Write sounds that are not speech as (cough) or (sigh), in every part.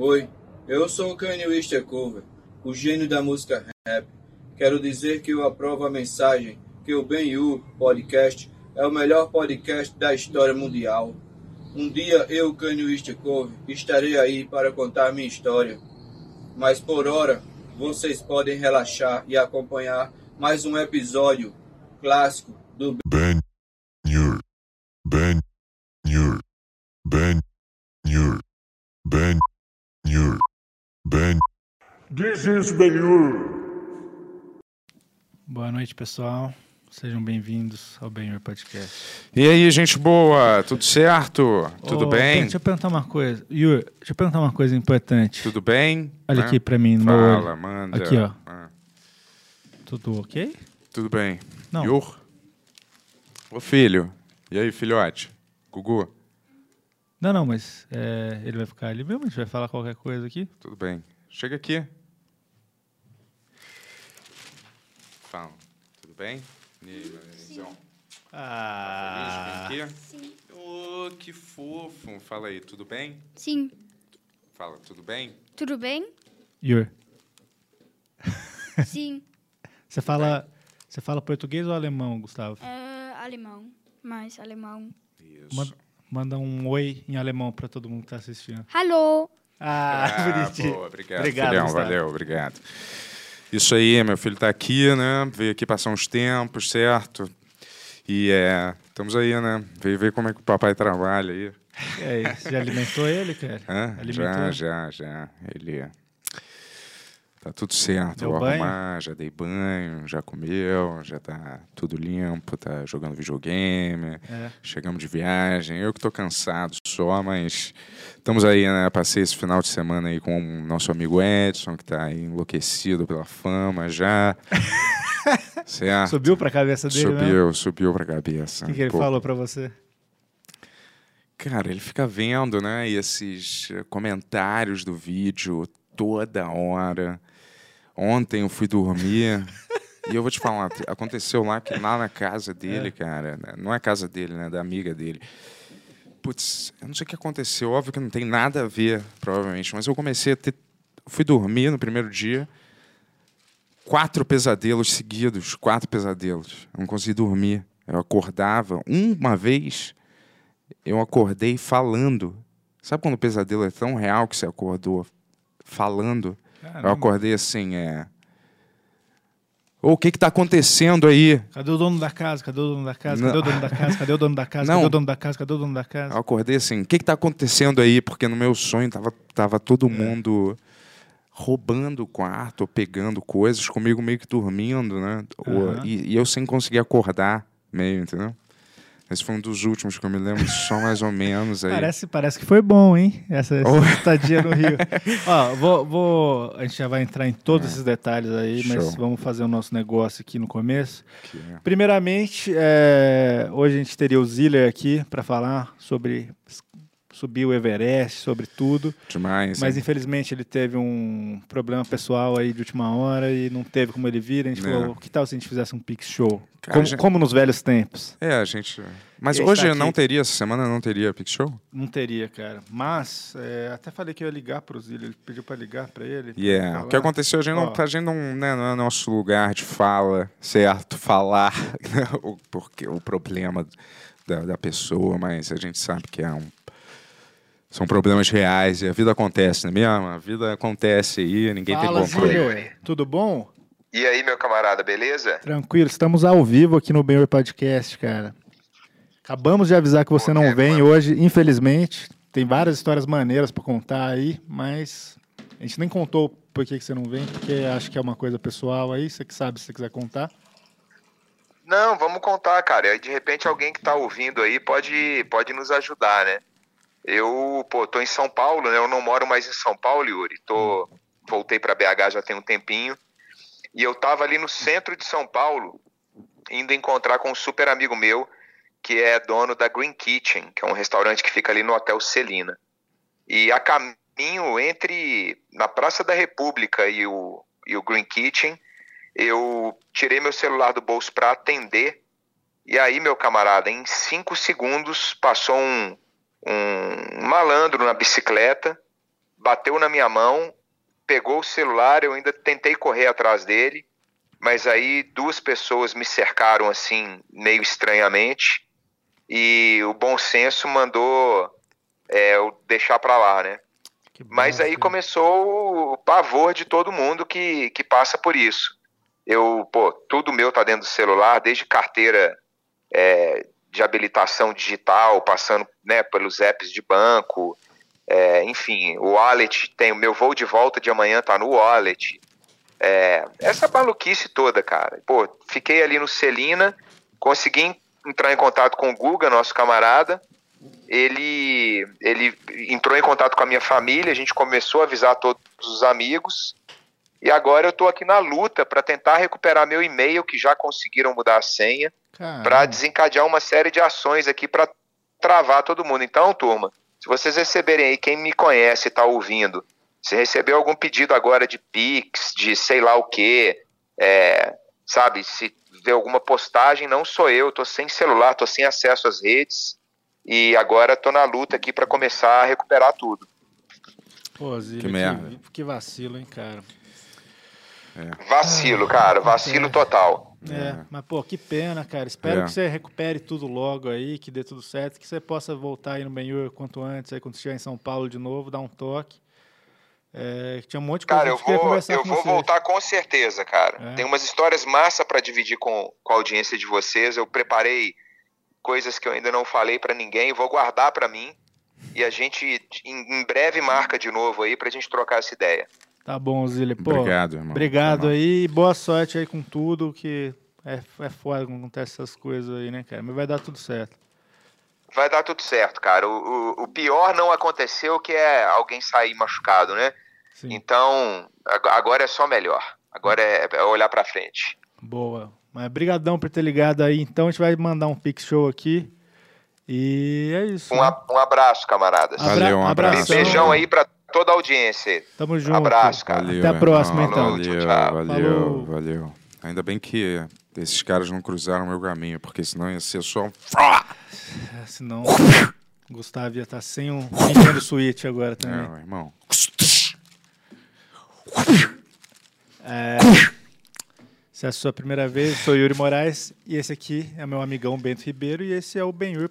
Oi, eu sou o Kanye West Cover, o gênio da música rap. Quero dizer que eu aprovo a mensagem que o Ben You Podcast é o melhor podcast da história mundial. Um dia eu, Kanye West Cover, estarei aí para contar minha história. Mas por hora, vocês podem relaxar e acompanhar mais um episódio clássico do Ben This is Ben-Hur. Boa noite, pessoal. Sejam bem-vindos ao Benhur Podcast. E aí, gente boa, tudo certo? Tudo Ô, bem? Deixa eu perguntar uma coisa. Yur, deixa eu perguntar uma coisa importante. Tudo bem? Olha Né? aqui pra mim Fala, olho. manda. Aqui, ó. Ah, Tudo ok? tudo bem. Não. Yur? Ô filho, e aí, filhote? Gugu? Não, não, mas é, ele vai ficar ali mesmo? A gente vai falar qualquer coisa aqui? Tudo bem. Chega aqui. Fala. Tudo bem? E? Ah, Feliz com aqui? Sim. Ô, que fofo. Fala aí, tudo bem? Sim. Fala, tudo bem? Tudo bem? Yur, (laughs) Sim. você fala, você fala português ou alemão, Gustavo? É, alemão. Mais alemão. Isso. Manda, manda um oi em alemão pra todo mundo que tá assistindo. Hallo. Ah, Ah, (laughs) bonitinho. boa, obrigado, Obrigado, filhão, valeu, obrigado. Isso aí, meu filho tá aqui, né? Veio aqui passar uns tempos, certo? E é, estamos aí, né? Veio ver como é que o papai trabalha aí. Aí, você já alimentou ele, cara? Hã? Alimentou? Já, já, já. Ele é. Tá tudo certo. Deu Vou banho? arrumar, já dei banho, já comeu, já tá tudo limpo, tá jogando videogame. É. Chegamos de viagem. Eu que tô cansado só, mas estamos aí, né? Passei esse final de semana aí com o nosso amigo Edson, que tá aí enlouquecido pela fama já. (laughs) certo? Subiu pra cabeça dele mesmo? Subiu, subiu pra cabeça. O que, que ele Pô, falou pra você? Cara, ele fica vendo, né? Esses eh, comentários do vídeo toda hora. Ontem eu fui dormir. e eu vou te falar, aconteceu lá que lá na casa dele, cara, né, não é casa dele, né? Da amiga dele. Putz, eu não sei o que aconteceu, óbvio que não tem nada a ver, provavelmente, mas eu comecei a ter. Fui dormir no primeiro dia, quatro pesadelos seguidos, quatro pesadelos. Eu não consegui dormir. Eu acordava uma vez, eu acordei falando. Sabe quando o pesadelo é tão real que você acordou falando? Eu Caramba. acordei assim, é. O que que tá acontecendo aí? Cadê o dono da casa? Cadê o dono da casa? Cadê o dono da casa? Cadê o dono da casa? Cadê o dono da casa? Cadê o dono da Eu casa? acordei assim, o que que tá acontecendo aí? Porque no meu sonho tava, tava É. todo mundo roubando o quarto, pegando coisas, comigo meio que dormindo, né? Aham. e, e eu sem conseguir acordar, meio, entendeu? Esse foi um dos últimos que eu me lembro, só mais ou menos aí. Parece, parece que foi bom, hein? Essa, essa Oh. estadia no Rio. (laughs) Ó, vou, vou- a gente já vai entrar em todos esses detalhes aí, mas Show. vamos fazer o nosso negócio aqui no começo. Que é- Primeiramente, é, hoje a gente teria o Ziller aqui para falar sobre s- subir o Everest, sobre tudo. Demais. Mas hein? infelizmente ele teve um problema pessoal aí de última hora e não teve como ele vir. A gente É. falou, que tal se a gente fizesse um Pix Show? Cara, como, gente- como nos velhos tempos. É, a gente. Mas Ele hoje não teria, essa semana não teria Pix Show? Não teria, cara. Mas, é, até falei que eu ia ligar pro Ziller. Ele pediu para ligar para ele. Yeah. O que aconteceu, a gente, não, a gente não, né, não é nosso lugar de fala, certo? (laughs) Falar né, o, porque, o problema da, da pessoa, mas a gente sabe que é um. São problemas reais e a vida acontece, não é mesmo? A vida acontece aí, ninguém Fala, tem controle. Ziller. Tudo bom? E aí, meu camarada, beleza? Tranquilo, estamos ao vivo aqui no Benhor Podcast, cara. Acabamos de avisar que você Pô, não é, vem mano. hoje, infelizmente. Tem várias histórias maneiras para contar aí, mas a gente nem contou por que, que você não vem, porque acho que é uma coisa pessoal aí, você que sabe se você quiser contar. Não, vamos contar, cara. Aí, de repente, alguém que tá ouvindo aí pode, pode nos ajudar, né? Eu, pô, tô em São Paulo, né? Eu não moro mais em São Paulo, Yuri. Tô, voltei pra BH já tem um tempinho. E eu tava ali no centro de São Paulo, indo encontrar com um super amigo meu, que é dono da Green Kitchen, que é um restaurante que fica ali no Hotel Celina. E a caminho entre na Praça da República e o, e o Green Kitchen, eu tirei meu celular do bolso para atender. E aí, meu camarada, em cinco segundos passou um, um malandro na bicicleta bateu na minha mão, pegou o celular, eu ainda tentei correr atrás dele, mas aí duas pessoas me cercaram assim, meio estranhamente, e o bom senso mandou é, eu deixar pra lá, né? Que Mas aí começou o pavor de todo mundo que, que passa por isso. Eu, pô, tudo meu tá dentro do celular, desde carteira é, de habilitação digital, passando né, pelos apps de banco, é, enfim, o wallet, tem o meu voo de volta de amanhã tá no wallet. É, essa maluquice toda, cara. Pô, fiquei ali no Celina, consegui en- entrar em contato com o Guga, nosso camarada. Ele, ele entrou em contato com a minha família, a gente começou a avisar todos os amigos. E agora eu tô aqui na luta para tentar recuperar meu e-mail, que já conseguiram mudar a senha, para desencadear uma série de ações aqui para travar todo mundo. Então, turma, se vocês receberem aí, quem me conhece e tá ouvindo, se recebeu algum pedido agora de Pix, de sei lá o quê, é, sabe, se vê alguma postagem, não sou eu, tô sem celular, tô sem acesso às redes e agora tô na luta aqui para começar a recuperar tudo. Pô, Zílio, Que que, merda. que vacilo, hein, cara. Vacilo, cara, vacilo total. É, mas pô, que pena, cara. Espero É. que você recupere tudo logo aí, que dê tudo certo, que você possa voltar aí no Benhur quanto antes, aí quando estiver em São Paulo de novo, dar um toque. É, que tinha um monte de coisa Cara, que eu gente queria vou, conversar eu com vou voltar com certeza, cara. É. Tem umas histórias massa para dividir com, com a audiência de vocês. Eu preparei coisas que eu ainda não falei para ninguém, vou guardar para mim. E a gente em, em breve marca de novo aí pra gente trocar essa ideia. Tá bom, Zílio. Pô, Obrigado, irmão. Obrigado mal. aí e boa sorte aí com tudo, que é, é foda quando acontece essas coisas aí, né, cara? Mas vai dar tudo certo. Vai dar tudo certo, cara. O, o, o pior não aconteceu, que é alguém sair machucado, né? Sim, Então, ag- agora é só melhor. Agora é, é olhar pra frente. boa. Mas brigadão por ter ligado aí. Então a gente vai mandar um Pix Show aqui. E é isso. Um, né? a- um abraço, camaradas. Abra- Valeu, um abraço. Beijão aí pra toda a audiência. Tamo junto. Abraço, cara. Valeu, Até a próxima, irmão. então. Valeu, Tchau. valeu, Falou. valeu. Ainda bem que esses caras não cruzaram meu caminho, porque senão ia ser só um... É, senão Gustavo ia estar sem um Nintendo Switch agora também. É, irmão. É, se é a sua primeira vez, eu sou Yuri Moraes e esse aqui é meu amigão Bento Ribeiro e esse é o Benhur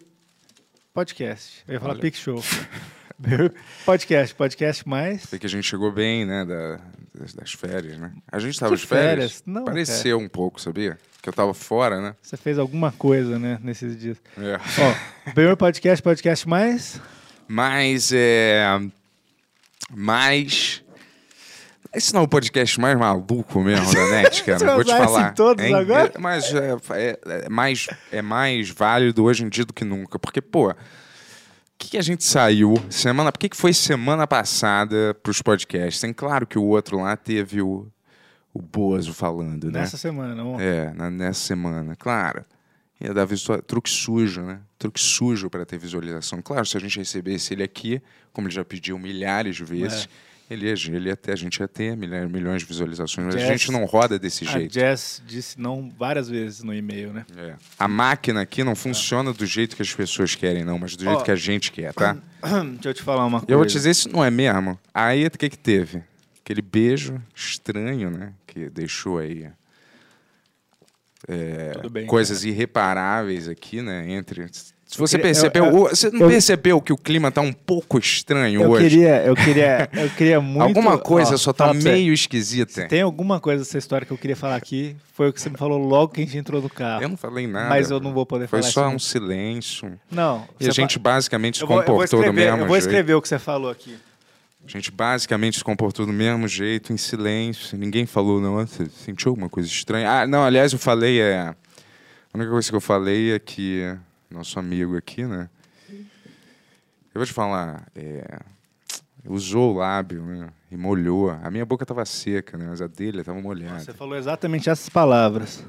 Podcast. Eu ia falar Olha. Pix Show. (laughs) (laughs) Podcast, podcast mais. Sei que a gente chegou bem, né, da- das, das férias, né? A gente tava Que de férias? férias? Não, Pareceu um pouco, sabia? Que eu tava fora, né? Você fez alguma coisa, né, nesses dias. É. Ó, Benhur Podcast, podcast mais. Mas é. Mais. Esse não é o podcast mais maluco mesmo da (laughs) net, cara. Vou te falar. todos É, agora? é- mas é, é- é mais, é mais válido hoje em dia do que nunca. Porque, pô, que, que a gente saiu semana. Por que, que foi semana passada pros podcasts? Tem claro que o outro lá teve o, o Bozo falando, né? Nessa semana, ontem. É, na- nessa semana, claro. Ia dar visual... truque sujo, né? Truque sujo para ter visualização. Claro, se a gente recebesse ele aqui, como ele já pediu milhares de vezes, ele, ia, ele ia ter, a gente ia ter milhões de visualizações. Mas a Jazz- gente não roda desse A jeito. Jess disse não várias vezes no e-mail, né? É. A máquina aqui não funciona do jeito que as pessoas querem, não, mas do jeito Ó. que a gente quer, tá? (clears throat) Deixa eu te falar uma coisa. eu vou te dizer, isso não é mesmo. Aí o que que teve? Aquele beijo estranho, né? Que deixou aí Tudo bem. coisas irreparáveis aqui, né? Entre. Se você queria- percebeu, eu- eu- você não eu- percebeu que o clima tá um pouco estranho Eu hoje? queria, eu queria, (laughs) eu queria muito. Alguma coisa ó, só tá você, meio esquisita. Tem alguma coisa dessa história que eu queria falar aqui? Foi o que você me falou logo que a gente entrou no carro. Eu não falei nada. Mas eu não vou poder Foi falar só isso. um silêncio. Não. E você a gente basicamente se vou, comportou do mesmo Eu vou jeito. escrever o que você falou aqui. A gente basicamente se comportou do mesmo jeito, em silêncio. Ninguém falou, nossa, sentiu alguma coisa estranha. Ah, não, aliás, eu falei, é... A única coisa que eu falei é que nosso amigo aqui, né? Eu vou te falar, é... Usou o lábio, né? E molhou. A minha boca tava seca, né? Mas a dele tava molhada. Você falou exatamente essas palavras.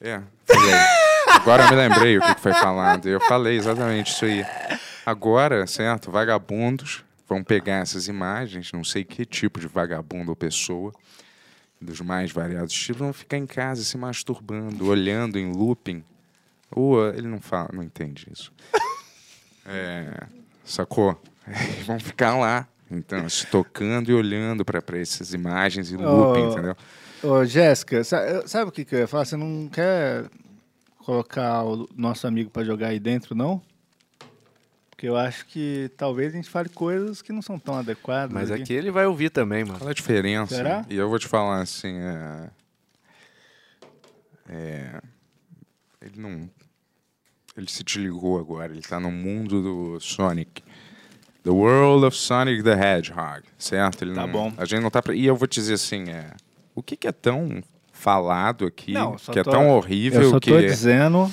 É, falei. Agora eu me lembrei o que que foi falado. Eu falei exatamente isso aí. Agora, certo, vagabundos vão pegar essas imagens, não sei que tipo de vagabundo ou pessoa, dos mais variados tipos, vão ficar em casa se masturbando, olhando em looping. Ou ele não fala, não entende isso. (laughs) É, Sacou? (laughs) Vão ficar lá. Então, se tocando e olhando pra essas imagens e looping, Oh. entendeu? Ô, Jéssica, sa- sabe o que, que eu ia falar? Você não quer colocar o nosso amigo pra jogar aí dentro, não? Porque eu acho que talvez a gente fale coisas que não são tão adequadas. Mas aqui ele vai ouvir também, mano. Qual é a diferença? Será? E eu vou te falar assim, é... é, Ele não... Ele se desligou agora, ele tá no mundo do Sonic. The World of Sonic the Hedgehog, certo? Ele Tá não- bom. A gente não tá... pra- E eu vou te dizer assim, é... O que que é tão falado aqui, Não, que é tô- tão horrível Eu só que... tô dizendo.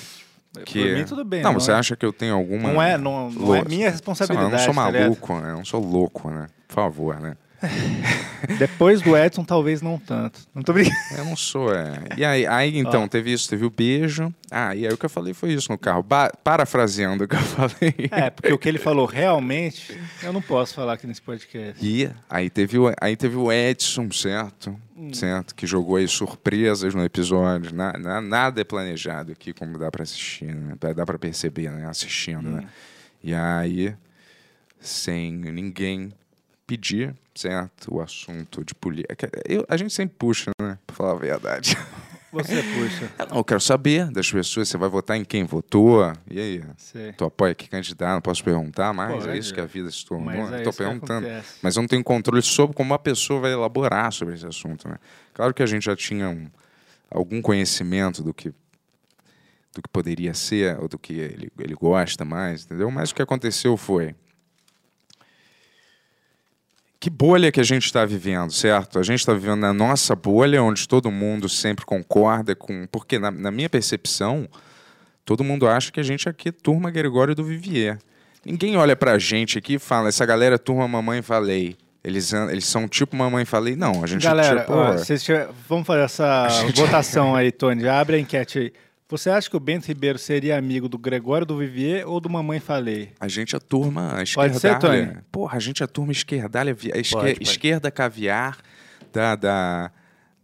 Que... Por mim, tudo bem. Não, você é, acha que eu tenho alguma... Não é, não, não é minha Sei lá, responsabilidade. eu não sou tá maluco, né? Eu não sou louco, né? Por favor, né? Depois do Edson, talvez não tanto. Não tô brincando. Eu não sou, é. E aí, aí então, teve isso, teve o beijo. Ah, e aí o que eu falei foi isso no carro. Ba- parafraseando o que eu falei. É, porque o que ele falou realmente, eu não posso falar aqui nesse podcast. E aí teve, o, aí teve o Edson, certo? Hum. Certo? Que jogou aí surpresas no episódio. Na, na- nada é planejado aqui, como dá pra assistir, né? Dá pra perceber, né? Assistindo, Hum. né? E aí, sem ninguém pedir, certo? O assunto de política. Eu- A gente sempre puxa, né? Pra falar a verdade. (laughs) Você puxa. Eu não quero saber das pessoas. Você vai votar em quem votou? E aí? Sei. Tu apoia que candidato? Não posso perguntar mais? Pode. é isso que a vida se tornou. Mas é que perguntando. Mas eu não tenho controle sobre como a pessoa vai elaborar sobre esse assunto. Né? Claro que a gente já tinha um- algum conhecimento do que, do que poderia ser, ou do que ele, ele gosta mais, entendeu? Mas o que aconteceu foi. Que bolha que a gente está vivendo, certo? A gente está vivendo na nossa bolha, onde todo mundo sempre concorda com. Porque, na, na minha percepção, todo mundo acha que a gente aqui é turma Gregório do Vivier. Ninguém olha pra gente aqui e fala, essa galera é turma Mamãe Falei. Eles, eles são tipo Mamãe Falei. Não, a gente Galera, tipo. ó, vocês tiver- vamos fazer essa votação aí, Tony. Abre a enquete aí. Você acha que o Bento Ribeiro seria amigo do Gregório do Vivier ou do Mamãe Falei? A gente é turma Pode ser, esquerdalha. Tony? Porra, a gente é turma esquerdalha, vi- esque- Pode, pode. esquerda caviar da, da,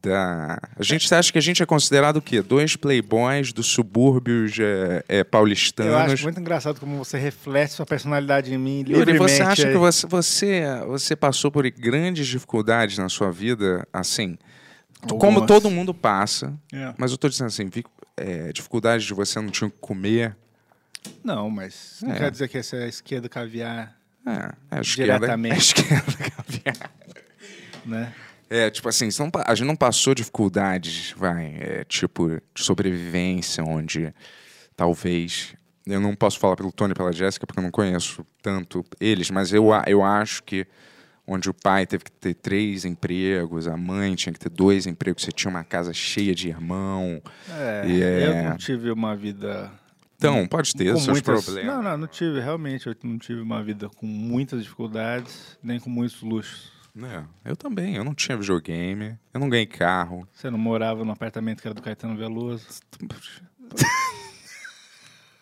da... A gente acha que a gente é considerado o quê? Dois playboys dos subúrbios é, é, paulistanos. Eu acho muito engraçado como você reflete sua personalidade em mim Yuri, livremente. você acha aí. que você, você, você passou por grandes dificuldades na sua vida, assim, como Algumas. todo mundo passa, É. mas eu tô dizendo assim, vi- é, dificuldade de você não tinha o que comer, Não, mas não É. quer dizer que essa é a esquerda caviar, é, é a esquerda, Diretamente. a (laughs) esquerda caviar. né? É, tipo assim, não a gente não passou dificuldades, vai, é, tipo, de sobrevivência, onde talvez. Eu não posso falar pelo Tony e pela Jéssica, porque eu não conheço tanto eles, mas eu, eu acho que onde o pai teve que ter três empregos, a mãe tinha que ter dois empregos, você tinha uma casa cheia de irmão. É, é- Eu não tive uma vida Então, pode ter com seus muitas... problemas. Não, não, não tive, realmente. Eu não tive uma vida com muitas dificuldades, nem com muitos luxos. É, eu também, eu não tinha videogame, eu não ganhei carro. Você não morava no apartamento que era do Caetano Veloso? (laughs)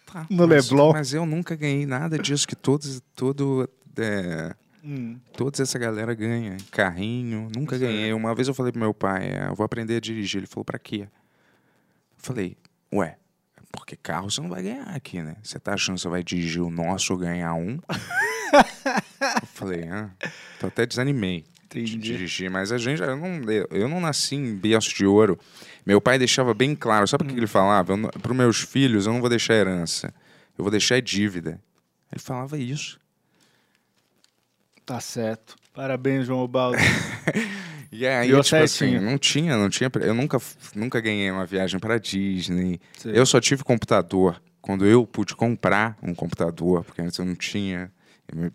Tá, No mas, Leblon. Mas eu nunca ganhei nada disso que todos, todo, é, Hum. toda essa galera ganha. Carrinho, nunca ganhei. Uma vez eu falei pro meu pai, é, eu vou aprender a dirigir. Ele falou, pra quê? Eu falei, ué, porque carro você não vai ganhar aqui, né? Você tá achando que você vai dirigir o nosso ou ganhar um? (laughs) eu falei, ah, então até desanimei de Entendi. dirigir, mas a gente, eu não, eu não nasci em berço de ouro. Meu pai deixava bem claro, sabe o que ele falava? Para os meus filhos, eu não vou deixar herança, eu vou deixar dívida. Ele falava isso. Tá certo. Parabéns, João Baldo. (laughs) E aí, Deu tipo assim, certinho. não tinha, não tinha. Eu nunca, nunca ganhei uma viagem para Disney. Sei. Eu só tive computador quando eu pude comprar um computador, porque antes eu não tinha.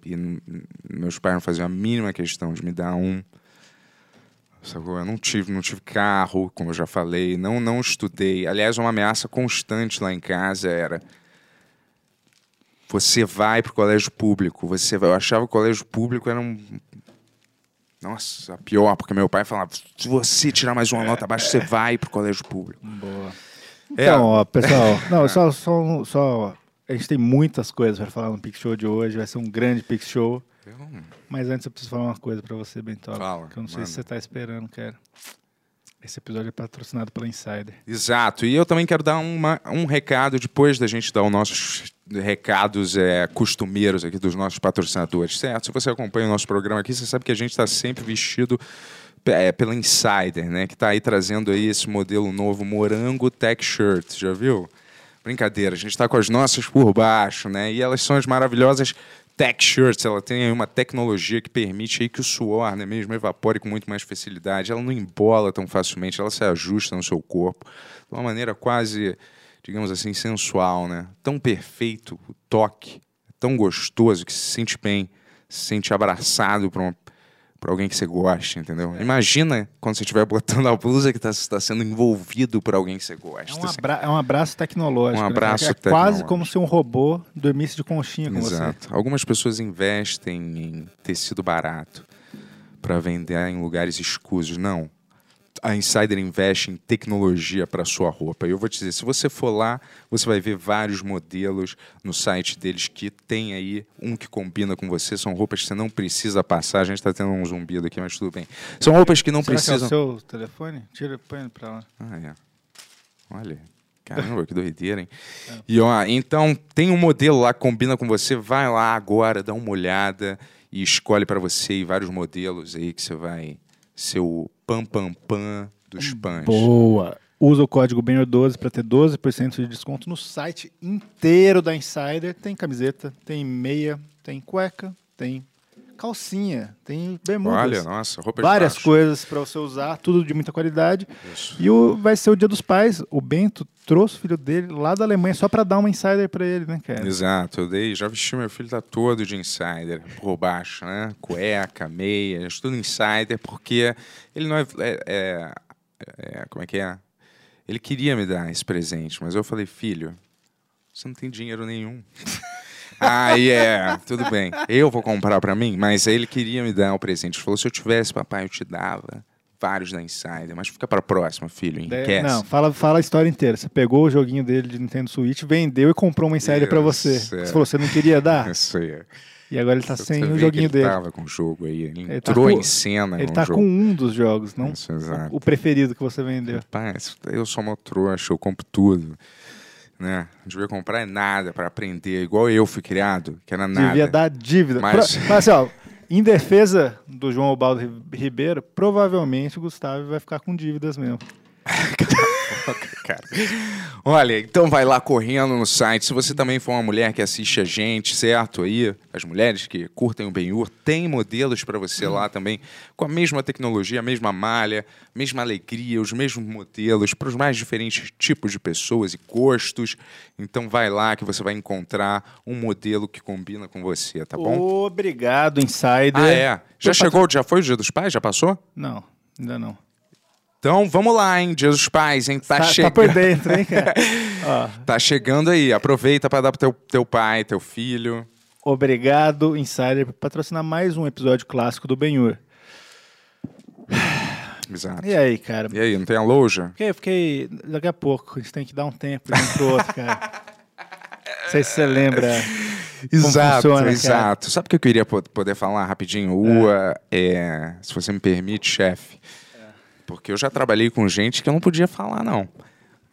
E meus pais não faziam a mínima questão de me dar um. Eu não tive, não tive carro, como eu já falei, não, não estudei. Aliás, uma ameaça constante lá em casa era você vai pro colégio público, você vai. Eu achava que o colégio público era um nossa, pior, porque meu pai falava: se você tirar mais uma nota abaixo, você vai pro colégio público. Boa. É. Então, ó, pessoal, não, só, só, só. A gente tem muitas coisas para falar no Pix Show de hoje. Vai ser um grande Pix Show. Mas antes eu preciso falar uma coisa para você, Bentola. Fala, Que eu não sei manda. se você tá esperando, cara. Esse episódio é patrocinado pela Insider. Exato. E eu também quero dar uma- um recado depois da gente dar o nosso, recados é, costumeiros aqui dos nossos patrocinadores, certo? Se você acompanha o nosso programa aqui, você sabe que a gente está sempre vestido é, pela Insider, né? Que está aí trazendo aí esse modelo novo, Morango Tech Shirt, já viu? Brincadeira, a gente está com as nossas por baixo, né? E elas são as maravilhosas Tech Shirts. Ela tem uma tecnologia que permite aí que o suor, né, mesmo, evapore com muito mais facilidade. Ela não embola tão facilmente, ela se ajusta no seu corpo de uma maneira quase, digamos assim, sensual, né? Tão perfeito o toque, tão gostoso que se sente bem, se sente abraçado por uma por alguém que você gosta, entendeu? Imagina quando você estiver botando a blusa que está sendo envolvido por alguém que você gosta. É um, assim. abra- é um abraço tecnológico. Um né? abraço É quase tecnológico. como se um robô dormisse de conchinha com você. Exato. Algumas pessoas investem em tecido barato para vender em lugares escusos. Não. A Insider investe em tecnologia para sua roupa. E eu vou te dizer, se você for lá, você vai ver vários modelos no site deles que tem aí um que combina com você. São roupas que você não precisa passar. A gente está tendo um zumbido aqui, mas tudo bem. São roupas que não Será precisam. que é o seu telefone? Tira, põe ele pra lá. Ah, é. Olha. Caramba, que doideira, hein? E ó, então tem um modelo lá que combina com você. Vai lá agora, dá uma olhada e escolhe para você vários modelos aí que você vai ser o pam pam pam dos pães. Boa! Usa o código BENHOR12 para ter 12% de desconto no site inteiro da Insider. Tem camiseta, tem meia, tem cueca, tem calcinha, tem bermudas. Olha, nossa, roupa de Várias coisas para você usar, tudo de muita qualidade. Isso. E o, vai ser o Dia dos Pais. O Bento trouxe o filho dele lá da Alemanha só para dar uma Insider para ele, né, cara? Exato, eu dei, já vesti meu filho tá todo de insider por baixo, né? Cueca, meias, tudo insider, porque ele não é, é- é- é- como é que é? Ele queria me dar esse presente, mas eu falei, filho, você não tem dinheiro nenhum. (laughs) Aí é, tudo bem. Eu vou comprar pra mim, mas ele queria me dar o presente. Ele falou: se eu tivesse, papai, eu te dava vários da Insider, mas fica pra próxima, filho. Daí- Enriquece. Não, fala, fala a história inteira. Você pegou o joguinho dele de Nintendo Switch, vendeu e comprou uma Insider para você. É. Você falou, você não queria dar? (laughs) Isso aí. E agora ele tá Você sem o joguinho ele dele. tava com o jogo aí. Ele Ele tá entrou com- em cena Ele tá jogo. com um dos jogos, não Isso, exato. o preferido que você vendeu. Rapaz, eu sou uma trouxa, eu compro tudo. Né? Não devia comprar nada para aprender, igual eu fui criado, que era nada. Devia dar dívida. Mas- Pro- Mas assim, ó, em defesa do João Baldo Ri- Ribeiro, provavelmente o Gustavo vai ficar com dívidas mesmo. (laughs) (laughs) cara. Olha, então vai lá correndo no site. Se você também for uma mulher que assiste a gente, certo? Aí, as mulheres que curtem o Benhur, tem modelos para você lá também, com a mesma tecnologia, a mesma malha, mesma alegria, os mesmos modelos, para os mais diferentes tipos de pessoas e gostos. Então vai lá que você vai encontrar um modelo que combina com você, tá bom? Obrigado, Insider. Ah, é. Já chegou, já foi o Dia dos Pais? Já passou? Não, ainda não. Então vamos lá, hein? Dia dos Pais, hein? Tá, Tá, tá chegando. por dentro, hein, cara? (laughs) Tá chegando aí. Aproveita para dar pro teu, teu pai, teu filho. obrigado, Insider, por patrocinar mais um episódio clássico do Benhur. (sighs) Exato. E aí, cara? E aí, não tem a loja? Fiquei, fiquei. Daqui a pouco, a gente tem que dar um tempo de um pro outro, cara. Não sei se você lembra. (laughs) Exato, funciona, cara? exato. Sabe o que eu queria po- poder falar rapidinho? O, é, se você me permite, chefe. Porque eu já trabalhei com gente que eu não podia falar, não.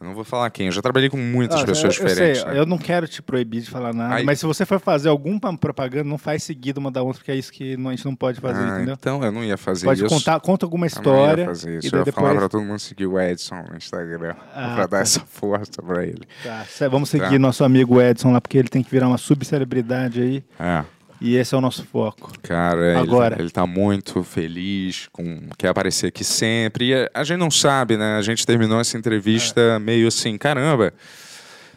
Eu não vou falar quem. Eu já trabalhei com muitas Ah, pessoas eu, eu diferentes. sei, né? eu não quero te proibir de falar nada, Aí- mas se você for fazer alguma propaganda, não faz seguido uma da outra, porque é isso que a gente não pode fazer, Ah, entendeu? então eu não ia fazer Pode isso. contar, conta alguma Eu não história. ia fazer isso. e Eu ia falar depois... pra todo mundo seguir o Edson no Instagram. Ah, pra tá. dar essa força pra ele. Tá, vamos seguir Tá. nosso amigo Edson lá, porque ele tem que virar uma subcelebridade aí, É. e esse é o nosso foco. Cara, ele- Agora. Ele, tá muito feliz, com, quer aparecer aqui sempre. E a, a gente não sabe, né? A gente terminou essa entrevista meio assim, caramba.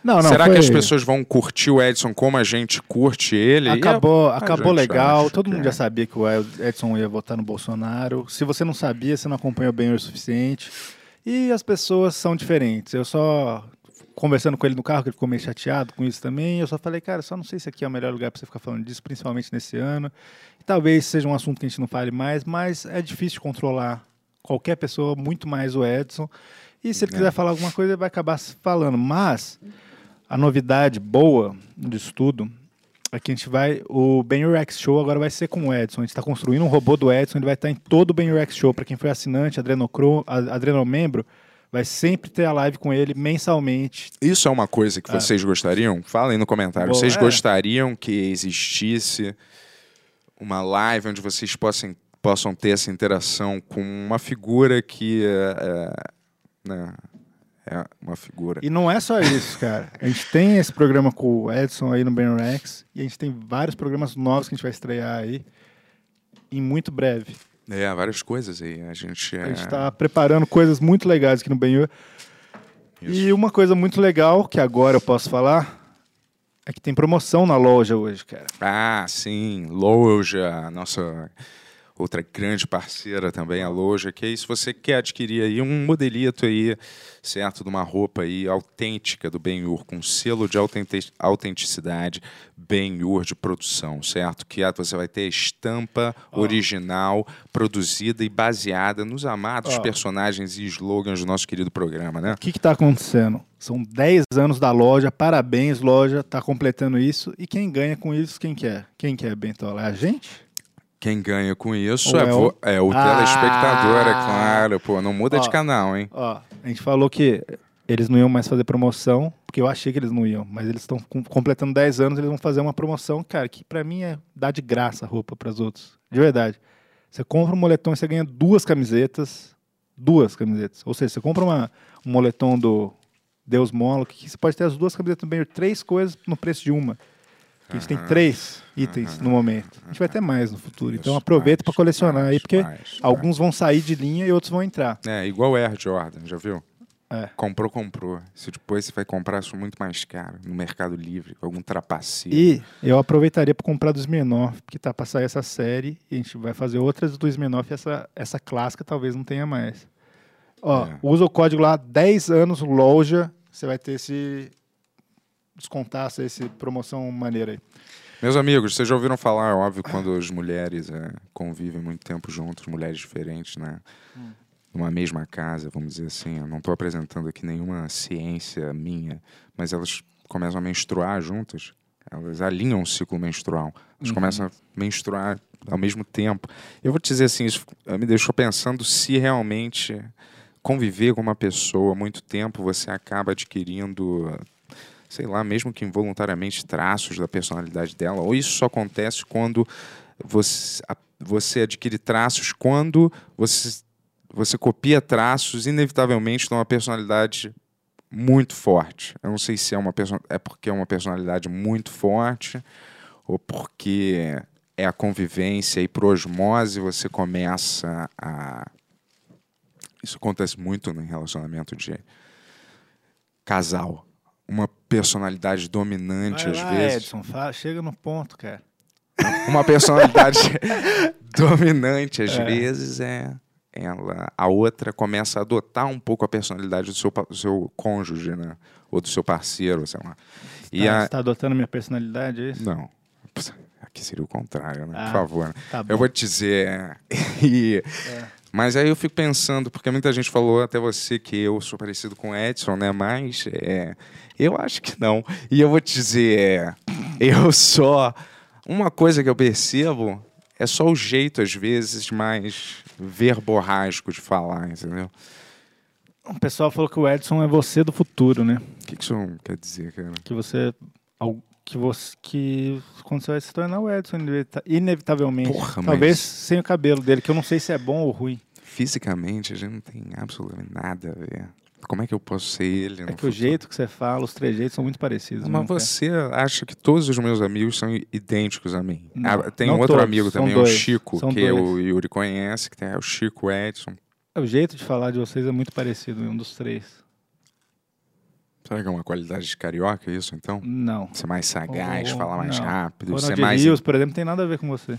Não, não, será foi- que as pessoas vão curtir o Edson como a gente curte ele? E Acabou, a- a acabou gente legal, todo mundo é. já sabia que o Edson ia votar no Bolsonaro. Se você não sabia, você não acompanhou bem o suficiente. E as pessoas são diferentes. Eu só conversando com ele no carro, que ele ficou meio chateado com isso também, eu só falei, cara, só não sei se aqui é o melhor lugar para você ficar falando disso, principalmente nesse ano. E talvez seja um assunto que a gente não fale mais, mas é difícil controlar qualquer pessoa, muito mais o Edson. E se ele É. quiser falar alguma coisa, ele vai acabar falando. Mas a novidade boa disso tudo é que a gente vai. O Ben Rex Show agora vai ser com o Edson. A gente está construindo um robô do Edson, ele vai estar em todo o Ben Rex Show. Para quem foi assinante, Adrenocro, Adrenomembro, Vai sempre ter a live com ele mensalmente. Isso é uma coisa que vocês gostariam? Falem no comentário. Bom, vocês é. gostariam que existisse uma live onde vocês possam, possam ter essa interação com uma figura que é, é, né, é uma figura. E não é só isso, cara. A gente tem esse programa com o Edson aí no Ben Rex. E a gente tem vários programas novos que a gente vai estrear aí. Em muito breve. É, várias coisas aí. A gente é... A gente tá preparando coisas muito legais aqui no Benhur. E uma coisa muito legal, que agora eu posso falar, é que tem promoção na loja hoje, cara. Ah, sim, Loja, nossa outra grande parceira também, a Loja, que aí se você quer adquirir aí um modelito aí, certo, de uma roupa aí autêntica do Ben-Hur, com selo de autenti- autenticidade Ben-Hur de produção, certo? Que é- você vai ter a estampa original, produzida e baseada nos amados Ó. personagens e slogans do nosso querido programa, né? O que que tá acontecendo? São 10 anos da loja, parabéns, loja, tá completando isso. E quem ganha com isso, quem que é? Quem que é, Bentola? É a gente? Quem ganha com isso é, é o- é o Ah! telespectador, é claro. Pô, não muda de Ó. canal, hein? Ó, a gente falou que eles não iam mais fazer promoção, porque eu achei que eles não iam, mas eles estão com- completando 10 anos, eles vão fazer uma promoção, cara, que pra mim é dar de graça a roupa pras outros. De verdade. Você compra um moletom e você ganha duas camisetas, duas camisetas. Ou seja, você compra uma, um moletom do Deus Molo, que você pode ter as duas camisetas bem, três coisas no preço de uma. A gente tem três itens no momento. A gente vai ter mais no futuro. Então aproveita para colecionar aí, porque alguns vão sair de linha e outros vão entrar. É, igual Air Jordan, já viu? É. Comprou, comprou. Se depois você vai comprar isso muito mais caro, no Mercado Livre, com algum trapaceiro. E eu aproveitaria para comprar do Smirnoff, porque tá para sair essa série e a gente vai fazer outras do Smirnoff e essa, essa clássica talvez não tenha mais. Ó, É. usa o código lá 10 anos loja, você vai ter esse descontaço, esse promoção maneira aí. Meus amigos, vocês já ouviram falar, é óbvio, quando as mulheres é, convivem muito tempo juntas, mulheres diferentes, né? Numa mesma casa, vamos dizer assim. Eu não estou apresentando aqui nenhuma ciência minha, mas elas começam a menstruar juntas. Elas alinham o ciclo menstrual. Elas começam a menstruar ao mesmo tempo. Eu vou te dizer assim, isso eh, me deixou pensando se realmente conviver com uma pessoa muito tempo, você acaba adquirindo sei lá, mesmo que involuntariamente, traços da personalidade dela, ou isso só acontece quando você, você adquire traços quando você, você copia traços inevitavelmente de uma personalidade muito forte. Eu não sei se é, uma é porque é uma personalidade muito forte ou porque é a convivência e por osmose você começa a. Isso acontece muito no relacionamento de casal. Uma personalidade dominante Vai às lá, vezes. Edson, fala- chega no ponto, cara. Uma personalidade (laughs) dominante às É. vezes é ela a outra começa a adotar um pouco a personalidade do seu, do seu cônjuge, né? Ou do seu parceiro, sei lá. E tá, a... Você tá adotando minha personalidade, é isso? Não. Aqui seria o contrário, né? Ah, Por favor. né? tá eu vou te dizer. (laughs) e- Mas aí eu fico pensando, porque muita gente falou, até você, que eu sou parecido com o Edson, né? Mas é, eu acho que não. E eu vou te dizer, é, (laughs) eu só. Uma coisa que eu percebo é só o jeito, às vezes, mais verborrágico de falar, entendeu? O pessoal falou que o Edson é você do futuro, né? O que que isso quer dizer, cara? Que você. Que você. Que quando você vai se tornar o Edson, inevita- inevitavelmente. Porra, Talvez mas- sem o cabelo dele, que eu não sei se é bom ou ruim. Fisicamente, a gente não tem absolutamente nada a ver. Como é que eu posso ser ele? É que o futuro? jeito que você fala, os trejeitos são muito parecidos. Mas cara. você acha que todos os meus amigos são idênticos a mim? Não, Ah, tem um outro todos, amigo também, dois, o Chico, que dois. o Yuri conhece, que tem é o Chico Edson. O jeito de falar de vocês é muito parecido, um dos três. Será que é uma qualidade de carioca isso, então? Não. Ser mais sagaz, Oh, falar mais não. rápido, Ronald ser mais... Rios, por exemplo, tem nada a ver com você.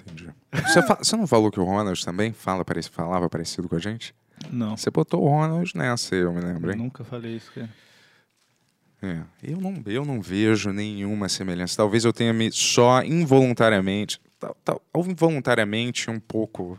Entendi. Você, você não falou que o Ronald também fala, parece, falava parecido com a gente? Não. Você botou o Ronald nessa, eu me lembro, hein? Nunca falei isso, cara. É, eu não, eu não vejo nenhuma semelhança. Talvez eu tenha me só involuntariamente, tal- tal- involuntariamente um pouco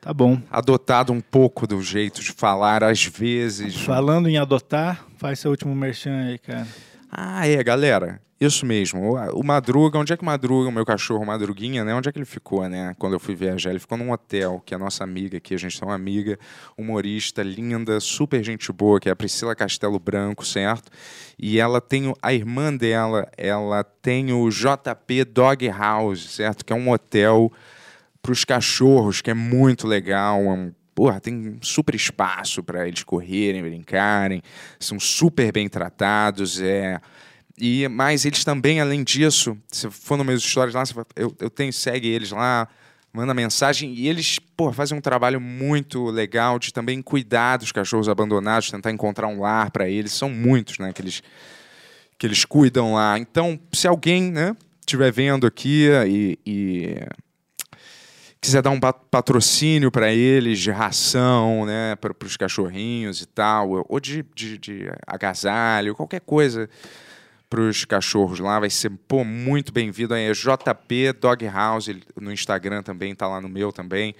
Tá bom. adotado um pouco do jeito de falar às vezes. Falando em adotar, faz seu último merchan aí, cara. Ah, é, galera. Isso mesmo. O, o Madruga, onde é que o Madruga, o meu cachorro Madruguinha, né? Onde é que ele ficou, né? Quando eu fui viajar, ele ficou num hotel, que é a nossa amiga aqui, a gente tem uma amiga, humorista, linda, super gente boa, que é a Priscila Castelo Branco, certo? E ela tem, a irmã dela, ela tem o JP Dog House, certo? Que é um hotel para os cachorros, que é muito legal. É um, porra, tem super espaço para eles correrem, brincarem, são super bem tratados. É, e mas eles também, além disso, se for no meus stories lá, eu, eu tenho segue eles lá, manda mensagem e eles, pô, fazem um trabalho muito legal de também cuidar dos cachorros abandonados, tentar encontrar um lar para eles. São muitos, né, que eles que eles cuidam lá. Então, se alguém, né, estiver vendo aqui e, e quiser dar um pa- patrocínio para eles de ração, né, para os cachorrinhos e tal, ou de, de, de agasalho, qualquer coisa para os cachorros lá, vai ser pô, muito bem-vindo. É JP Dog House no Instagram também, tá lá no meu também.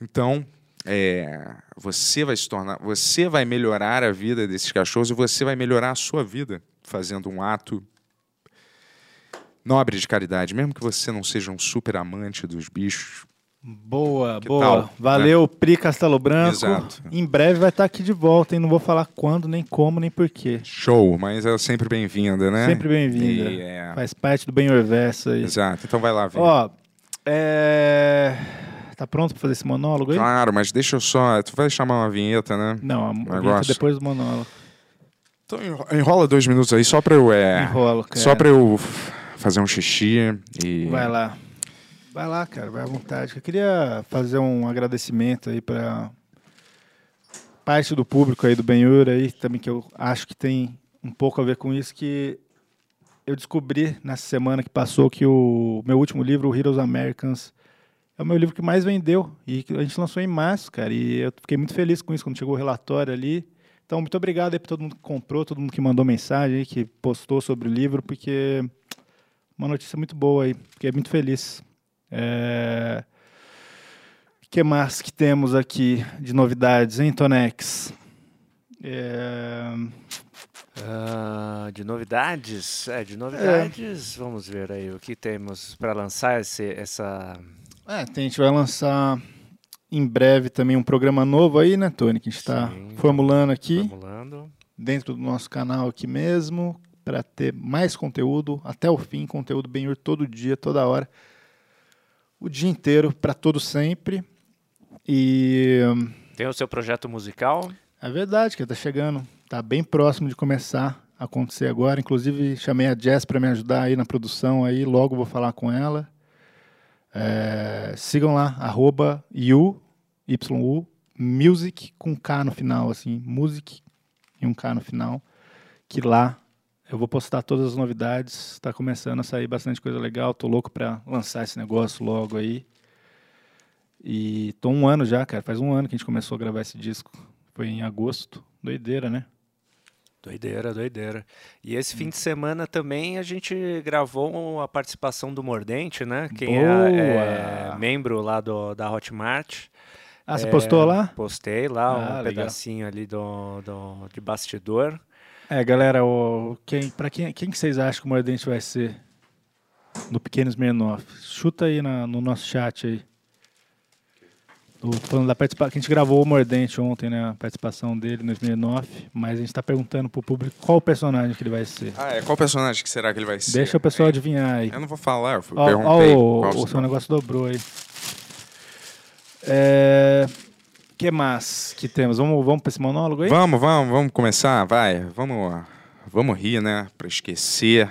Então, é, você vai se tornar, você vai melhorar a vida desses cachorros e você vai melhorar a sua vida fazendo um ato nobre de caridade, mesmo que você não seja um super amante dos bichos. Boa, boa. tal, Valeu, Pri Castelo Branco. Exato. Em breve vai estar aqui de volta, hein? Não vou falar quando, nem como, nem porquê. Show, mas é sempre bem-vinda, né? Sempre bem-vinda. E, é, Faz parte do bem Orverso aí. Exato. Então vai lá ver. Ó, é... Tá pronto pra fazer esse monólogo aí? Claro, mas deixa eu só. Tu vai chamar uma vinheta, né? Não, a vinheta Negócio. depois do monólogo. Então enro- enrola dois minutos aí só pra eu. É, Enrolo, cara. Só pra eu fazer um xixi e. Vai lá. Vai lá, cara, vai à vontade. Eu queria fazer um agradecimento aí para parte do público aí do Benhur aí, também que eu acho que tem um pouco a ver com isso, que eu descobri nessa semana que passou que o meu último livro, o Heroes Americans, é o meu livro que mais vendeu. E a gente lançou em março, cara. E eu fiquei muito feliz com isso quando chegou o relatório ali. Então, muito obrigado aí para todo mundo que comprou, todo mundo que mandou mensagem que postou sobre o livro, porque uma notícia muito boa aí. Fiquei muito feliz. É... O que mais que temos aqui de novidades, hein, Tonex? É... Ah, de novidades? É, de novidades, vamos ver aí o que temos para lançar esse, essa. É, tem- a gente vai lançar em breve também um programa novo aí, né, Tony? Que a gente está formulando aqui, Formulando. dentro do nosso canal aqui mesmo, para ter mais conteúdo, até o fim, conteúdo bem todo dia, toda hora. O dia inteiro, para todo sempre. E Tem o seu projeto musical? é verdade que está chegando, está bem próximo de começar a acontecer agora. Inclusive, chamei a Jess para me ajudar aí na produção, aí logo vou falar com ela. É, sigam lá, arroba you, YU, music com K no final, assim, music e um K no final, que lá eu vou postar todas as novidades, está começando a sair bastante coisa legal, tô louco para lançar esse negócio logo aí. E tô um ano já, cara, faz um ano que a gente começou a gravar esse disco, foi em agosto, doideira, né? Doideira, doideira. E esse fim de semana também a gente gravou a participação do Mordente, né? Quem é, é membro lá do, da Hotmart. Ah, você É, postou lá? Postei lá Ah, um legal. pedacinho ali do, do, de bastidor. É, galera, o, quem, pra quem, quem que vocês acham que o Mordente vai ser no Pequeno Smirnoff? Chuta aí na- no nosso chat aí. O, falando da participação, a gente gravou o Mordente ontem, né? A participação dele no Smirnoff, mas a gente tá perguntando pro público qual o personagem que ele vai ser. Ah, é. Qual personagem que será que ele vai ser? Deixa o pessoal adivinhar aí. Eu não vou falar, eu Ó, perguntei. ó, o, o seu negócio dobrou aí. É, que mais que temos? Vamos, vamos pra esse monólogo aí? Vamos, vamos, vamos começar, vai. Vamos, vamos rir, né? Pra esquecer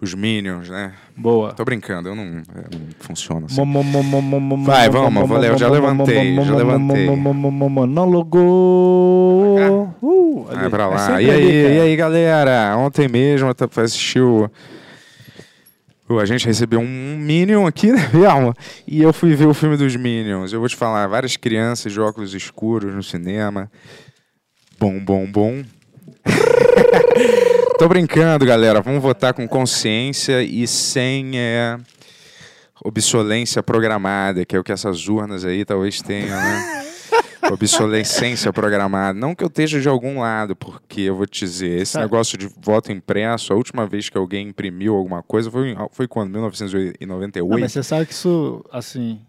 os Minions, né? Boa. Tô brincando, eu não, eu não funciona assim. Vai, mo- vamos, vou ler, eu já levantei, já levantei. mo- mo- mo- mo- Monólogo. Uh, Vai pra É lá. E aí, e aí, galera? Ontem mesmo eu assistiu. o- A gente recebeu um Minion aqui, né, (laughs) mesmo? E eu fui ver o filme dos Minions. Eu vou te falar, várias crianças de óculos escuros no cinema. Bom, bom, bom. (laughs) Tô brincando, galera. Vamos votar com consciência e sem é, obsolência programada, que é o que essas urnas aí talvez tenham, né? (laughs) Obsolescência programada. Não que eu esteja de algum lado, porque eu vou te dizer, esse Sabe- negócio de voto impresso, a última vez que alguém imprimiu alguma coisa foi, foi quando? 1998? Não, mas você sabe que isso, assim,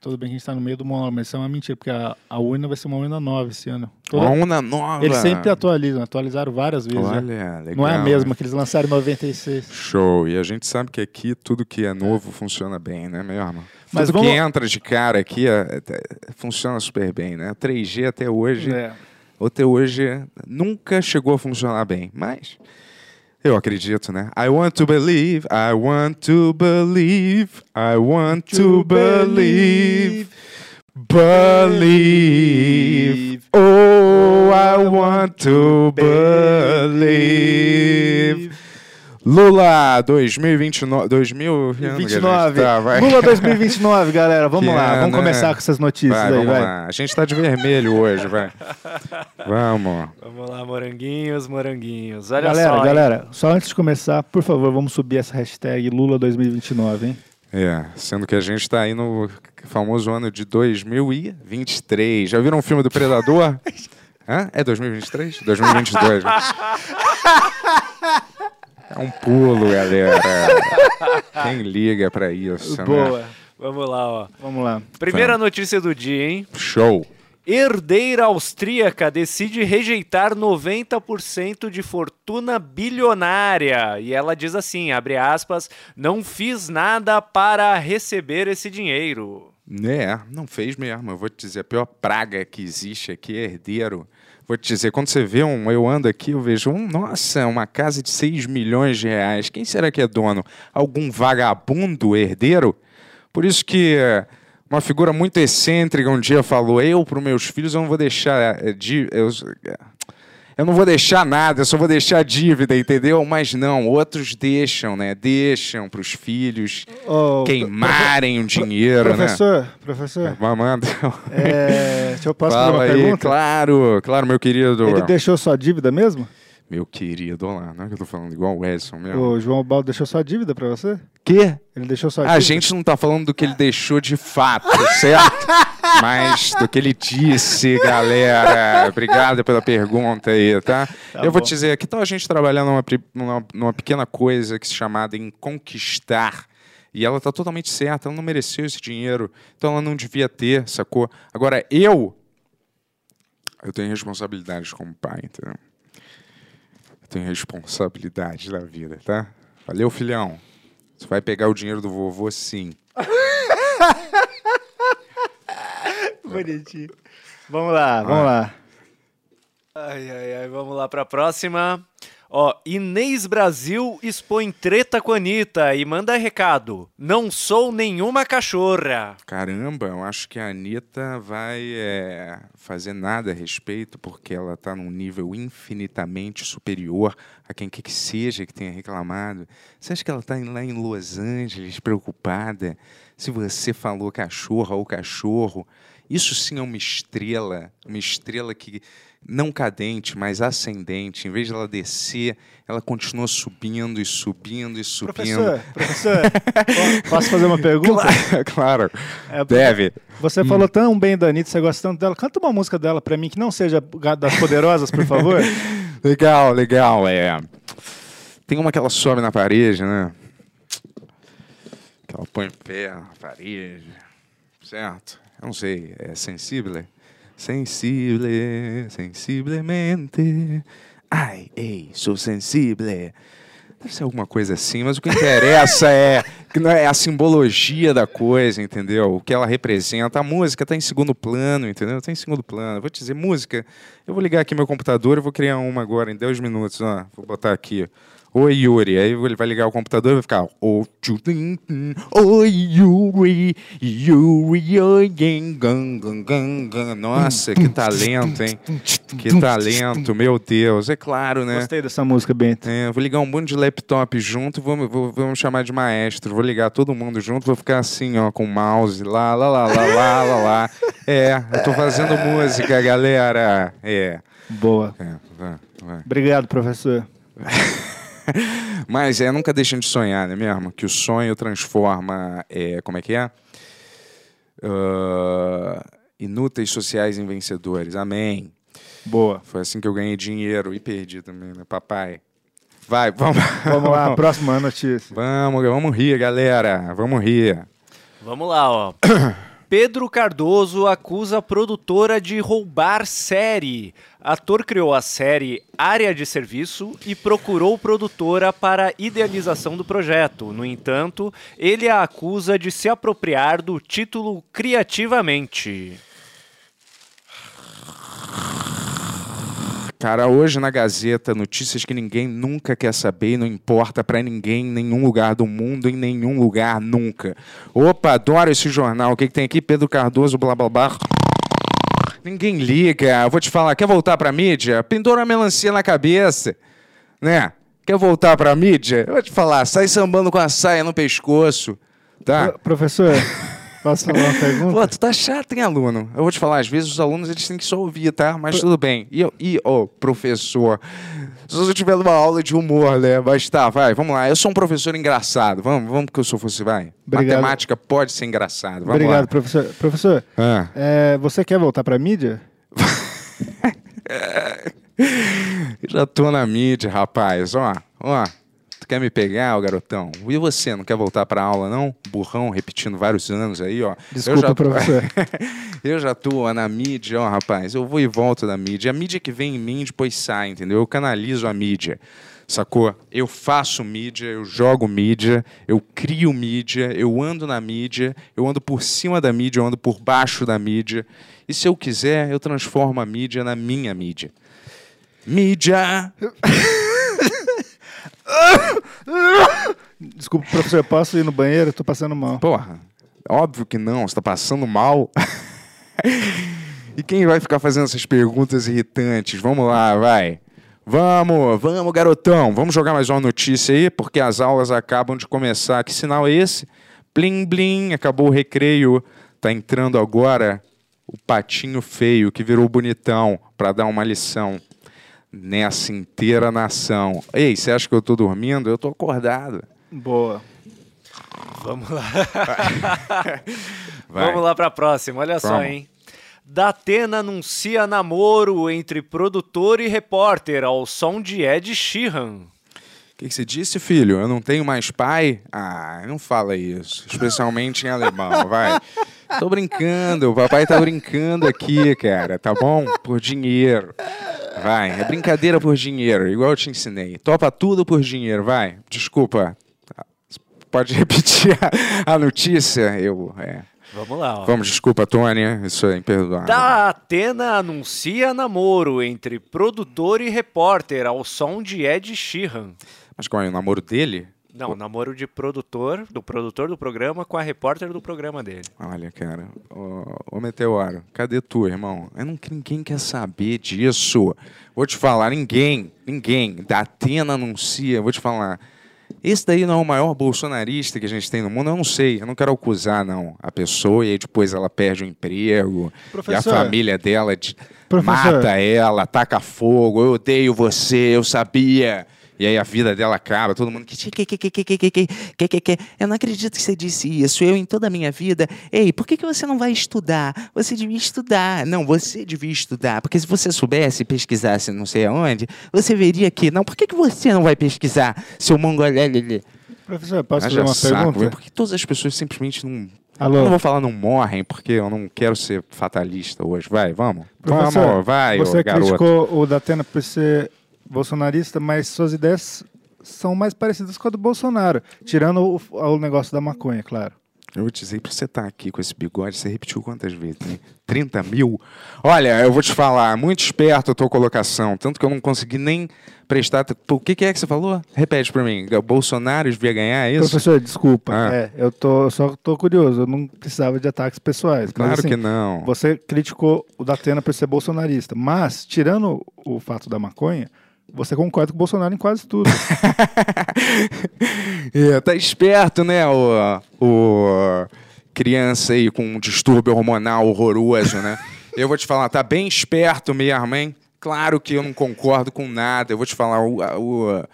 tudo bem que a gente tá no meio do monólogo, mas isso é uma mentira, porque a, a urna vai ser uma urna nova esse ano. Uma urna nova. Eles sempre atualizam, atualizaram várias vezes. já. Olha, legal. Não é a mesma que eles lançaram em 96. Show. E a gente sabe que aqui tudo que é novo funciona bem, né, mesmo? Mas tudo vamos- que entra de cara aqui é- é- funciona super bem, né? 3G até hoje, É. até hoje nunca chegou a funcionar bem, mas eu acredito, né? I want to believe, I want to believe, I want to believe, believe. Oh, I want to believe. Lula 2029, 2000, que ano que a gente 29. tá? Vai. Lula (laughs) 2029, galera. Vamos Que lá, ano, vamos né? começar com essas notícias Vai, aí, vamos vai. lá. A gente tá de vermelho hoje, vai. Vamos. Vamos lá, moranguinhos, moranguinhos. Olha Galera, só. hein? galera, só antes de começar, por favor, vamos subir essa hashtag Lula 2029, hein? É, sendo que a gente tá aí no famoso ano de 2023. Já viram o filme do Predador? (laughs) Hã? É 2023? 2022. (laughs) né? É um pulo, galera. (laughs) Quem liga pra isso, né? Boa. Vamos lá, ó. Vamos lá. Primeira notícia do dia, hein? Show. Herdeira austríaca decide rejeitar 90% de fortuna bilionária. E ela diz assim, abre aspas, não fiz nada para receber esse dinheiro. É, não fez mesmo. Eu vou te dizer, a pior praga que existe aqui é herdeiro. Vou te dizer, quando você vê um, eu ando aqui, eu vejo, um, nossa, uma casa de 6 milhões de reais. Quem será que é dono? Algum vagabundo herdeiro? Por isso que eh, uma figura muito excêntrica um dia falou, eu para os meus filhos eu não vou deixar eh, de, eu, eu não vou deixar nada, eu só vou deixar dívida, entendeu? Mas não, outros deixam, né? Deixam para os filhos Ô, queimarem o dinheiro, né? Professor, professor, Mamando. é, deixa eu posso fazer uma aí, pergunta? claro, claro, meu querido. Ele deixou sua dívida mesmo? Meu querido, olha lá, não é que eu tô falando igual o Edson mesmo. O João Baldo deixou sua dívida pra você? Quê? Ele deixou sua A dívida? gente não tá falando do que ele deixou de fato, certo? (laughs) Mas do que ele disse, galera. Obrigado pela pergunta aí, tá? Tá eu vou bom. te dizer, que tal a gente trabalhar numa, numa, numa pequena coisa que se chamada em conquistar? E ela tá totalmente certa, ela não mereceu esse dinheiro, então ela não devia ter, sacou? Agora, eu. Eu tenho responsabilidades como pai, entendeu? Tenho responsabilidade na vida, tá? Valeu, filhão. Você vai pegar o dinheiro do vovô, sim. (laughs) Bonitinho. Vamos lá, vamos lá. Ai, ai, ai, vamos lá pra próxima. Ó, Inês Brasil expõe treta com a Anitta e manda recado. Não sou nenhuma cachorra. Caramba, eu acho que a Anitta vai é, fazer nada a respeito, porque ela está num nível infinitamente superior a quem quer que seja que tenha reclamado. Você acha que ela está lá em Los Angeles preocupada se você falou cachorra ou cachorro? Isso sim é uma estrela, uma estrela que não cadente, mas ascendente. Em vez de ela descer, ela continua subindo e subindo e subindo. Professor, professor, po- posso fazer uma pergunta? (laughs) claro, É, deve. Você falou tão bem da Anitta, você gosta tanto dela. Canta uma música dela pra mim que não seja das Poderosas, por favor. (laughs) Legal, legal, é. Tem uma que ela sobe na parede, né? Que ela põe o pé na parede. Certo? Eu não sei, é sensível? Sensível, sensiblemente. Ai, ei, sou sensível. Deve ser alguma coisa assim, mas o que interessa é, é a simbologia da coisa, entendeu? O que ela representa. A música está em segundo plano, entendeu? Está em segundo plano. Vou te dizer, música. Eu vou ligar aqui meu computador, eu vou criar uma agora em 10 minutos. Ó, vou botar aqui. Oi, Yuri. Aí ele vai ligar o computador e vai ficar. "Oh. Oi, Yuri. Yuri, oi, gang, gang, gang, gang, gang." Nossa, que talento, hein? Que talento, meu Deus. É claro, né? Gostei dessa música, Bento. É, vou ligar um monte de laptop junto, vamos, vou, vamos chamar de maestro, vou ligar todo mundo junto, vou ficar assim, ó, com o mouse, lá, lá, lá, lá, lá, lá, lá. É, eu tô fazendo música, galera. É. Boa. é vai, vai. Obrigado, professor. (laughs) (laughs) Mas é, nunca deixem de sonhar, né mesmo? Que o sonho transforma, é, como é que é? Ah, inúteis sociais em vencedores. Amém. Boa. Foi assim que eu ganhei dinheiro e perdi também, né, papai? Vai, vamos. Vamos lá, (laughs) próxima notícia. Vamos, vamos rir, galera. Vamos rir. Vamos lá, ó. (coughs) Pedro Cardoso acusa a produtora de roubar série. Ator criou a série Área de Serviço e procurou produtora para idealização do projeto. No entanto, ele a acusa de se apropriar do título criativamente. Cara, hoje na Gazeta, notícias que ninguém nunca quer saber e não importa pra ninguém em nenhum lugar do mundo, em nenhum lugar nunca. Opa, adoro esse jornal. O que, que tem aqui? Pedro Cardoso, blá blá blá. Ninguém liga. Eu vou te falar, quer voltar pra mídia? Pendura a melancia na cabeça. Né? Quer voltar pra mídia? Eu vou te falar, sai sambando com a saia no pescoço. Tá? Pro- Professor, (laughs) posso falar uma pergunta? Pô, tu tá chato, hein, aluno? Eu vou te falar, às vezes os alunos eles têm que só ouvir, tá? Mas tudo bem. E, e ô, professor, se você tiver numa aula de humor, né? Mas tá, vai, vamos lá. Eu sou um professor engraçado. Vamos, vamos que eu sou fosse, vai. Obrigado. Matemática pode ser engraçado. Vamos Obrigado, lá. professor. Professor, Ah. é, você quer voltar pra mídia? (laughs) Já tô na mídia, rapaz. Ó, ó. Quer me pegar, ô garotão? E você, não quer voltar pra aula, não? Burrão, repetindo vários anos aí, ó. Desculpa, eu já... professor. (laughs) eu já tô ó, na mídia, ó, rapaz. Eu vou e volto da mídia. A mídia que vem em mim depois sai, entendeu? Eu canalizo a mídia. Sacou? Eu faço mídia, eu jogo mídia, eu crio mídia, eu ando na mídia, eu ando por cima da mídia, eu ando por baixo da mídia. E se eu quiser, eu transformo a mídia na minha mídia. Mídia! (laughs) Desculpa, professor, posso ir no banheiro? Eu tô passando mal. Porra, óbvio que não, você tá passando mal. e quem vai ficar fazendo essas perguntas irritantes? Vamos lá, vai. Vamos, vamos, garotão. Vamos jogar mais uma notícia aí, porque as aulas acabam de começar. Que sinal é esse? Blim, blim, acabou o recreio. Tá entrando agora o patinho feio, que virou bonitão, pra dar uma lição nessa inteira nação. Ei, você acha que eu tô dormindo? Eu tô acordado. Boa. Vamos lá. (laughs) Vai. Vamos lá pra próxima, olha só, Vamos. hein? Datena anuncia namoro entre produtor e repórter ao som de Ed Sheeran. O que, que você disse, filho? Eu não tenho mais pai? Ah, não fala isso. Especialmente em alemão, vai. Tô brincando, o papai tá brincando aqui, cara, tá bom? Por dinheiro. Vai, é brincadeira por dinheiro, igual eu te ensinei. Topa tudo por dinheiro, vai. Desculpa. Pode repetir a, a notícia? Eu, é. Vamos lá, ó. Vamos, desculpa, Tony, isso é imperdoável. Da Atena anuncia namoro entre produtor e repórter ao som de Ed Sheeran. Mas qual é o namoro dele? Não, namoro de produtor, do produtor do programa com a repórter do programa dele. Olha, cara, ô, ô Meteoro, cadê tu, irmão? Eu não, ninguém quer saber disso. Vou te falar, ninguém, ninguém. Da Atena anuncia, vou te falar. Esse daí não é o maior bolsonarista que a gente tem no mundo, eu não sei, eu não quero acusar, não. A pessoa e aí depois ela perde o emprego, Professor. e a família dela de- mata ela, taca fogo, eu odeio você, eu sabia. E aí a vida dela acaba, todo mundo. que tinha que. Eu não acredito que você disse isso. Eu, em toda a minha vida. Ei, por que, que você não vai estudar? Você devia estudar. Não, você devia estudar. Porque se você soubesse, pesquisasse não sei aonde, você veria que. Não, por que, que você não vai pesquisar, seu mongolé? Professor, posso fazer uma saco, pergunta? Véio, porque todas as pessoas simplesmente não. Alô? Eu não vou falar não morrem, porque eu não quero ser fatalista hoje. Vai, vamos. Professor, vamos, vai, Você ô, criticou garoto. o Datena por ser bolsonarista, mas suas ideias são mais parecidas com a do Bolsonaro, tirando o, o negócio da maconha, claro. Eu vou te dizer pra você estar aqui com esse bigode, você repetiu quantas vezes? Né? 30 mil? Olha, eu vou te falar, muito esperto a tua colocação, tanto que eu não consegui nem prestar. O que, que é que você falou? Repete pra mim. O Bolsonaro devia ganhar é isso? Professor, desculpa. Ah. É, eu, tô, eu só tô curioso, eu não precisava de ataques pessoais. Claro mas, assim, que não. Você criticou o Datena por ser bolsonarista, mas, tirando o fato da maconha, você concorda com o Bolsonaro em quase tudo. (laughs) É, tá esperto, né, o, o criança aí com um distúrbio hormonal horroroso, né? Eu vou te falar, tá bem esperto mesmo, hein? Claro que eu não concordo com nada. Eu vou te falar, o, o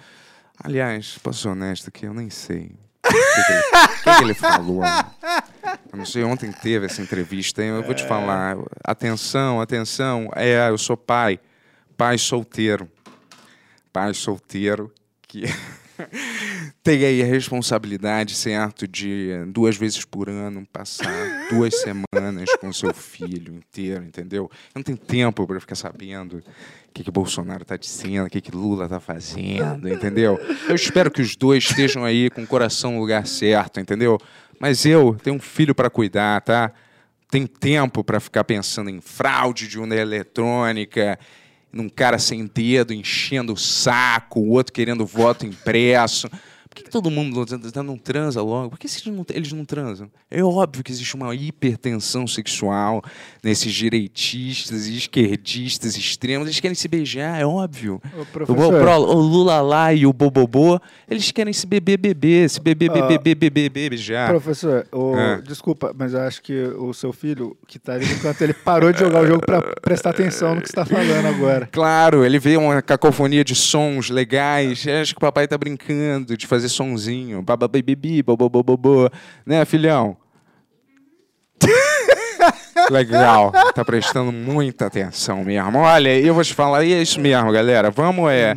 aliás, posso ser honesto aqui, eu nem sei. O que, que, ele, que ele falou? Eu não sei, ontem teve essa entrevista, hein? eu vou te falar. Atenção, atenção. É, eu sou pai. Pai solteiro. Pai solteiro que (laughs) tem aí a responsabilidade, certo, de duas vezes por ano passar duas semanas com seu filho inteiro, entendeu? Eu não tenho tempo para ficar sabendo o que, que Bolsonaro tá dizendo, o que, que Lula tá fazendo, entendeu? Eu espero que os dois estejam aí com o coração no lugar certo, entendeu? Mas eu tenho um filho para cuidar, tá? Tenho tempo para ficar pensando em fraude de urna eletrônica, num cara sem dedo enchendo o saco, o outro querendo voto impresso. Por que, que todo mundo não transa logo? Por que eles não, eles não transam? É óbvio que existe uma hipertensão sexual nesses direitistas e esquerdistas extremos. Eles querem se beijar, é óbvio. Ô, O, pro- o Lula lá e o Bobobô, eles querem se beber, beber, se beber, beber, beber, beber, beijar. Professor, o- Ah. desculpa, mas eu acho que o seu filho, que tá ali no canto, ele parou de jogar o jogo pra prestar atenção no que você tá falando agora. Claro, ele vê uma cacofonia de sons legais. Acho que o papai tá brincando de fazer sonzinho. Bababibibi, bobobobobô. Né, filhão? (laughs) Legal, tá prestando muita atenção mesmo. Olha, eu vou te falar, e é isso mesmo, galera. Vamos, é.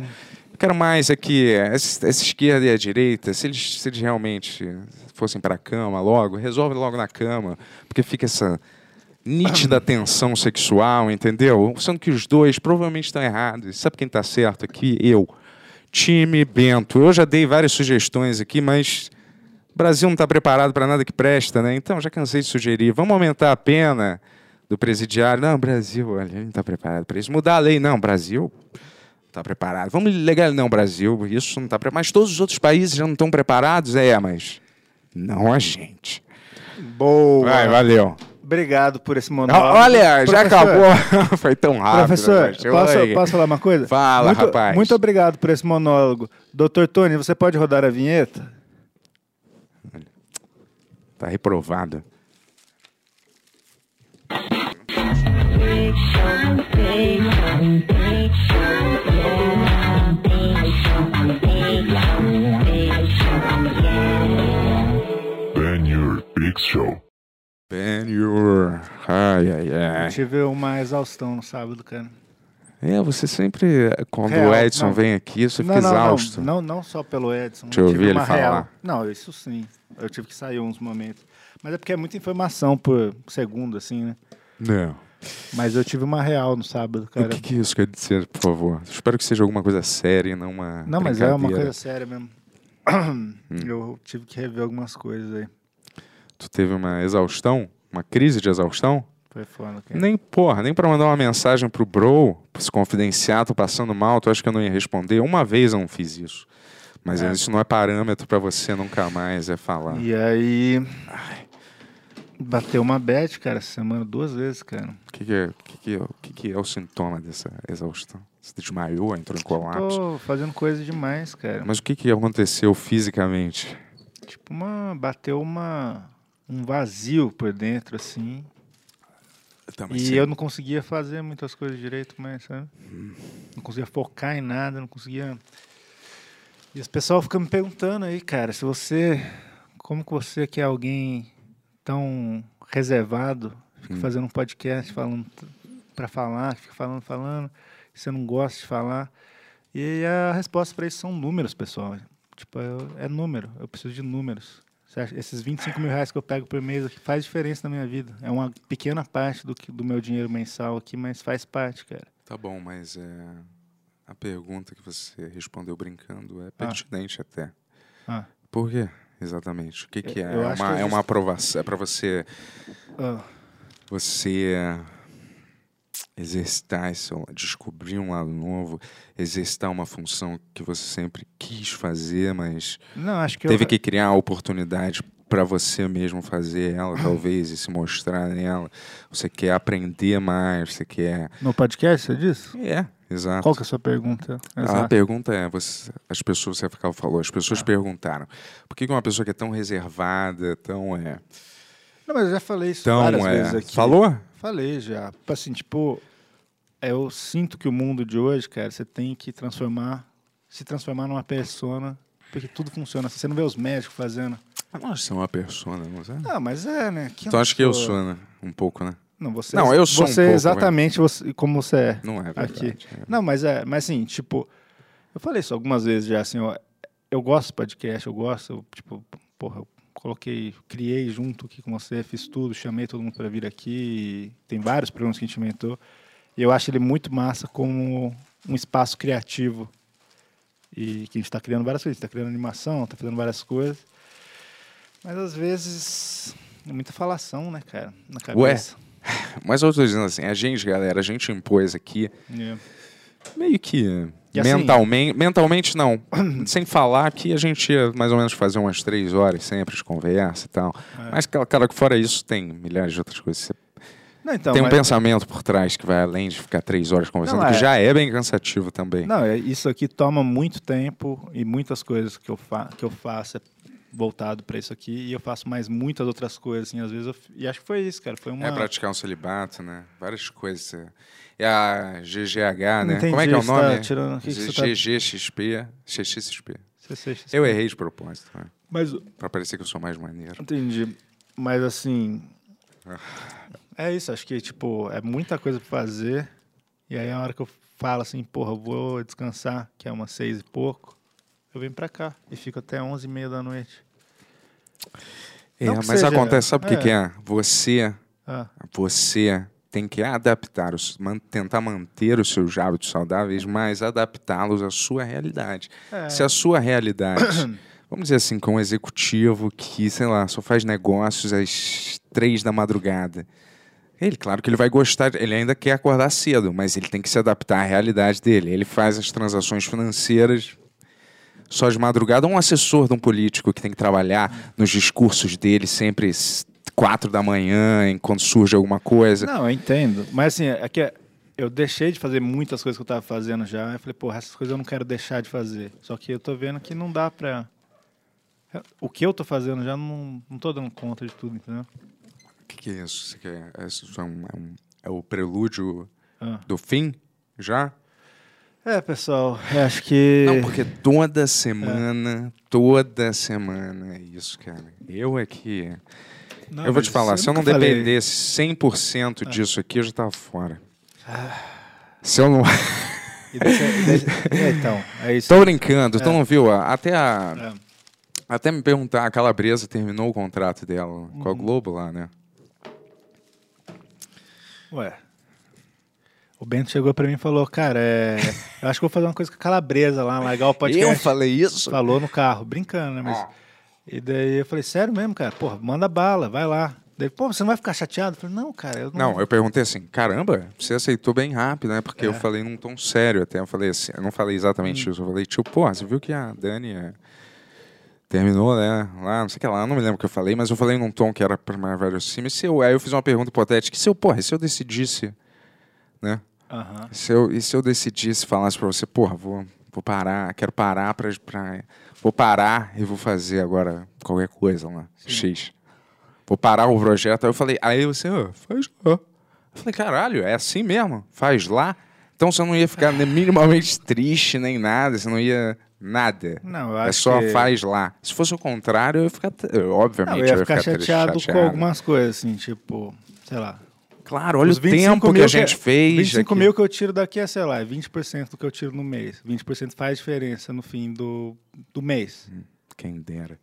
Quero mais aqui, essa, essa esquerda e a direita, se eles, se eles realmente fossem pra cama logo, resolve logo na cama, porque fica essa nítida (clears throat) tensão sexual, entendeu? Sendo que os dois provavelmente estão errados. Sabe quem tá certo aqui? Eu. Time Bento. Eu já dei várias sugestões aqui, mas o Brasil não está preparado para nada que presta, né? Então, já cansei de sugerir. Vamos aumentar a pena do presidiário. Não, Brasil, olha, ele não está preparado para isso. Mudar a lei. Não, Brasil não está preparado. Vamos legal, não, Brasil, isso não está preparado. Mas todos os outros países já não estão preparados? É, mas não a gente. Boa. Vai, valeu. Obrigado por esse monólogo. Olha, já acabou. (laughs) Foi tão rápido. Professor, eu- posso, posso falar uma coisa? Fala, muito, rapaz. Muito obrigado por esse monólogo. Doutor Tony, você pode rodar a vinheta? Tá reprovado. Ben Your Big Show. Your... Ai, ai, Eu ai. tive uma exaustão no sábado, cara. É, você sempre, quando Real, o Edson não. vem aqui, você fica não, exausto. não, não, só pelo Edson. Tive ouvir ele uma falar. real. Não, isso sim. Eu tive que sair uns momentos. Mas é porque é muita informação por segundo, assim, né? Não. Mas eu tive uma real no sábado, cara. O que, que isso quer dizer, por favor? Espero que seja alguma coisa séria, não uma Não, mas é uma coisa séria mesmo. (coughs) Eu tive que rever algumas coisas aí. Tu teve uma exaustão? Uma crise de exaustão? Foi foda, cara. Nem, porra, nem pra mandar uma mensagem pro bro, pra se confidenciar, tô passando mal, tu acha que eu não ia responder? Uma vez eu não fiz isso. Mas É. isso não é parâmetro pra você nunca mais é falar. E aí. Bateu uma bad, cara, essa semana duas vezes, cara. O que, que, é, o que, que, é, que, que é o sintoma dessa exaustão? Você desmaiou, entrou em colapso? Tô fazendo coisa demais, cara. Mas o que, que aconteceu fisicamente? Tipo, uma. Bateu uma. Um vazio por dentro, assim. Tá, E eu não conseguia fazer muitas coisas direito, mas, sabe? Não conseguia focar em nada, não conseguia. E os pessoal fica me perguntando aí, cara, se você. Como que você que é alguém tão reservado, fica Hum. fazendo um podcast falando pra falar, fica falando, falando, você não gosta de falar. E a resposta pra isso são números, pessoal. Tipo, é número, eu preciso de números. Esses 25 mil reais que eu pego por mês aqui faz diferença na minha vida. É uma pequena parte do, que, do meu dinheiro mensal aqui, mas faz parte, cara. Tá bom, mas é, a pergunta que você respondeu brincando é pertinente até. Ah. Por quê, exatamente? O que, que é? Eu é acho uma, que é uma aprovação, é para você, Ah, você exercitar esse, descobrir um lado novo, exercitar uma função que você sempre quis fazer, mas não, acho que teve eu, que criar a oportunidade para você mesmo fazer ela, (clears throat) talvez, e se mostrar nela. Você quer aprender mais, você quer. No podcast, você disse? É, exato. Qual que é a sua pergunta? A Exato. pergunta é, você, as pessoas, você falou, as pessoas perguntaram, por que uma pessoa que é tão reservada, tão é, Não, mas eu já falei isso tão várias é, vezes aqui. falou? Falei já. Assim, tipo, eu sinto que o mundo de hoje, cara, você tem que transformar, se transformar numa persona, porque tudo funciona. Você não vê os médicos fazendo Eu não acho que você é uma persona, não sei. Ah, mas é, né? Que Então acho que eu sou- né? Um pouco, né? Não, você, Não, eu sou um você é pouco, exatamente você, como você é. Não é aqui. verdade. é. Não, mas é, mas assim, tipo, eu falei isso algumas vezes já, assim, ó, eu gosto de podcast, eu gosto, eu, tipo, porra, eu coloquei, criei junto aqui com você, fiz tudo, chamei todo mundo para vir aqui, tem vários programas que a gente inventou, e eu acho ele muito massa como um espaço criativo, e que a gente está criando várias coisas, está criando animação, está fazendo várias coisas, mas às vezes é muita falação, né, cara, na cabeça. Mas eu tô dizendo assim, a gente, galera, a gente impôs aqui É. meio que E assim- mentalmente, mentalmente não, (clears throat) sem falar que a gente ia mais ou menos fazer umas três horas sempre de conversa e tal. É. Mas, cara, que fora isso, tem milhares de outras coisas. Você Não, então, tem um mas- pensamento por trás que vai além de ficar três horas conversando, Não, que é. já é bem cansativo também. Não, é- isso aqui toma muito tempo e muitas coisas que eu, fa que eu faço é voltado para isso aqui e eu faço mais muitas outras coisas, assim, às vezes eu, f- e acho que foi isso, cara, foi uma É praticar um celibato, né? Várias coisas. é. E a GGH, né? Entendi, Como é que é o tá nome? tirando- tá- GGXP. XXP. CCXP. Eu errei de propósito, né? Mas Pra parecer que eu sou mais maneiro. entendi. Mas assim, Ah. é isso, acho que tipo, é muita coisa pra fazer. E aí a hora que eu falo assim, porra, eu vou descansar, que é umas seis e pouco, eu venho pra cá e fico até onze e meia da noite. É, que mas seja- acontece, sabe o que, é. que é? Você, Ah, você tem que adaptar, os, man- tentar manter os seus hábitos saudáveis, mas adaptá-los à sua realidade. É. Se a sua realidade, (coughs) vamos dizer assim, com um executivo que, sei lá, só faz negócios às três da madrugada. Ele, claro que ele vai gostar, ele ainda quer acordar cedo, mas ele tem que se adaptar à realidade dele. Ele faz as transações financeiras só de madrugada. Um assessor de um político que tem que trabalhar nos discursos dele sempre quatro da manhã, enquanto surge alguma coisa. Não, eu entendo. Mas assim, é que eu deixei de fazer muitas coisas que eu tava fazendo já. Eu falei, porra, essas coisas eu não quero deixar de fazer. Só que eu tô vendo que não dá pra. O que eu tô fazendo já não, não tô dando conta de tudo, entendeu? O que, que é isso? Você quer, é, isso é, um- é um- é o prelúdio Ah. do fim? Já? É, pessoal, acho que. Não, porque toda semana, toda semana é isso, cara. Eu é que. Não, eu vou te falar, se eu não falei. dependesse 100% disso aqui, eu já tava fora. Se eu não. (laughs) É, então, é isso. Tô brincando, tu não viu? Até a. É. Até me perguntar, a Calabresa terminou o contrato dela Uhum. com a Globo lá, né? Ué. O Bento chegou pra mim e falou, cara, é... eu acho que vou fazer uma coisa com a calabresa lá, largar o (laughs) podcast. Eu falei isso? Falou no carro, brincando, né? Mas... Ah. E daí eu falei, sério mesmo, cara? Porra, manda bala, vai lá. Daí, pô, você não vai ficar chateado? Eu falei, não, cara, eu não... Não, eu perguntei assim, caramba, você aceitou bem rápido, né? Porque eu É. falei num tom sério até. Eu falei assim, eu não falei exatamente Hum. isso. Eu falei, tipo, pô, você viu que a Dani é, terminou, né? Lá, não sei o que lá, eu não me lembro o que eu falei, mas eu falei num tom que era pra mais verossímil. E se eu, aí eu fiz uma pergunta hipotética, se eu, porra, se eu decidisse, né? E se eu, e se eu decidisse, falasse pra você, porra, vou, vou parar, quero parar pra, pra. Vou parar e vou fazer agora qualquer coisa lá, X. Vou parar o projeto. Aí eu falei, aí você, "Ah, faz lá. Eu falei, caralho, é assim mesmo? Faz lá? Então você não ia ficar minimamente (laughs) triste nem nada, você não ia. Nada. Não, eu é acho só que- faz lá. Se fosse o contrário, eu ia ficar. eu, obviamente, Não, eu ia eu ficar triste, chateado, com algumas coisas, assim, tipo, sei lá. Claro, olha Os o 25 tempo que a gente fez. 25 aqui. mil que eu tiro daqui é, sei lá, é 20% do que eu tiro no mês. 20% faz diferença no fim do, do mês. Quem dera.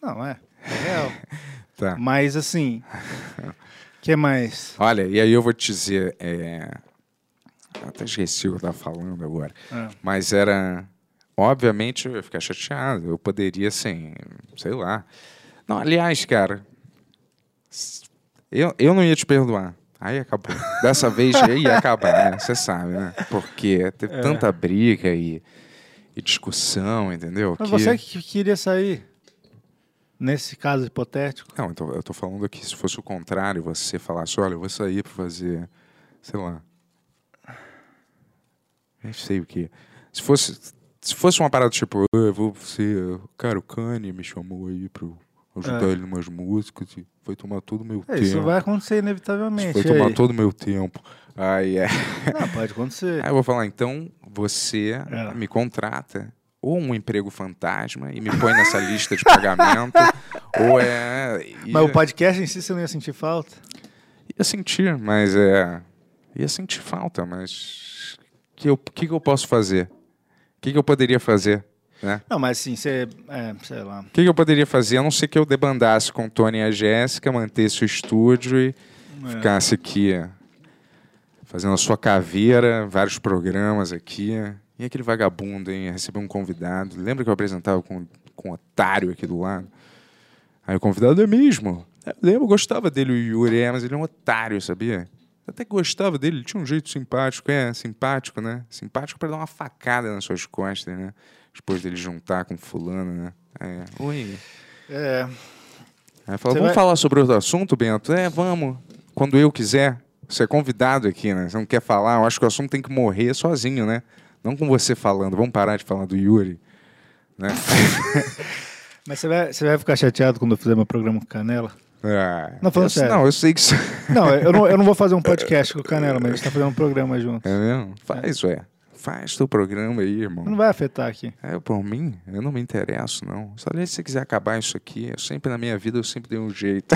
Não, é. É real. (laughs) Tá. Mas, assim, o (laughs) que mais? Olha, e aí eu vou te dizer. É... Até esqueci o que eu estava falando agora. Ah. Mas era. Obviamente eu ia ficar chateado. Eu poderia, assim, sei lá. Não, aliás, cara. Eu, eu não ia te perdoar. Aí acabou. Dessa vez ia acabar, né? Você sabe, né? Porque teve É. tanta briga e, e discussão, entendeu? Mas que- você que queria sair. Nesse caso hipotético. Não, então, eu tô falando aqui, se fosse o contrário, você falasse, olha, eu vou sair pra fazer, sei lá. Nem sei o que. Se fosse, se fosse uma parada tipo, "Ah, eu vou ser. Cara, o Kanye me chamou aí eu ajudar É. ele umas músicas e vai tomar todo o meu É, tempo. isso vai acontecer Isso inevitavelmente. vai e tomar aí? todo o meu tempo. Aí é. Não, pode acontecer. Aí eu vou falar, então você É. me contrata ou um emprego fantasma e me põe nessa lista de pagamento, (laughs) ou é. ia- Mas o podcast em si você não ia sentir falta? Ia sentir, mas é. Ia sentir falta, mas. O que, eu, que, que eu posso fazer? O que, que eu poderia fazer? Né? Não, mas assim, você. É, sei lá. O que, que eu poderia fazer? A não ser que eu debandasse com o Tony e a Jéssica, mantesse o estúdio e É. ficasse aqui é, fazendo a sua caveira, vários programas aqui. E aquele vagabundo, hein? Receber um convidado. Lembra que eu apresentava com, com um otário aqui do lado? Aí o convidado é mesmo. Eu lembro, eu gostava dele, o Yuri, é, mas ele é um otário, sabia? Eu até gostava dele, ele tinha um jeito simpático, é, simpático, né? Simpático pra dar uma facada nas suas costas, né? Depois dele juntar com fulano, né? É. Oi. É. Aí fala, vamos vai- falar sobre outro assunto, Bento? É, vamos. Quando eu quiser. Você é convidado aqui, né? Você não quer falar. Eu acho que o assunto tem que morrer sozinho, né? Não com você falando. Vamos parar de falar do Yuri. Né? (laughs) Mas você vai, você vai ficar chateado quando eu fizer meu programa com Canela? Ah, Não, falando eu, sério. Não, eu sei que isso... Não, eu não, eu não vou fazer um podcast com o Canela, mas a gente tá fazendo um programa junto. É mesmo? Faz, ué. Faz teu programa aí, irmão. Não vai afetar aqui. É, por mim, eu não me interesso, não. Só se você quiser acabar isso aqui, eu sempre na minha vida, eu sempre dei um jeito.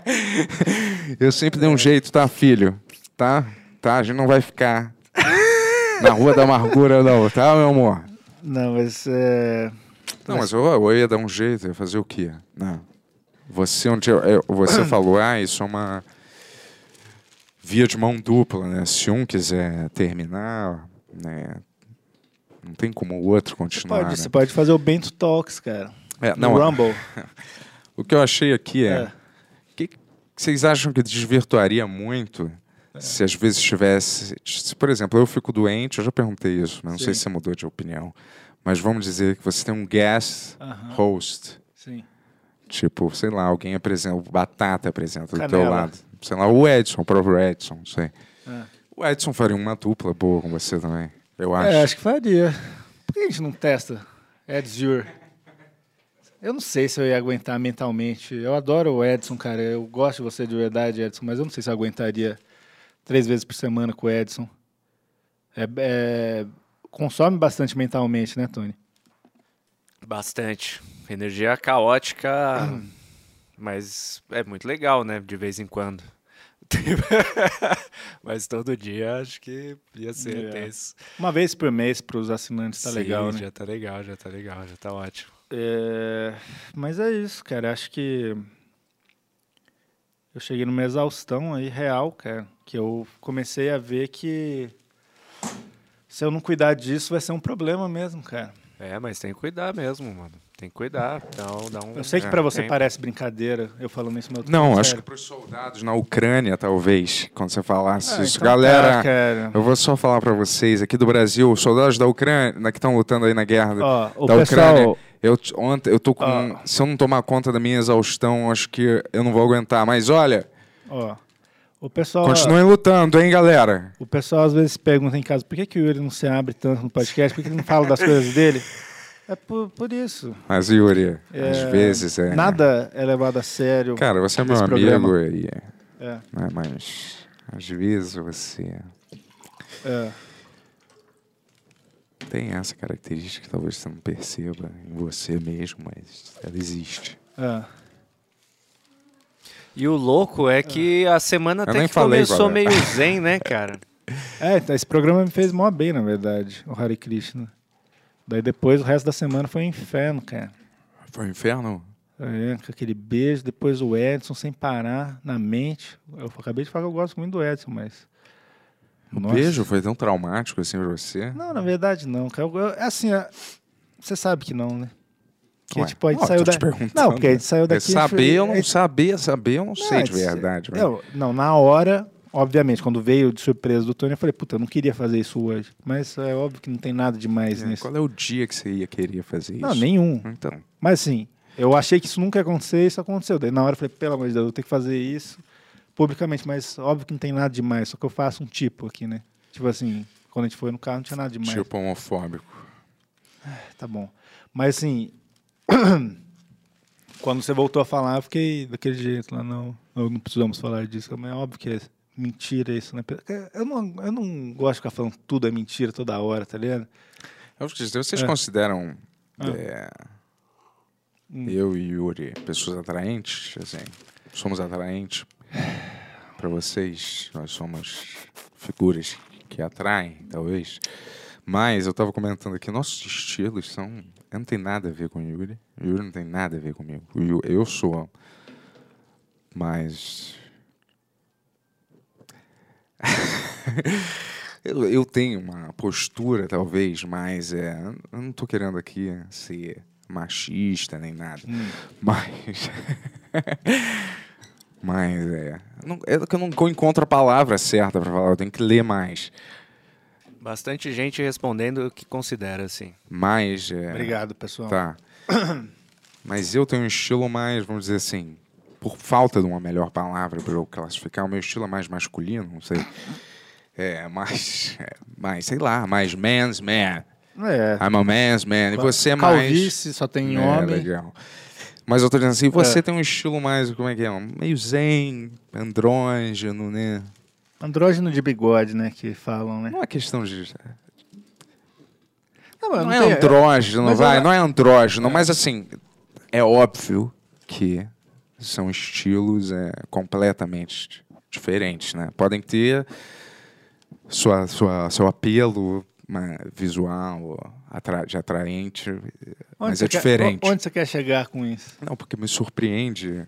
(laughs) eu sempre dei um jeito, tá, filho? Tá? Tá? A gente não vai ficar na Rua da Amargura, não, tá, meu amor? Não, mas é. Não, mas eu, eu ia dar um jeito, ia fazer o quê? Não. Você, onde você (clears throat) falou, ah, isso é uma via de mão dupla, né? Se um quiser terminar, né? Não tem como o outro continuar. Pode, né? Você pode fazer o Bento Talks, cara. É, não, Rumble. (laughs) O que eu achei aqui é. É. O que que vocês acham que desvirtuaria muito se às vezes tivesse. Se, por exemplo, eu fico doente, eu já perguntei isso, mas não sei Sim. se você mudou de opinião. Mas vamos dizer que você tem um guest Aham. host. Sim. Tipo, sei lá, alguém apresenta, o Batata apresenta do teu Canela. lado. Sei lá, o Edson, o próprio Edson, não sei. É. O Edson faria uma dupla boa com você também, eu acho. É, acho que faria. Por que a gente não testa Edzure? Eu não sei se eu ia aguentar mentalmente. Eu adoro o Edson, cara. Eu gosto de você de verdade, Edson, mas eu não sei se eu aguentaria três vezes por semana com o Edson. É, é- consome bastante mentalmente, né, Tony? Bastante. Energia caótica, (clears throat) mas é muito legal, né? De vez em quando. (laughs) mas todo dia acho que ia ser É. tenso. Uma vez por mês para os assinantes tá Sim, legal, né? Já tá legal, já tá legal, já tá ótimo. É, mas é isso, cara. Acho que eu cheguei numa exaustão aí real, cara. Que eu comecei a ver que se eu não cuidar disso vai ser um problema mesmo, cara. É, mas tem que cuidar mesmo, mano. Tem que cuidar. Então, dá um, Eu sei que pra você parece brincadeira eu falando isso, mas Não, acho que sério. para os soldados na Ucrânia, talvez, quando você falasse Ah, isso. então Galera, tá, cara. Eu vou só falar pra vocês aqui do Brasil, os soldados da Ucrânia que estão lutando aí na guerra Ó, o da pessoal- Ucrânia. Eu ontem eu tô com, se eu não tomar conta da minha exaustão, acho que eu não vou aguentar. Mas olha, Ó, o pessoal, continuem lutando, hein, galera. o pessoal às vezes pergunta em casa por que, que o Yuri não se abre tanto no podcast, por que ele não fala das coisas dele? (laughs) É por, por isso. Mas Yuri, É, às vezes é. Nada é levado a sério. Cara, você é meu amigo programa. aí, É, né, mas às vezes você é. tem essa característica que talvez você não perceba em você mesmo, mas ela existe. é. E o louco é que a semana Eu até que falei começou é. meio zen, né, cara? (laughs) É, então, esse programa me fez mó bem, na verdade, o Hare Krishna. Daí depois, o resto da semana foi um inferno, cara. Foi um inferno? É, com aquele beijo, depois o Edson sem parar na mente. Eu acabei de falar que eu gosto muito do Edson, mas. O Nossa. beijo foi tão traumático assim pra você? Não, na verdade não, cara. Eu- eu- é assim, é- você sabe que não, né? Que Ué, a gente não, saiu tô da... Não, porque a gente saiu É daqui... saber, eu não gente- saber, saber, eu não, sei de é, verdade. né? eu- não, na hora, obviamente, quando veio de surpresa do Tony, eu falei, puta, eu não queria fazer isso hoje. Mas é óbvio que não tem nada demais É, nisso. Qual é o dia que você ia querer fazer isso? Não, nenhum. Então, Mas assim, eu achei que isso nunca ia acontecer e isso aconteceu. Daí na hora eu falei, pelo amor de Deus, eu vou ter que fazer isso publicamente. Mas óbvio que não tem nada demais, só que eu faço um tipo aqui, né? Tipo assim, quando a gente foi no carro não tinha nada demais. tipo homofóbico. Tá bom. Mas assim, (clears throat) quando você voltou a falar, eu fiquei daquele jeito lá, não, não, não precisamos falar disso. Mas é óbvio que é mentira isso, né? Eu não, eu não gosto de ficar falando tudo é mentira toda hora, tá ligado? Eu vou te dizer, vocês É. consideram Ah. é, Hum. eu e Yuri pessoas atraentes? Assim, somos atraentes para vocês? Nós somos figuras que atraem, talvez. Mas eu tava comentando aqui, nossos estilos são. Eu não tem nada a ver com o Yuri. O Yuri não tem nada a ver comigo. Eu sou mais. (laughs) eu, eu tenho uma postura, talvez, mas é, eu não tô querendo aqui ser machista nem nada. Mas. (laughs) mas é. Não, é que eu não encontro a palavra certa para falar, eu tenho que ler mais. Bastante gente respondendo o que considera, assim. Mas. É, Obrigado, pessoal. Tá. (coughs) Mas eu tenho um estilo mais, vamos dizer assim, por falta de uma melhor palavra para eu classificar, o meu estilo é mais masculino, não sei. É, mais, é, mais sei lá, mais man's man. É. I'm a man's man. E você é mais. Calvície, só tem É, homem. legal. Mas eu tô dizendo assim, você É. tem um estilo mais, como é que é? Meio zen, andrógeno, né? Andrógeno de bigode, né? Que falam, né? Não é questão de. Não, Não não é andrógeno, vai, não é andrógeno, mas assim, é óbvio que são estilos é, completamente diferentes, né? Podem ter sua, sua, seu apelo ma- visual, atra, de atraente, mas você é quer- diferente. Onde você quer chegar com isso? Não, porque me surpreende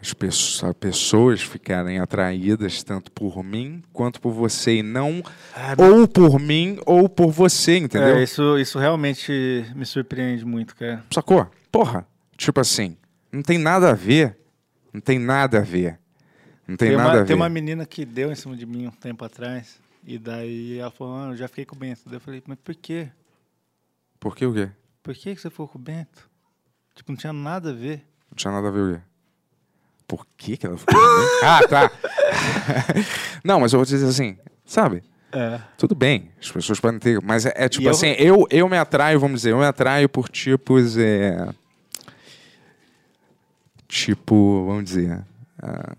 as pesso- as pessoas ficarem atraídas tanto por mim quanto por você e não ou por mim ou por você, entendeu? É, isso, isso realmente me surpreende muito, cara. Sacou? Porra, tipo assim, não tem nada a ver. Não tem nada a ver. Não tem, Tem, nada uma, a ver. tem uma menina que deu em cima de mim um tempo atrás. E daí ela falou, ah, eu já fiquei com o Bento. Daí eu falei, mas por quê? Por que o quê? Por que, que você ficou com o Bento? Tipo, não tinha nada a ver. Não tinha nada a ver o quê? Por que que ela ficou com ele? (laughs) Ah, tá. (laughs) não, mas eu vou te dizer assim, sabe? É. Tudo bem, as pessoas podem ter, mas é, é tipo E eu- assim, eu, eu me atraio, vamos dizer, eu me atraio por tipos, é, tipo, vamos dizer, ah,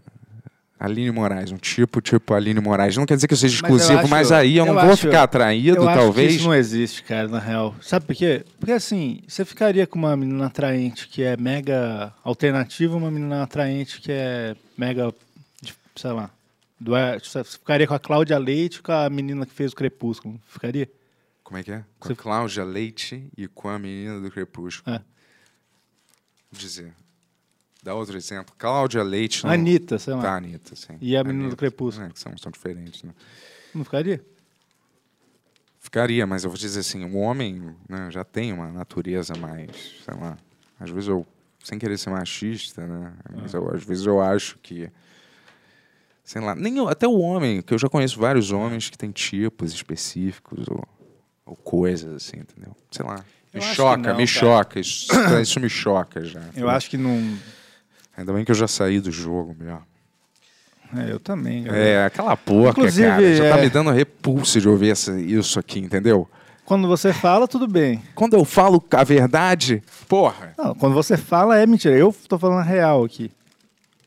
Aline Moraes, um tipo, tipo Aline Moraes. Não quer dizer que eu seja Mas eu exclusivo, mas, acho- aí eu não eu vou acho- ficar atraído, eu acho que talvez. isso não existe, cara, na real. Sabe por quê? Porque assim, você ficaria com uma menina atraente que é mega alternativa, uma menina atraente que é mega, sei lá, do, você ficaria com a Cláudia Leite com a menina que fez o Crepúsculo? Ficaria? Como é que é? Com Você- a Cláudia Leite e com a menina do Crepúsculo. É. Vou dizer. Dá outro exemplo. Cláudia Leite. não- Anitta, sei lá. Tá, Anitta, sim. E a menina do. Crepúsculo? É, que são, são diferentes, né? Não ficaria? Ficaria, mas eu vou dizer assim, o homem né, já tem uma natureza mais, sei lá, às vezes eu, sem querer ser machista, né, mas eu- às vezes eu acho que, sei lá, nem eu- até o homem, que eu já conheço vários homens que têm tipos específicos ou, ou coisas assim, entendeu? Sei lá, me choca, não, me cara. choca, isso, isso me choca já. Eu acho que não. Ainda bem que eu já saí do jogo, melhor. É, eu também. É, aquela porca, Inclusive, cara, já tá é- me dando repulso de ouvir essa, isso aqui, entendeu? Quando você fala, tudo bem. Quando eu falo a verdade, porra, Não, quando você fala, é mentira. Eu tô falando a real aqui.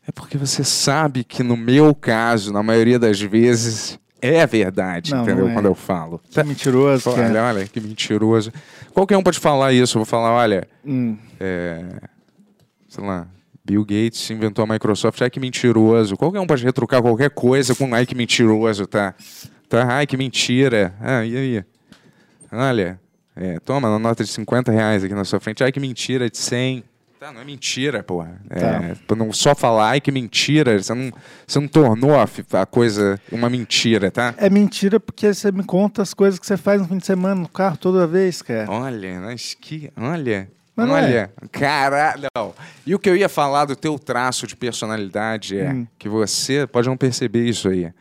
é porque você sabe que no meu caso, na maioria das vezes, é verdade, Não, entendeu? não é. Quando eu falo. Que mentiroso, Olha, cara. olha, que mentiroso. Qualquer um pode falar isso. Eu vou falar, olha, Hum. é, sei lá, Bill Gates inventou a Microsoft, ai que mentiroso. Qualquer um pode retrucar qualquer coisa com ai que mentiroso, tá? Tá, ai que mentira. Ah, e aí? Olha, é, toma uma nota de 50 reais aqui na sua frente, ai que mentira, de 100. Tá, não é mentira, porra. É, Tá. pra não só falar, ai que mentira, você não, você não tornou a, a coisa uma mentira, tá? É mentira porque você me conta as coisas que você faz no fim de semana no carro toda vez, cara. Olha, mas que. Olha. Mas não é. olha, caralho. Não. E o que eu ia falar do teu traço de personalidade é Hum. que você pode não perceber isso aí,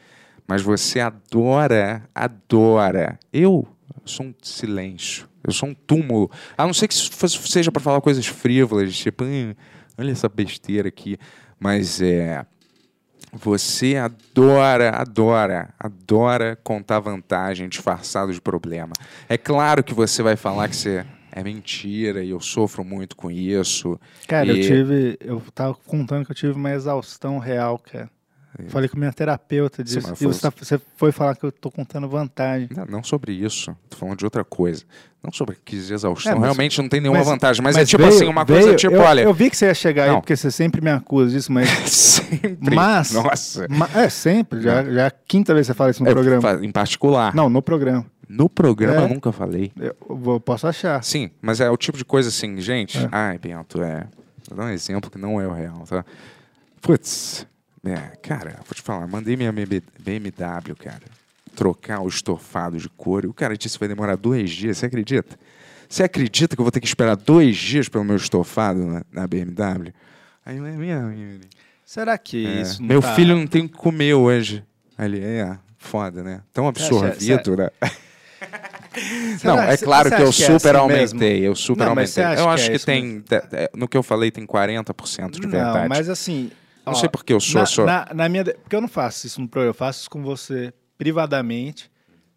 mas você adora, adora. Eu sou um silêncio. Eu sou um túmulo. A não ser que seja para falar coisas frívolas, tipo, "Hum, olha essa besteira aqui. Mas é. Você adora, adora, adora contar vantagem disfarçado de problema. É claro que você vai falar que você é mentira e eu sofro muito com isso. Cara, eu E- tive. Eu tava contando que eu tive uma exaustão real, cara. Falei com minha terapeuta Sim, disso. mas e você, tá- você foi falar que eu tô contando vantagem. Não, não sobre isso. Tô falando de outra coisa. Não sobre crise de exaustão. É, mas- Realmente não tem nenhuma mas- vantagem. Mas, é tipo veio- assim, uma veio- coisa tipo, eu, olha. Eu vi que você ia chegar aí, Não. porque você sempre me acusa disso, mas. (laughs) Sempre. Mas- Nossa. ma- é, sempre. Já, já é a quinta vez que você fala isso no É, programa. Em particular. Não, no programa. No programa É. eu nunca falei. Eu posso achar. Sim, mas é o tipo de coisa assim, gente. É. Ai, Bento, é. Vou dar um exemplo que não é o real, tá? Putz, é, cara, vou te falar, mandei minha BMW, cara, trocar o estofado de couro. O cara disse que vai demorar dois dias, você acredita? Você acredita que eu vou ter que esperar dois dias pelo meu estofado na, na BMW? Aí eu, é mesmo. Será que É, isso meu tá- filho não tem o que comer hoje. Ali, é, foda, né? Tão absorvido, né? (laughs) Não, é claro que eu é super assim aumentei, eu super aumentei. Eu acho é que tem, te- é, no que eu falei, tem 40% de verdade. Não, mas assim. Não sei porque eu sou, na, sou- Na, na minha, de- porque eu não faço isso no programa, eu faço isso com você privadamente,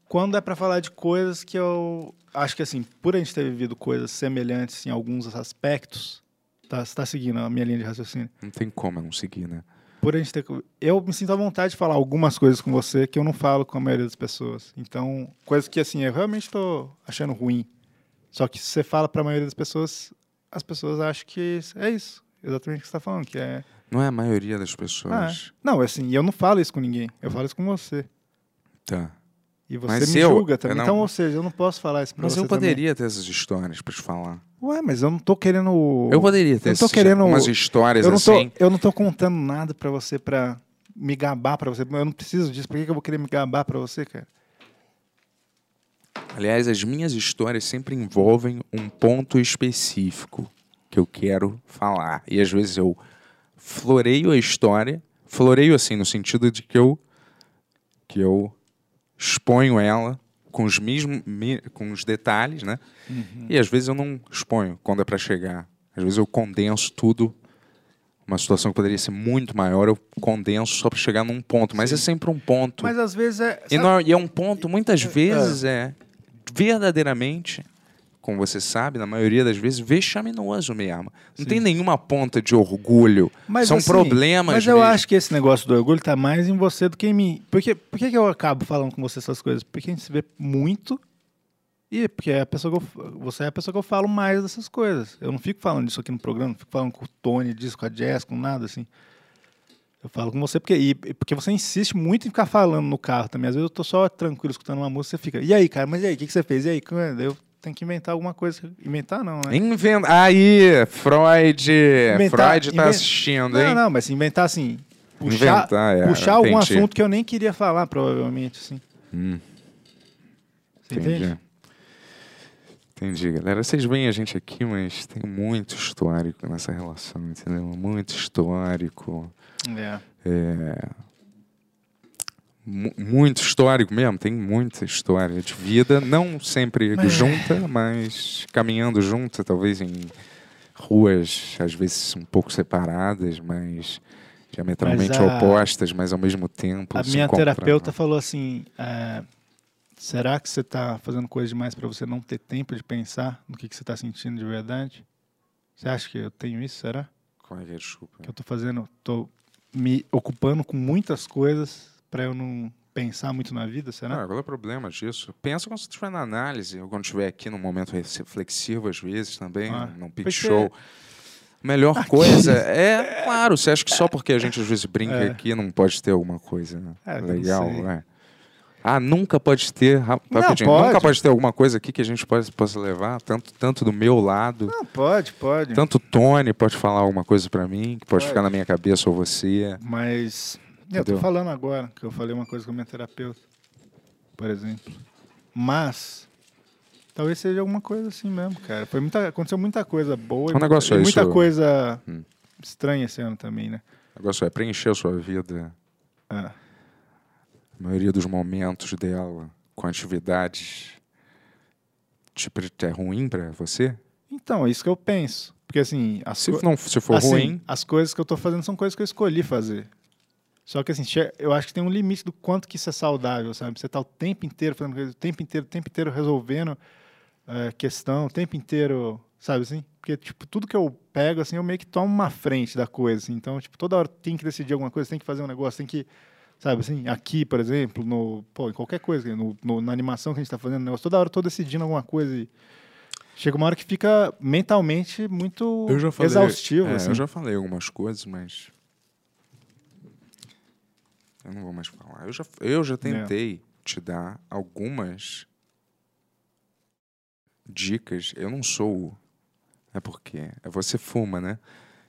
quando é pra falar de coisas que eu acho que assim, por a gente ter vivido coisas semelhantes em alguns aspectos, tá, você tá seguindo a minha linha de raciocínio. Não tem como eu não seguir, né? Por a gente ter, eu me sinto à vontade de falar algumas coisas com você que eu não falo com a maioria das pessoas. Então, coisas que assim, eu realmente tô achando ruim. Só que se você fala pra maioria das pessoas, as pessoas acham que é isso. Exatamente o que você tá falando, que é Não é a maioria das ah, pessoas. é. Não, assim, eu não falo isso com ninguém. Eu falo isso com você. Tá. E você Mas me eu- julga também. eu não- Então, ou seja, eu não posso falar isso pra Mas você eu também. poderia ter essas histórias pra te falar. Ué, mas eu não tô querendo... Eu poderia ter eu não tô querendo... umas histórias eu não tô, assim. Eu não tô contando nada pra você pra me gabar pra você. Eu não preciso disso. Por que que eu vou querer me gabar pra você, cara? Aliás, as minhas histórias sempre envolvem um ponto específico que eu quero falar. E às vezes eu floreio a história, floreio assim no sentido de que eu que eu exponho ela com os mesmos com os detalhes, né? E às vezes eu não exponho quando é para chegar. Às vezes eu condenso tudo uma situação que poderia ser muito maior, eu condenso só para chegar num ponto, mas é sempre um ponto. Mas às vezes é... E, não- e é um ponto, muitas vezes, é verdadeiramente, como você sabe, na maioria das vezes, vexaminoso mesmo. Não tem nenhuma ponta de orgulho. Mas, São assim, problemas Mas eu mesmo. acho que esse negócio do orgulho tá mais em você do que em mim. Por que, por que, que eu acabo falando com você essas coisas? Porque a gente se vê muito e porque é a pessoa que eu, você é a pessoa que eu falo mais dessas coisas. Eu não fico falando disso aqui no programa, não fico falando com o Tony disso, com a Jess, com nada assim. Eu falo com você porque, e, porque você insiste muito em ficar falando no carro também. Às vezes eu tô só tranquilo escutando uma música, você fica, e aí, cara, mas e aí, o que, que você fez? E aí, é? Eu tenho que inventar alguma coisa. Inventar não, né? Inventa... Aí, Freud. Inventar- Freud tá assistindo, hein? Não, não, mas inventar assim. Puxar, Inventar, é, puxar algum entendi. assunto que eu nem queria falar, provavelmente, assim. Hum, Você entendi. entende? Entendi, galera. Vocês veem a gente aqui, mas tem muito histórico nessa relação, entendeu? Muito histórico. É. É, muito histórico mesmo, tem muita história de vida, não sempre Mas- junta, mas caminhando junta, talvez em ruas às vezes um pouco separadas, mas diametralmente Mas a- opostas, mas ao mesmo tempo A minha terapeuta falou assim: é, será que você está fazendo coisa demais para você não ter tempo de pensar no que, que você está sentindo de verdade? Você acha que eu tenho isso? Será? Qual é que é? Desculpa. Que eu tô fazendo, tô me ocupando com muitas coisas para eu não pensar muito na vida, será? Ah, qual é o problema disso? Pensa quando você estiver na análise, ou quando estiver aqui num momento reflexivo, às vezes, também, Ah, num porque- show. Melhor coisa é, (laughs) claro, você acha que só porque a gente às vezes brinca É. aqui não pode ter alguma coisa né? É, não legal, né? Ah, nunca pode ter, ra- Não, rapidinho, pode. nunca pode ter alguma coisa aqui que a gente possa, possa levar, tanto, tanto do meu lado, Não, pode, pode. tanto Tony pode falar alguma coisa pra mim, que pode, Pode. ficar na minha cabeça ou você. Mas eu tô falando agora que eu falei uma coisa com a minha terapeuta, por exemplo. Mas talvez seja alguma coisa assim mesmo, cara. Foi muita, aconteceu muita coisa boa Um e, negócio e é muita isso- coisa Hum. estranha esse ano também, né? O negócio é preencher a sua vida, Ah. a maioria dos momentos dela com atividades tipo, é ruim pra você? Então, é isso que eu penso. Porque assim, as, Se não se for assim, ruim, as coisas que eu tô fazendo são coisas que eu escolhi fazer. Só que assim, eu acho que tem um limite do quanto que isso é saudável, sabe? Você tá o tempo inteiro fazendo coisa, o tempo inteiro, o tempo inteiro resolvendo eh, questão, o tempo inteiro sabe assim? Porque, tipo, tudo que eu pego, assim, eu meio que tomo uma frente da coisa, assim. Então, tipo, toda hora tem que decidir alguma coisa, tem que fazer um negócio, tem que, sabe assim? Aqui, por exemplo, no, pô, em qualquer coisa, no, no- na animação que a gente tá fazendo, negócio, toda hora eu tô decidindo alguma coisa e chega uma hora que fica mentalmente muito Eu já falei, exaustivo, é, assim. Eu já falei algumas coisas, mas. Eu não vou mais falar. Eu já, eu É. já tentei te dar algumas dicas. Eu não sou. É porque é você fuma, né?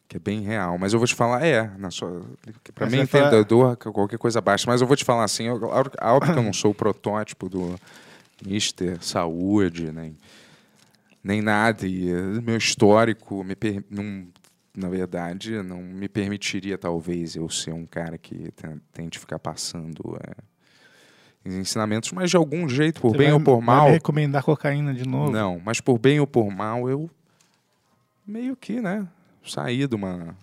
Que é bem real. Mas eu vou te falar, é, na sua, para Mas mim falar- entendedor, que qualquer coisa baixa. Mas eu vou te falar assim, eu, óbvio que eu não sou o protótipo do Mister Saúde, nem nem nada. E meu histórico me per- não, na verdade, não me permitiria, talvez, eu ser um cara que ten- tente ficar passando eh, ensinamentos, mas de algum jeito, por Você bem vai- ou por vai mal. me recomendar cocaína de novo? Não, mas por bem ou por mal, eu meio que, né, saí de uma.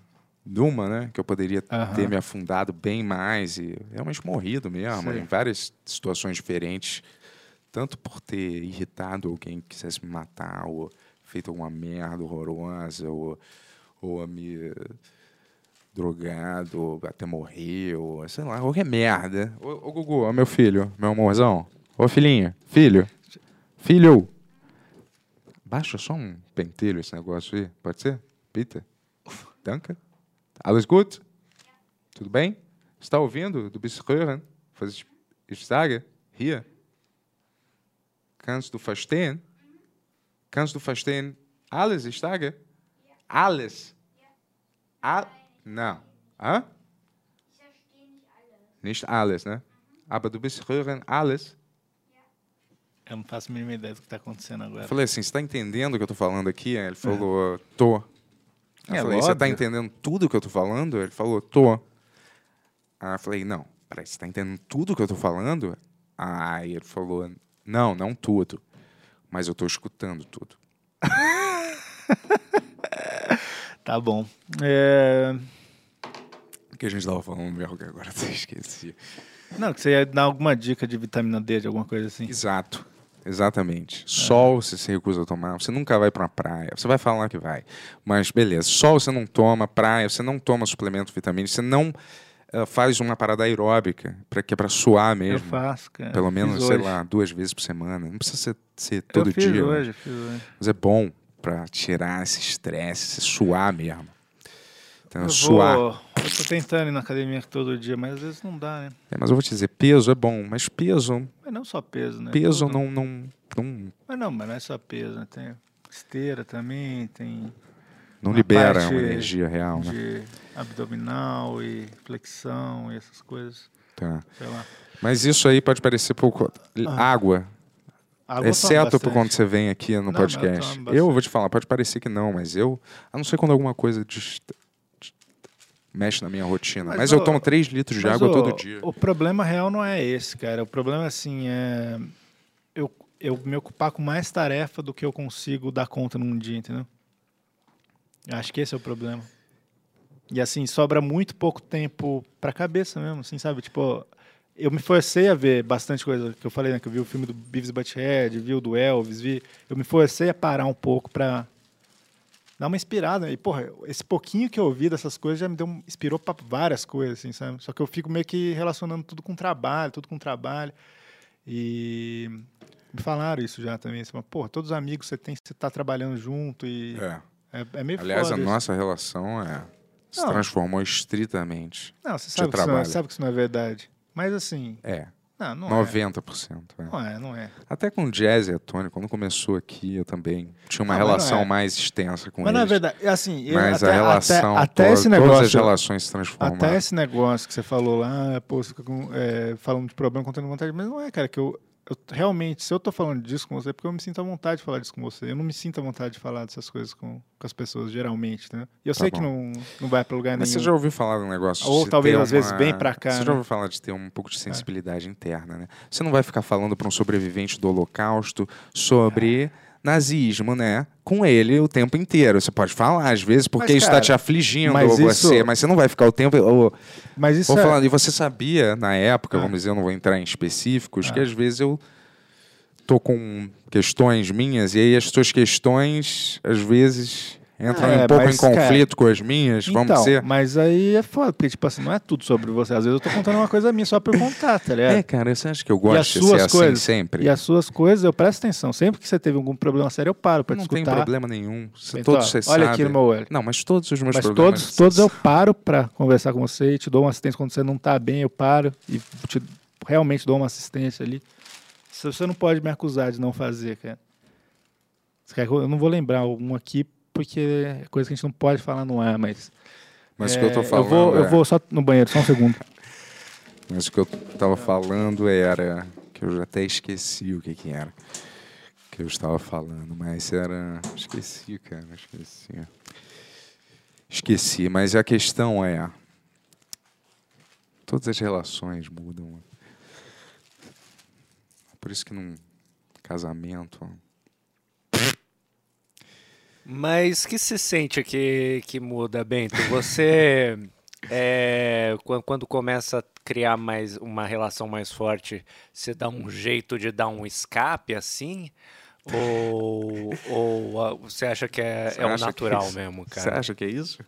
De uma, né? Que eu poderia ter me afundado bem mais e realmente morrido mesmo, Sei. em várias situações diferentes. Tanto por ter irritado alguém que quisesse me matar, ou feito alguma merda horrorosa, ou, ou me drogado, ou até morrer, ou sei lá, qualquer merda. Ô, ô Gugu, meu filho, meu amorzão. Ô filhinho, filho, filho. Baixa só um pentelho esse negócio aí, pode ser? Peter? Danke? Alles gut? Tudo bem? Está ouvindo? Was ich, ich sage? Hier. Kannst du verstehen? Kannst du verstehen alles, sage? Alles. Al Não. Hã? Nicht alles, né? Aber du bist hören alles? Eu não faço a mínima ideia do que tá acontecendo agora. Eu falei assim, você tá entendendo o que eu tô falando aqui? Ele falou, tô. Eu É falei, você tá óbvio. entendendo tudo que eu tô falando? Ele falou, tô. Aí eu falei, não, peraí, você tá entendendo tudo que eu tô falando? Aí ele falou, não, não tudo. Mas eu tô escutando tudo. (laughs) Tá bom. É... O que a gente tava falando mesmo que agora (laughs) eu esqueci. Não, que você ia dar alguma dica de vitamina D, de alguma coisa assim. Exato. Exatamente. Sol você se recusa a tomar, você nunca vai pra uma praia. Você vai falar que vai. Mas beleza, sol você não toma, praia, você não toma suplemento vitamínico, você não eh, faz uma parada aeróbica, pra, que é pra suar Eu mesmo. faço, cara. Pelo Fiz menos, sei hoje. lá, duas vezes por semana. Não precisa ser, ser todo eu fiz dia. né? hoje, fiz hoje. Mas é bom pra tirar esse estresse, esse suar mesmo. Então, Eu, suar. vou... eu tô tentando ir na academia todo dia, mas às vezes não dá, né? É, mas eu vou te dizer, peso é bom, mas peso, Mas não só peso, né? peso não, não, não, Mas não, mas não é só peso, né? Tem esteira também, tem não libera uma energia real, né? de abdominal e flexão e essas coisas. Tá. Mas isso aí pode parecer pouco. Água. Água eu tomo exceto por quando você vem aqui no Não, eu podcast. tomo Eu, bastante. vou te falar, pode parecer que não, mas eu. A não ser quando alguma coisa mexe na minha rotina. Mas, Mas, eu tomo 3 litros de água ô, todo dia. O problema real não é esse, cara. O problema, assim, é eu, eu me ocupar com mais tarefa do que eu consigo dar conta num dia, entendeu? Acho que esse é o problema. E, assim, sobra muito pouco tempo pra cabeça mesmo, assim, sabe? Tipo, eu me forcei a ver bastante coisa que eu falei, né? Que eu vi o filme do Beavis Butthead, vi o do Elvis, vi... Eu me forcei a parar um pouco pra dar uma inspirada. E, porra, esse pouquinho que eu ouvi dessas coisas já me deu, um- inspirou pra várias coisas, assim, sabe? Só que eu fico meio que relacionando tudo com trabalho, tudo com trabalho. E me falaram isso já também. Assim, porra, todos os amigos que você tem, você tá trabalhando junto e É. é, é meio Aliás, a isso. nossa relação é, se Não. transformou estritamente. Não, você sabe que, isso trabalho. sabe que isso não é verdade. Mas assim, É. não, não 90%. é. é. Não é, não é. Até com o Jazz e a Tony, quando começou aqui, eu também tinha uma Não, mas não relação é. mais extensa com Mas na eles. verdade, assim, eu- Mas até, a relação, até, até toda- esse todas as negócio, relações se transformaram. até esse negócio que você falou lá, pô, você fica com, é, falando de problema, contando vontade, mas não é, cara, que eu, eu realmente, se eu tô falando disso com você, é porque eu me sinto à vontade de falar disso com você. Eu não me sinto à vontade de falar dessas coisas com, com as pessoas, geralmente, né? E eu Tá sei bom. que não, não vai pra lugar Mas nenhum. você já ouviu falar do negócio Ou talvez, às vezes, uma- vem pra cá, Você né? já ouviu falar de ter um pouco de sensibilidade interna, né? Você não vai ficar falando para um sobrevivente do Holocausto sobre nazismo, né? Com ele o tempo inteiro. Você pode falar, às vezes, porque Mas, isso está te afligindo mas ou isso- você, mas você não vai ficar o tempo. Ou, Mas isso vou é... falando, e você sabia, na época, Ah. vamos dizer, eu não vou entrar em específicos, que às vezes eu tô com questões minhas, e aí as tuas questões, às vezes, entram É, um pouco mas, em conflito com as minhas, vamos então, ser. mas aí é foda, porque, tipo assim, não é tudo sobre você. Às vezes eu tô contando uma coisa minha só por contar, tá ligado? É, cara, você acha que eu gosto de ser assim coisas, sempre? E as suas coisas, eu presto atenção. Sempre que você teve algum problema sério, eu paro pra te não tem escutar. problema nenhum. Então, todos vocês olha sabem. aqui no meu olho. Não, mas todos os meus Mas problemas... todos, todos eu paro pra conversar com você e te dou uma assistência quando você não tá bem, eu paro e te, realmente dou uma assistência ali. Você não pode me acusar de não fazer, cara. Eu não vou lembrar um aqui porque é coisa que a gente não pode falar no ar, mas. Mas o é, que eu tô falando Eu vou, é... eu vou só no banheiro, só um segundo. Mas o que eu tava falando era... Que eu já até esqueci o que que era. Que eu estava falando, mas era... Esqueci, cara, esqueci. Esqueci, mas a questão é... Todas as relações mudam. Por isso que num casamento... Mas que se sente que, que muda, Bento? Você, (laughs) é, quan- quando começa a criar mais uma relação mais forte, você dá um jeito de dar um escape assim? Ou, ou você acha que é, Você é o natural isso- mesmo, Você cara? acha que é isso?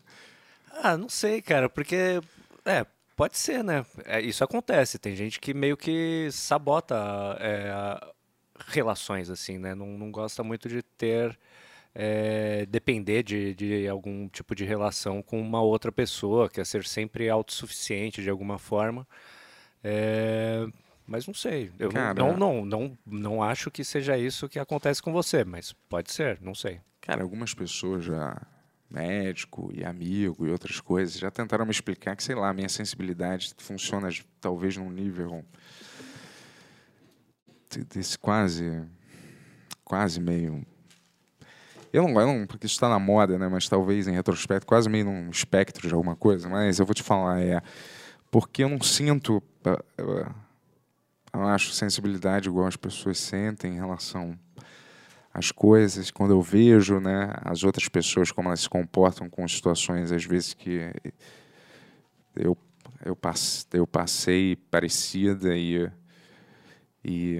Ah, não sei, cara, porque. É, pode ser, né? É, isso acontece. Tem gente que meio que sabota é, relações, assim, né? Não, não gosta muito de ter. É, depender de, de algum tipo de relação com uma outra pessoa, quer ser sempre autossuficiente de alguma forma. É, mas não sei. Eu não- Cara- não, não, não, não acho que seja isso que acontece com você, mas pode ser, não sei. Cara, algumas pessoas já, médico e amigo e outras coisas, já tentaram me explicar que, sei lá, minha sensibilidade funciona talvez num nível de- desse quase, quase meio... Eu não, eu não porque isso está na moda, né? Mas talvez em retrospecto, quase meio num espectro de alguma coisa. Mas eu vou te falar, é... Porque eu não sinto, ah, ah, eu acho, sensibilidade igual as pessoas sentem em relação as coisas, quando eu vejo né, as outras pessoas, como elas se comportam com situações, às vezes, que eu, eu, passe, eu passei parecida e, e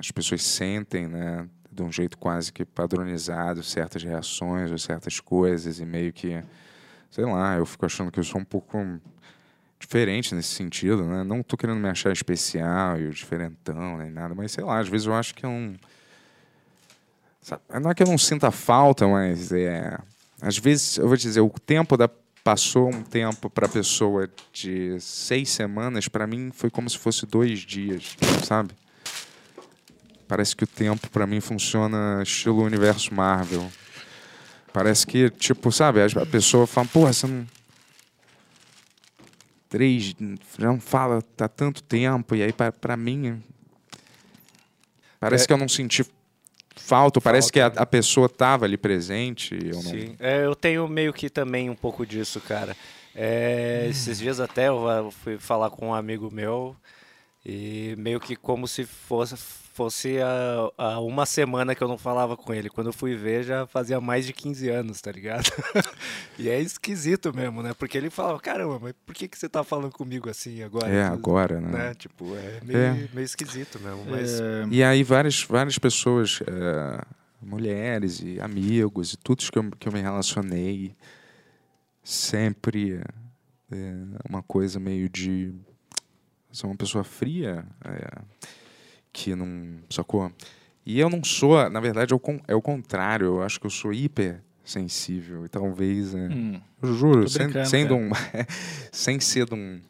as pessoas sentem, né, de um jeito quase que padronizado, certas reações ou certas coisas, e meio que, sei lá, eu fico achando que eu sou um pouco diferente nesse sentido, né? Não tô querendo me achar especial e o diferentão, nem nada, mas sei lá, às vezes eu acho que é um Sabe, Não é que eu não sinta falta, mas é. Às vezes, eu vou dizer, o tempo da. Passou um tempo para a pessoa de seis semanas, para mim foi como se fosse dois dias, sabe? Parece que o tempo para mim funciona estilo universo Marvel. Parece que, tipo, sabe, a pessoa fala, porra, você não. Três. Já não fala há tanto tempo, e aí pra, pra mim. Parece É. que eu não senti falta, parece que a, a pessoa tava ali presente. Eu não, Sim, é, eu tenho meio que também um pouco disso, cara. É, Esses dias até eu ah, fui falar com um amigo meu e meio que como se fosse, fosse a, a uma semana que eu não falava com ele. Quando eu fui ver, já fazia mais de 15 anos, tá ligado? (laughs) e é esquisito mesmo, né? Porque ele falava, caramba, mas por que, que você tá falando comigo assim agora? É, agora, né? Né? Tipo, é meio, É. meio esquisito mesmo. Mas É, E aí várias, várias pessoas, eh, mulheres e amigos e todos que eu, que eu me relacionei, sempre é, uma coisa meio de ser uma pessoa fria, é, que não, sacou? E eu não sou, na verdade, é o, con- é o contrário, eu acho que eu sou hiper sensível e talvez, é, hum. eu juro, sem, de um, (laughs) sem ser de um,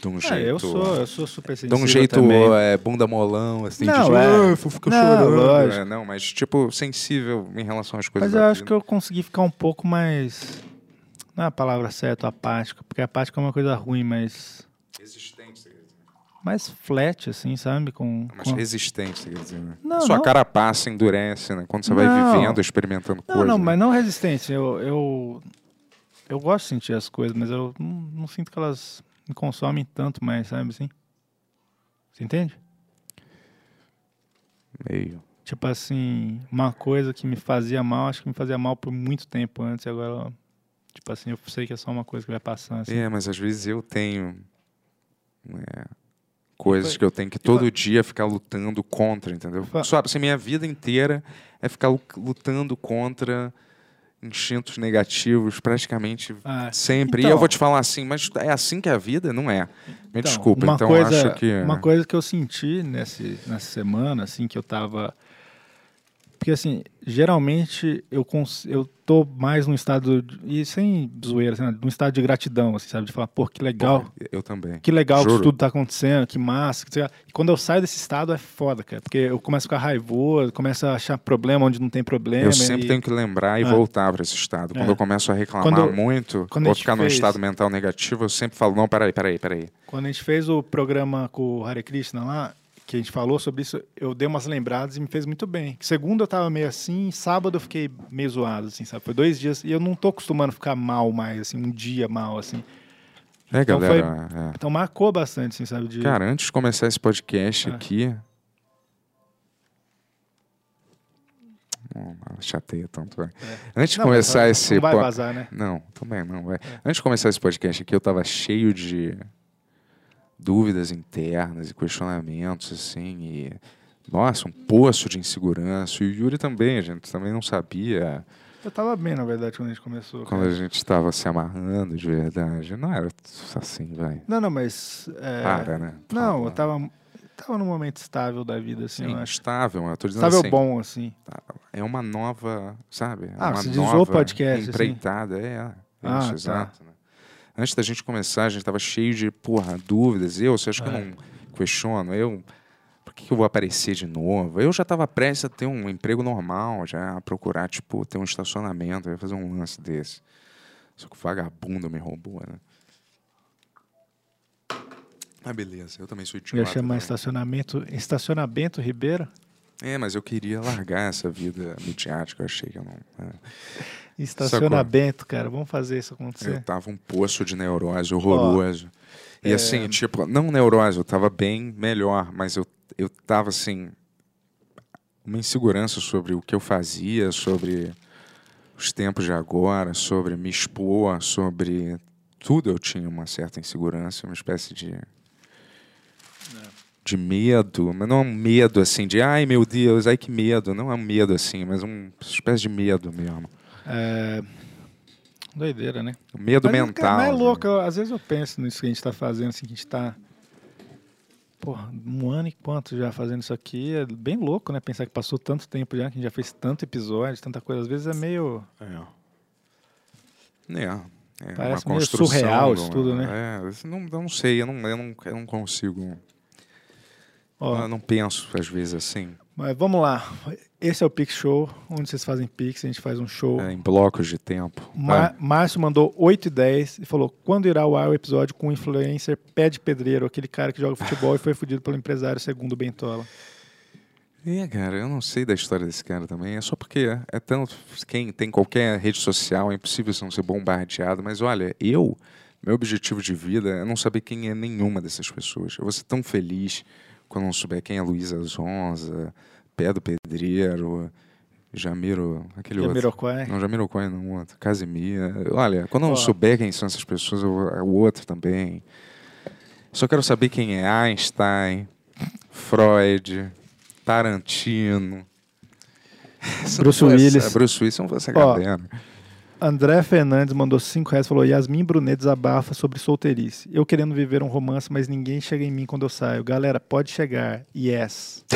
de um Ah, jeito... eu sou, eu sou super De sensível um jeito também. é, bunda molão, assim, Não, de é. "Ah, Não, chorando. É, não, mas tipo, sensível em relação às coisas Mas eu acho vida. que eu consegui ficar um pouco mais. Não é a palavra certa, apático, porque apático é uma coisa ruim, mas. Dizer. Mais flat, assim, sabe? Com, Mas com- resistente, você quer dizer, né? Não, Sua não. carapaça endurece, né? Quando você vai Não. vivendo, experimentando Não, coisas. não, né? mas não resistente. Eu, eu, eu gosto de sentir as coisas, mas eu não, não sinto que elas me consomem tanto mais, sabe assim? Você entende? Meio. Tipo assim, uma coisa que me fazia mal, acho que me fazia mal por muito tempo antes, e agora, tipo assim, eu sei que é só uma coisa que vai passando. Assim. É, mas às vezes eu tenho. é, coisas foi- que eu tenho que todo dia ficar lutando contra, entendeu? Fa- Só assim, minha vida inteira é ficar lu- lutando contra instintos negativos praticamente Ah, sempre. e então- eu vou te falar assim, mas é assim que é a vida? Não é. Me Então, desculpa, uma então coisa, acho que Uma coisa que eu senti nesse, nessa semana, assim, que eu tava. Porque, assim, geralmente eu, cons... eu tô mais num estado. De... E sem zoeira, assim, num estado de gratidão, assim, sabe? De falar, pô, que legal. eu também. Que legal que Juro. isso tudo tá acontecendo, que massa. Que... E quando eu saio desse estado é foda, cara. Porque eu começo a ficar raivoso, começo a achar problema onde não tem problema. Eu sempre e- tenho que lembrar e Ah. voltar para esse estado. Quando É. eu começo a reclamar Quando- muito, quando ou ficar num fez- estado mental negativo, eu sempre falo, não, peraí, peraí, peraí. Quando a gente fez o programa com o Hare Krishna lá, que a gente falou sobre isso, eu dei umas lembradas e me fez muito bem. Segunda eu tava meio assim, sábado eu fiquei meio zoado, assim, sabe? Foi dois dias e eu não tô acostumando a ficar mal mais, assim, um dia mal, assim. É, Então galera. é. Então marcou bastante, assim, sabe? De... Cara, antes de começar esse podcast Ah. aqui. Oh, chateia tanto. vai. Antes de É. Não, mas começar não esse. vai po- vazar, né? Não, também não. Vai. Antes de começar esse podcast aqui, eu tava cheio de dúvidas internas e questionamentos, assim. E, nossa, um poço de insegurança. E o Yuri também, a gente também não sabia Eu tava bem, na verdade, quando a gente começou. quando cara. a gente estava se amarrando de verdade. Não era assim, vai. Não, não, mas... é, Para, né? Por Não, eu tava, tava num momento estável da vida, assim, Sim, eu acho. estável, eu tô dizendo Estável assim. bom, assim. É uma nova, sabe? É Ah, uma você diz o nova podcast, assim? empreitada, é. é Ah, isso, tá. exato. né? Antes da gente começar, a gente tava cheio de, porra, dúvidas. Eu, você acha que eu É. não questiono? Eu, por que, que eu vou aparecer de novo? Eu já tava prestes a ter um emprego normal, já a procurar, tipo, ter um estacionamento, eu ia fazer um lance desse. Só que o vagabundo me roubou, né? Ah, beleza, eu também sou Eu ia idiota. chamar também. estacionamento, estacionamento Ribeiro. É, mas eu queria largar essa vida midiática, eu achei que eu não... é. Estacionamento, cara. Vamos fazer isso Eu acontecer. tava um poço de neurose horroroso. e assim, tipo, não neurose, eu tava bem melhor, mas eu, eu tava assim. Uma insegurança sobre o que eu fazia, sobre os tempos de agora, sobre me expor, sobre tudo eu tinha uma certa insegurança, uma espécie de. De medo, mas não um medo assim, de ai meu Deus, ai que medo. Não é um medo assim, mas uma espécie de medo mesmo. É... Doideira, né? Medo Mas, mental. cara, mas é né? louco, eu- às vezes eu penso nisso que a gente tá fazendo, assim, que a gente tá. Porra, um ano e quanto já fazendo isso aqui. É bem louco, né? Pensar que passou tanto tempo já, que a gente já fez tanto episódio, tanta coisa. Às vezes é meio. É. É. é Parece uma meio surreal isso tudo, né? É, não, não sei, eu não, eu não, eu não consigo. Ó, Eu não penso, às vezes, assim, mas vamos lá. Esse é o Pix Show, onde vocês fazem Pix, a gente faz um show. é, em blocos de tempo. Ma- Vai. Márcio mandou 8 e 10 e falou: quando irá ao ar o episódio com o influencer pé de pedreiro, aquele cara que joga futebol e foi fudido pelo empresário segundo o Bentola? É, cara, eu não sei da história desse cara também. É só porque é, é tanto. Quem tem qualquer rede social, é impossível você não ser bombardeado. Mas olha, eu, meu objetivo de vida é não saber quem é nenhuma dessas pessoas. Eu vou ser tão feliz quando não souber quem é Luísa Zonza, Pé do Pedreiro, Jamiro, aquele outro. Jamiroquai. Não, Jamiroquai não, outro. Casimir. Olha, quando eu Ó. não souber quem são essas pessoas, eu, é o outro também. Só quero saber quem é Einstein, Freud, Tarantino. (laughs) Bruce Willis. Bruce Willis, for essa Ó. galera. André Fernandes mandou 5 reais e falou: Yasmin Brunet desabafa sobre solteirice. Eu querendo viver um romance, mas ninguém chega em mim quando eu saio. Galera, pode chegar. Yes. (laughs)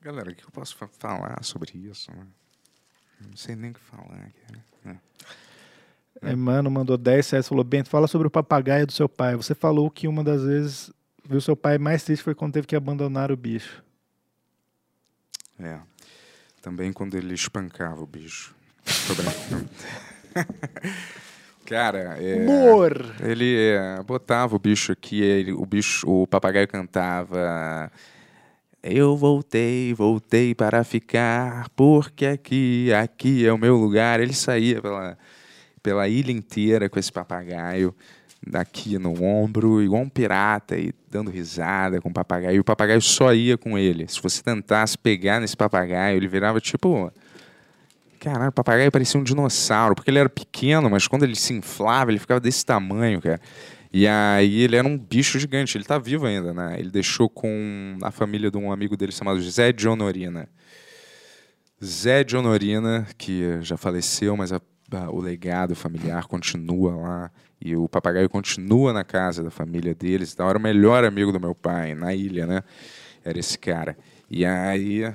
Galera, o que eu posso fa- falar sobre isso? né? Não sei nem o que falar. Cara. É. Emano mandou 10 reais e falou: Bento, fala sobre o papagaio do seu pai. Você falou que uma das vezes viu seu pai mais triste foi quando teve que abandonar o bicho. É. Também quando ele espancava o bicho. (laughs) Cara, é, ele é, botava o bicho aqui, ele, o bicho, o papagaio cantava. Eu voltei, voltei para ficar, porque aqui, aqui é o meu lugar. Ele saía pela, pela ilha inteira com esse papagaio aqui no ombro, igual um pirata, e dando risada com o papagaio. E o papagaio só ia com ele. Se você tentasse pegar nesse papagaio, ele virava tipo Caralho, o papagaio parecia um dinossauro, porque ele era pequeno, mas quando ele se inflava, ele ficava desse tamanho, cara. E aí ele era um bicho gigante, ele tá vivo ainda, né? Ele deixou com a família de um amigo dele chamado Zé de Honorina. Zé de Honorina, que já faleceu, mas a- a- o legado familiar continua lá. E o papagaio continua na casa da família deles. Então era o melhor amigo do meu pai, na ilha, né? Era esse cara. E aí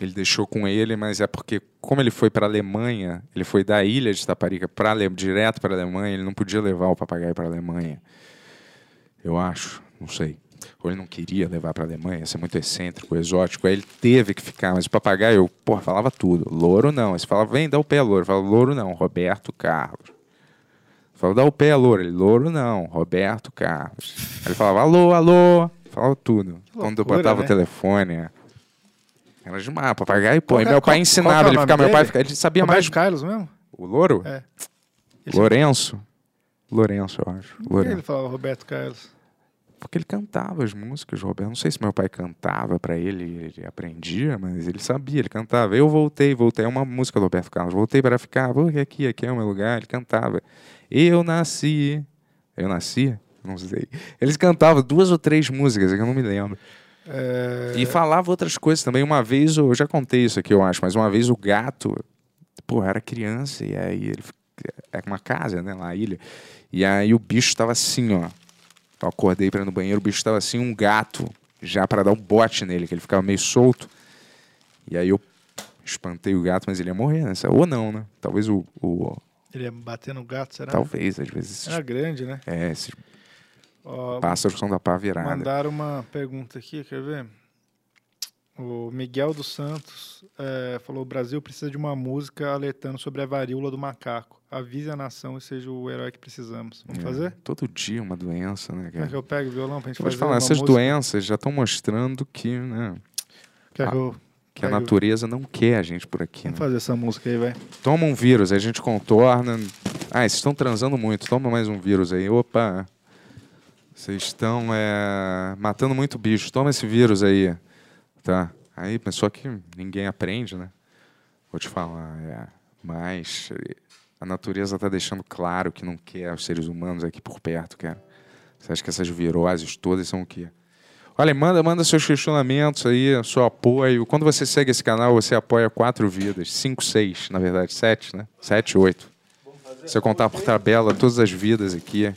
ele deixou com ele, mas é porque, como ele foi para a Alemanha, ele foi da ilha de Taparica pra, direto para a Alemanha, ele não podia levar o papagaio para a Alemanha. Eu acho, não sei. Ou ele não queria levar para a Alemanha, ia ser muito excêntrico, exótico. Aí ele teve que ficar, mas o papagaio, porra, falava tudo. Louro não. Aí você falava, vem, dá o pé, louro. Eu falava, louro não, Roberto Carlos. Falava, dá o pé, louro. Ele, louro não, Roberto Carlos. Aí ele falava, alô, alô. Falava tudo. Quando eu loucura, botava né? o telefone, era demais, papagaio, pô. E é- meu pai qual- ensinava qual ele ficar, meu pai, dele? fica- ele sabia Roberto mais. Carlos mesmo? O louro? É. Lourenço. Lourenço, eu acho. Por que ele falava Roberto Carlos? Porque ele cantava as músicas, Roberto. Não sei se meu pai cantava pra ele, ele aprendia, mas ele sabia, ele cantava. Eu voltei, voltei. É uma música do Roberto Carlos. Voltei para ficar, vou aqui, aqui é o meu lugar. Ele cantava. Eu nasci. Eu nasci? Não sei. Eles cantavam duas ou três músicas, que eu não me lembro. É, E falava outras coisas também. Uma vez, eu já contei isso aqui, eu acho, mas uma vez o gato, pô, era criança, e aí ele. É uma casa, né, lá, na ilha. E aí o bicho tava assim, ó. Eu acordei pra ir no banheiro, o bicho tava assim, um gato, já pra dar um bote nele, que ele ficava meio solto. E aí eu espantei o gato, mas ele ia morrer, né? Ou não, né? Talvez o. o- Ele ia bater no gato, será? talvez, às vezes. Era grande, né? é, esses Ó, pássaros são da pá virada. mandaram uma pergunta aqui, quer ver? O Miguel dos Santos é, falou: o Brasil precisa de uma música alertando sobre a varíola do macaco. Avise a nação e seja o herói que precisamos. Vamos É, fazer? Todo dia uma doença, né, é cara? que eu pego o violão pra gente Eu vou te fazer falar, uma essas música? doenças já estão mostrando que, né, Quer que eu... que a natureza não quer a gente por aqui. Né? Vamos fazer essa música aí, vai. Toma um vírus, a gente contorna. Ah, vocês estão transando muito, toma mais um vírus aí. Opa! Vocês estão é, matando muito bicho, toma esse vírus aí. Tá? Aí pensou que ninguém aprende, né? Vou te falar, é, mas a natureza está deixando claro que não quer os seres humanos aqui por perto, cara. Você acha que essas viroses todas são o quê? Olha, manda, manda seus questionamentos aí, seu apoio. Quando você segue esse canal, você apoia quatro vidas. Cinco, seis, na verdade, sete, né? Sete, oito. Se eu contar por tabela todas as vidas aqui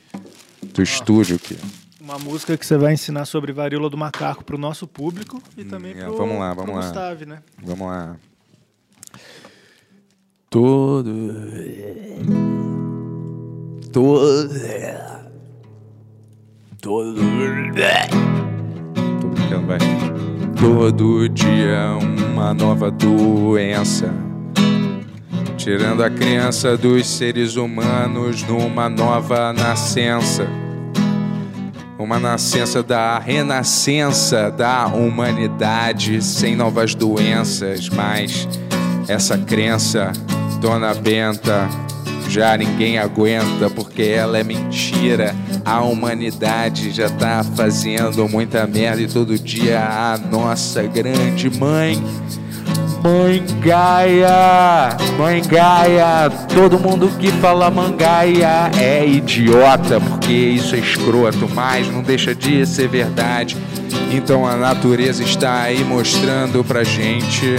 do estúdio aqui. Uma música que você vai ensinar sobre varíola do macaco pro nosso público e também é, pro, vamos lá, vamos pro lá. Gustavo, né? Vamos lá. Todo. Todo. Todo. Vai. Todo dia uma nova doença. Tirando a criança dos seres humanos numa nova nascença. Uma nascença da renascença da humanidade sem novas doenças, mas essa crença, Dona Benta, já ninguém aguenta porque ela é mentira. A humanidade já tá fazendo muita merda e todo dia a nossa grande mãe Mãe Gaia, Mãe Gaia, todo mundo que fala mangaia é idiota, porque isso é escroto, mas não deixa de ser verdade. Então a natureza está aí mostrando pra gente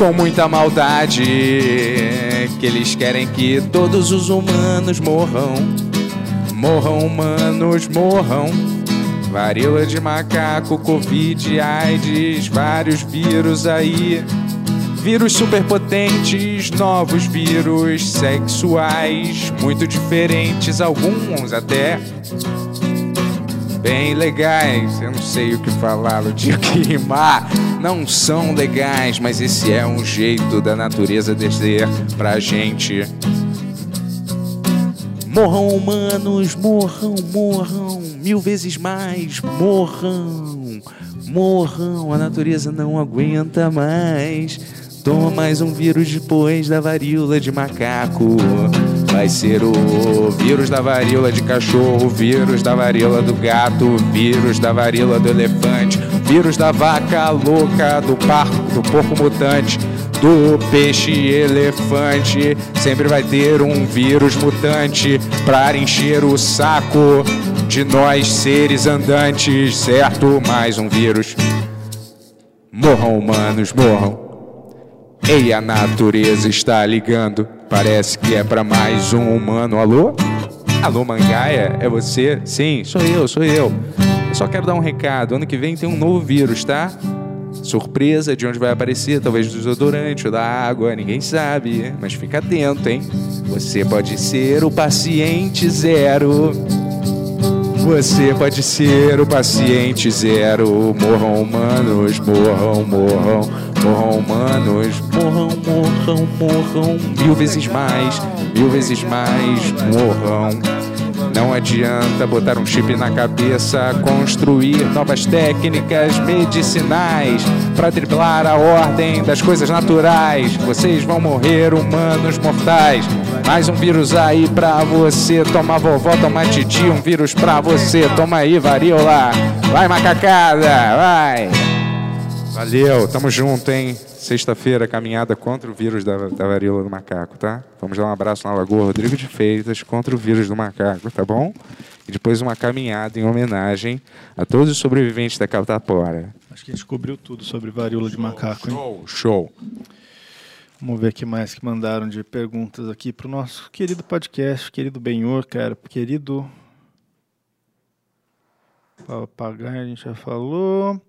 com muita maldade que eles querem que todos os humanos morram. Morram humanos, morram. Varíola de macaco, Covid, AIDS, vários vírus aí. Vírus superpotentes, novos vírus sexuais, muito diferentes, alguns até bem legais. Eu não sei o que falar, eu tinha que rimar. Não são legais, mas esse é um jeito da natureza dizer pra gente. Morram humanos, morram, morram, mil vezes mais, morram, morram, a natureza não aguenta mais. Toma mais um vírus depois da varíola de macaco. Vai ser o vírus da varíola de cachorro, vírus da varíola do gato, vírus da varíola do elefante, vírus da vaca louca, do parco, do porco mutante, do peixe elefante. Sempre vai ter um vírus mutante para encher o saco de nós seres andantes, certo? Mais um vírus. Morram, humanos, morram. Ei, a natureza está ligando. Parece que é para mais um humano. Alô? Alô, Mangaia? É você? Sim, sou eu, sou eu. Eu só quero dar um recado. Ano que vem tem um novo vírus, tá? Surpresa de onde vai aparecer, talvez do desodorante ou da água, ninguém sabe. Mas fica atento, hein? Você pode ser o paciente zero. Você pode ser o paciente zero. Morram humanos, morram, morram, morram humanos, morram, morram, morram. Mil vezes mais, mil vezes mais, morram. Não adianta botar um chip na cabeça, construir novas técnicas medicinais para driblar a ordem das coisas naturais. Vocês vão morrer, humanos mortais. Mais um vírus aí pra você. Toma vovó, toma titi, um vírus pra você. Toma aí, varíola. Vai, macacada, vai. Valeu, tamo junto, hein? Sexta-feira, caminhada contra o vírus da, da varíola do macaco, tá? Vamos dar um abraço na Lagoa Rodrigo de Freitas contra o vírus do macaco, tá bom? E depois uma caminhada em homenagem a todos os sobreviventes da catapora. Acho que a gente cobriu tudo sobre varíola de macaco, hein? Show, show. Vamos ver o que mais que mandaram de perguntas aqui pro nosso querido podcast, querido Benhor, cara, querido Papagaio, a gente já falou.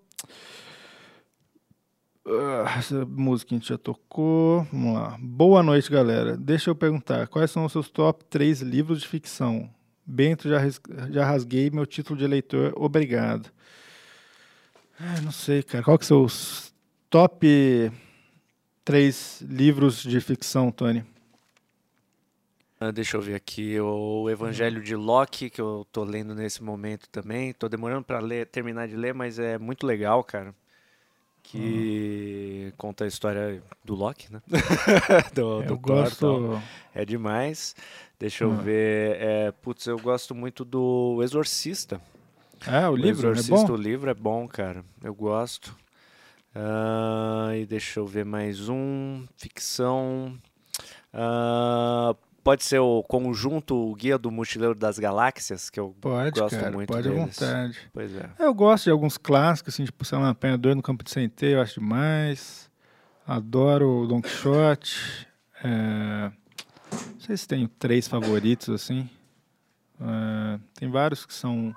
Ah, essa música a gente já tocou. Vamos lá. Boa noite, galera. Deixa eu perguntar, quais são os seus top 3 livros de ficção? Bento, já, já rasguei meu título de eleitor, obrigado. Ah, não sei, cara. Qual que são os top 3 livros de ficção, Tony? Ah, Deixa eu ver aqui o Evangelho de Locke, que eu tô lendo nesse momento também. Tô demorando para ler, terminar de ler, mas é muito legal, cara. Que conta a história do Locke, né? (laughs) do, do Thor e tal. gosto. É demais. Deixa eu Ah. ver. É, putz, eu gosto muito do Exorcista. Ah, o livro é Exorcista, bom? o livro é bom, cara. Eu gosto. Ah, e deixa eu ver mais um. Ficção. Ah, pode ser o conjunto o Guia do Mochileiro das Galáxias, que eu Pode, gosto cara. muito pode à deles. vontade. Pois é. Eu gosto de alguns clássicos, assim, tipo, sei lá, Apanhador no Campo de Centeio, eu acho demais. Adoro o Don Quixote. É... Não sei se tenho três favoritos, assim. É, Tem vários que são...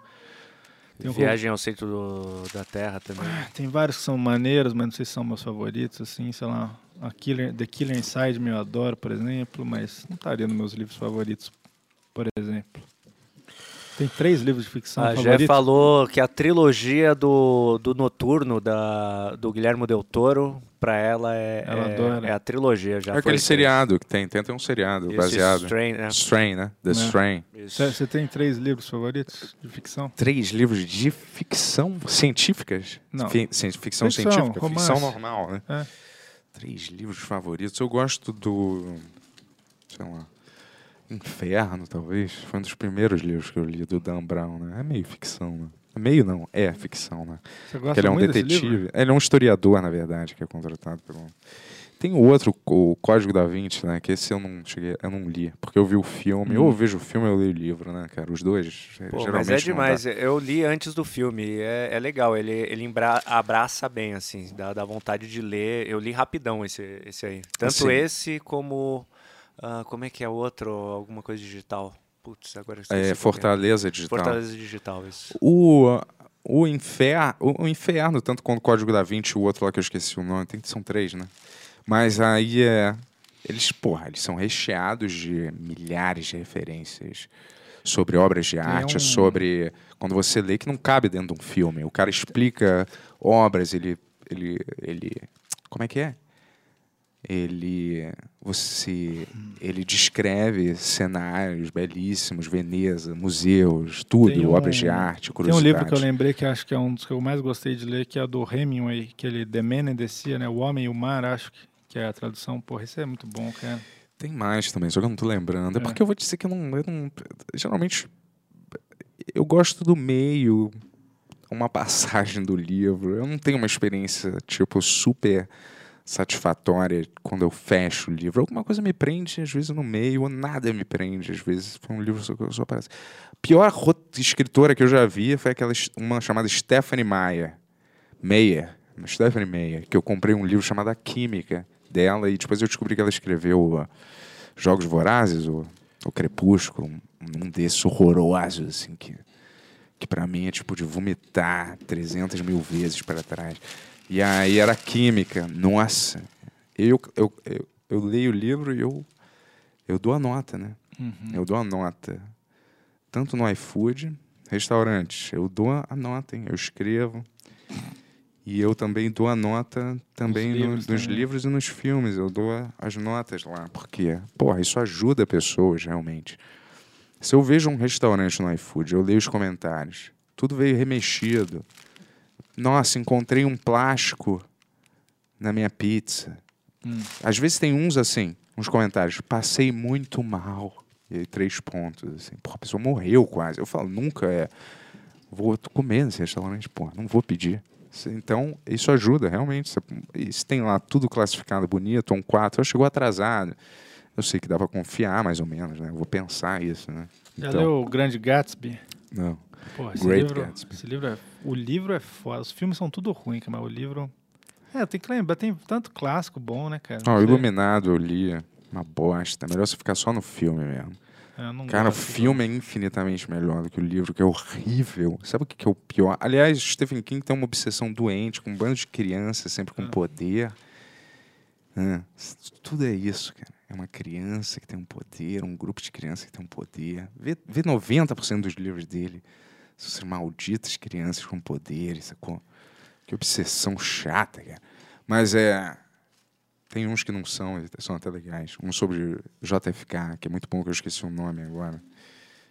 Tem, um- Viagem ao centro do- da Terra também. tem vários que são maneiros, mas não sei se são meus favoritos, assim, sei lá. A Killer, The Killer Inside me eu adoro, por exemplo, mas não estaria nos meus livros favoritos, por exemplo. Tem três livros de ficção A Jé favoritos. falou que a trilogia do, do Noturno da, do Guilhermo Del Toro, pra ela é, Ela é, é a trilogia. Já É aquele seriado que tem, tenta um seriado Esse baseado. Strain, né? Strain, né? The É. Strain. Você tem três livros favoritos de ficção? Três livros de ficção científicas? Não. Fi- ficção, Ficção, científica? romance. Ficção normal, né? É. Três livros favoritos. Eu gosto do. Sei lá. Inferno, talvez. Foi um dos primeiros livros que eu li do Dan Brown, né? É meio ficção, né? É Meio não, é ficção, né? Você Porque gosta ele é um detetive. Ele é um historiador, na verdade, que é contratado pelo. Tem o outro, o Código da Vinci, né? Que esse eu não cheguei, eu não li. Porque eu vi o filme. Ou eu vejo o filme eu leio o livro, né, cara? Os dois. Pô, geralmente mas é demais. Eu li antes do filme. É, é legal. Ele, ele embra- abraça bem, assim. Dá, dá vontade de ler. Eu li rapidão esse, esse aí. Tanto Assim. esse como. ah, como é que é o outro? Alguma coisa digital. Putz, agora que É, é. Fortaleza Digital. Fortaleza Digital, isso. O, o, infer, o, o Inferno, tanto quanto o Código da Vinci o outro lá que eu esqueci o nome, tem, são três, né? Mas aí é. Eles, porra, eles são recheados de milhares de referências sobre obras de arte, um- sobre. Quando você lê que não cabe dentro de um filme. O cara explica obras, ele. ele, ele como é que é? Ele. Você. Ele descreve cenários belíssimos, Veneza, museus, tudo, um- obras de arte, Tem um curiosidades. livro que eu lembrei que acho que é um dos que eu mais gostei de ler, que é do Hemingway, que ele The Man and the Sea, né? O Homem e o Mar, acho que, que é a tradução. Porra, isso é muito bom, cara. Tem mais também, só que eu não tô lembrando. É, É. porque eu vou dizer que eu não, eu não- Geralmente, eu gosto do meio, uma passagem do livro. Eu não tenho uma experiência, tipo, super satisfatória quando eu fecho o livro. Alguma coisa me prende, às vezes no meio, ou nada me prende, às vezes foi um livro só, só aparece. A pior escritora que eu já vi foi aquela uma chamada Stephanie Meyer. Meyer, Stephanie Meyer, que eu comprei um livro chamado A Química dela e depois eu descobri que ela escreveu uh, Jogos Vorazes, ou o Crepúsculo, um, um desses horrorosos, assim, que, que para mim é tipo de vomitar 300 mil vezes para trás. E aí era química. Nossa, eu, eu, eu, eu leio o livro e eu, eu dou a nota, né? Eu dou a nota. Tanto no iFood, restaurantes, eu dou a nota, hein? Eu escrevo. E eu também dou a nota também Nos no- livros nos também. livros e nos filmes. Eu dou as notas lá. Porque, porra, isso ajuda pessoas, realmente. Se eu vejo um restaurante no iFood, eu leio os comentários. Tudo veio remexido. Nossa, encontrei um plástico na minha pizza. Às vezes tem uns assim, uns comentários. Passei muito mal. E aí, três pontos, assim. Porra, a pessoa morreu quase. Eu falo, nunca é. Vou comer nesse restaurante, porra, não vou pedir. Então, isso ajuda, realmente. Você- se tem lá tudo classificado bonito, um 4, eu chegou atrasado. Eu sei que dá pra confiar, mais ou menos, né? Eu vou pensar isso, né? Já leu o Grande Gatsby? Não. Pô, esse Great livro, Gatsby. esse livro é, o livro é foda. Os filmes são tudo ruim, mas o livro. É, tem que lembrar, tem tanto clássico bom, né, cara? Não o sei. Iluminado eu li, uma bosta. Melhor você ficar só no filme mesmo. Não Cara, o filme é infinitamente melhor do que o livro, que é horrível. Sabe o que é o pior? Aliás, Stephen King tem uma obsessão doente com um bando de crianças sempre com poder. É, tudo é isso, cara. É uma criança que tem um poder, um grupo de crianças que tem um poder. Vê, vê 90% dos livros dele. São essas malditas crianças com poderes, sacou? Que obsessão chata, cara. Mas é. Tem uns que não são, são até legais. Um sobre JFK, que é muito bom, que eu esqueci o nome agora.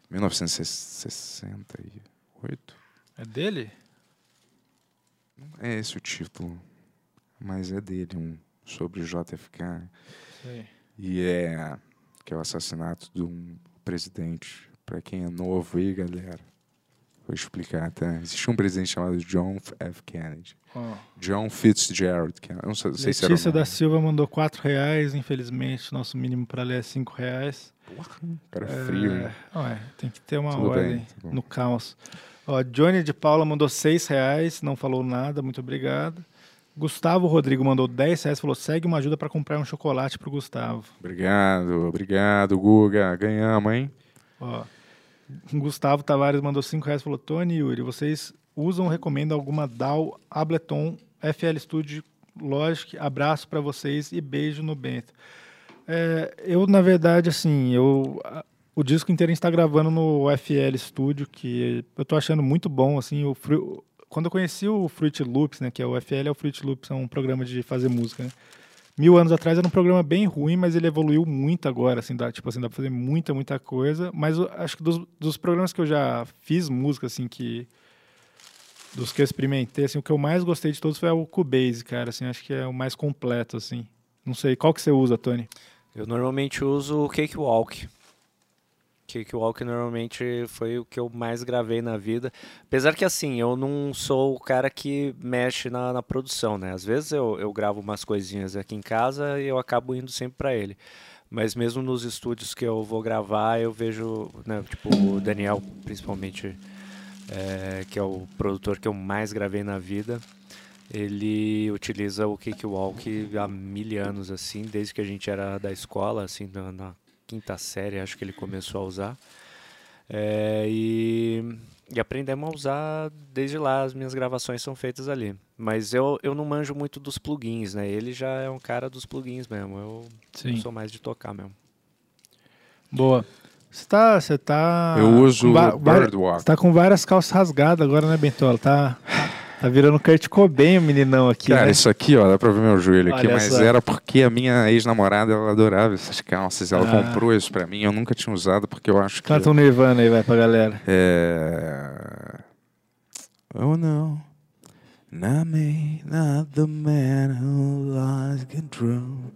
1968. É dele? É esse o título. Mas é dele, um sobre JFK. Sei. E é que é o assassinato de um presidente. Pra quem é novo aí, galera. Vou explicar, tá? Existia um presidente chamado John F. Kennedy. Ó, John Fitzgerald. Que eu não sei, sei se era o Letícia da. Silva mandou 4 reais, infelizmente. Nosso mínimo para ler é 5 reais. Cara frio, é, né? não é, tem que ter uma Tudo ordem bem, tá no caos. Ó, Johnny de Paula mandou 6 reais, não falou nada, muito obrigado. Gustavo Rodrigo mandou 10 reais, falou: segue uma ajuda para comprar um chocolate pro Gustavo. Obrigado, obrigado, Guga. Ganhamos, hein? Ó, Gustavo Tavares mandou 5 reais, falou: Tony e Yuri, vocês usam ou recomendam alguma DAW, Ableton, FL Studio, Logic? Abraço para vocês e beijo no Bento. É, eu, na verdade, assim, eu o disco inteiro está gravando no FL Studio, que eu tô achando muito bom, assim, o quando eu conheci o Fruit Loops, né, que é o FL, é o Fruit Loops, é um programa de fazer música, né? Mil anos atrás era um programa bem ruim, mas ele evoluiu muito agora, assim, dá, tipo assim, dá pra fazer muita, muita coisa, mas eu acho que dos, dos programas que eu já fiz música, assim, que dos que eu experimentei, assim, o que eu mais gostei de todos foi o Cubase, cara, assim, acho que é o mais completo, assim. Não sei, qual que você usa, Tony? Eu normalmente uso o Cakewalk. Cakewalk normalmente foi o que eu mais gravei na vida. Apesar que assim, eu não sou o cara que mexe na, na produção, né? Às vezes eu, eu gravo umas coisinhas aqui em casa e eu acabo indo sempre para ele. Mas mesmo nos estúdios que eu vou gravar, eu vejo, né, tipo, o Daniel, principalmente, é, que é o produtor que eu mais gravei na vida, ele utiliza o Cakewalk há mil anos, assim, desde que a gente era da escola, assim, na, na quinta série, acho que ele começou a usar. É, e, e aprendemos a usar desde lá, as minhas gravações são feitas ali. Mas eu, eu não manjo muito dos plugins, né? Ele já é um cara dos plugins mesmo. Eu Sim. sou mais de tocar mesmo. Boa. Você tá. Você tá. Eu uso Birdwalk. Você tá com várias calças rasgadas agora, né, Bentola? Tá, tá virando Kurt Cobain o meninão aqui. Cara, né? isso aqui, ó, dá pra ver meu joelho aqui, Olha mas só. era porque a minha ex-namorada, ela adorava essas calças, ela Ah. comprou isso pra mim, eu nunca tinha usado porque eu acho que... Canta um Nirvana aí, vai pra galera. É... Oh, no. Not me, not the man who lost control.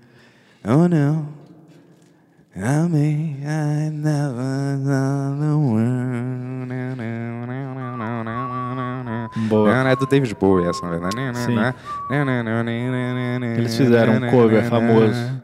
Oh, no. Not me, I never saw the world. Boa. Não, é do David Bowie essa, na verdade. Sim. Eles fizeram um cover famoso.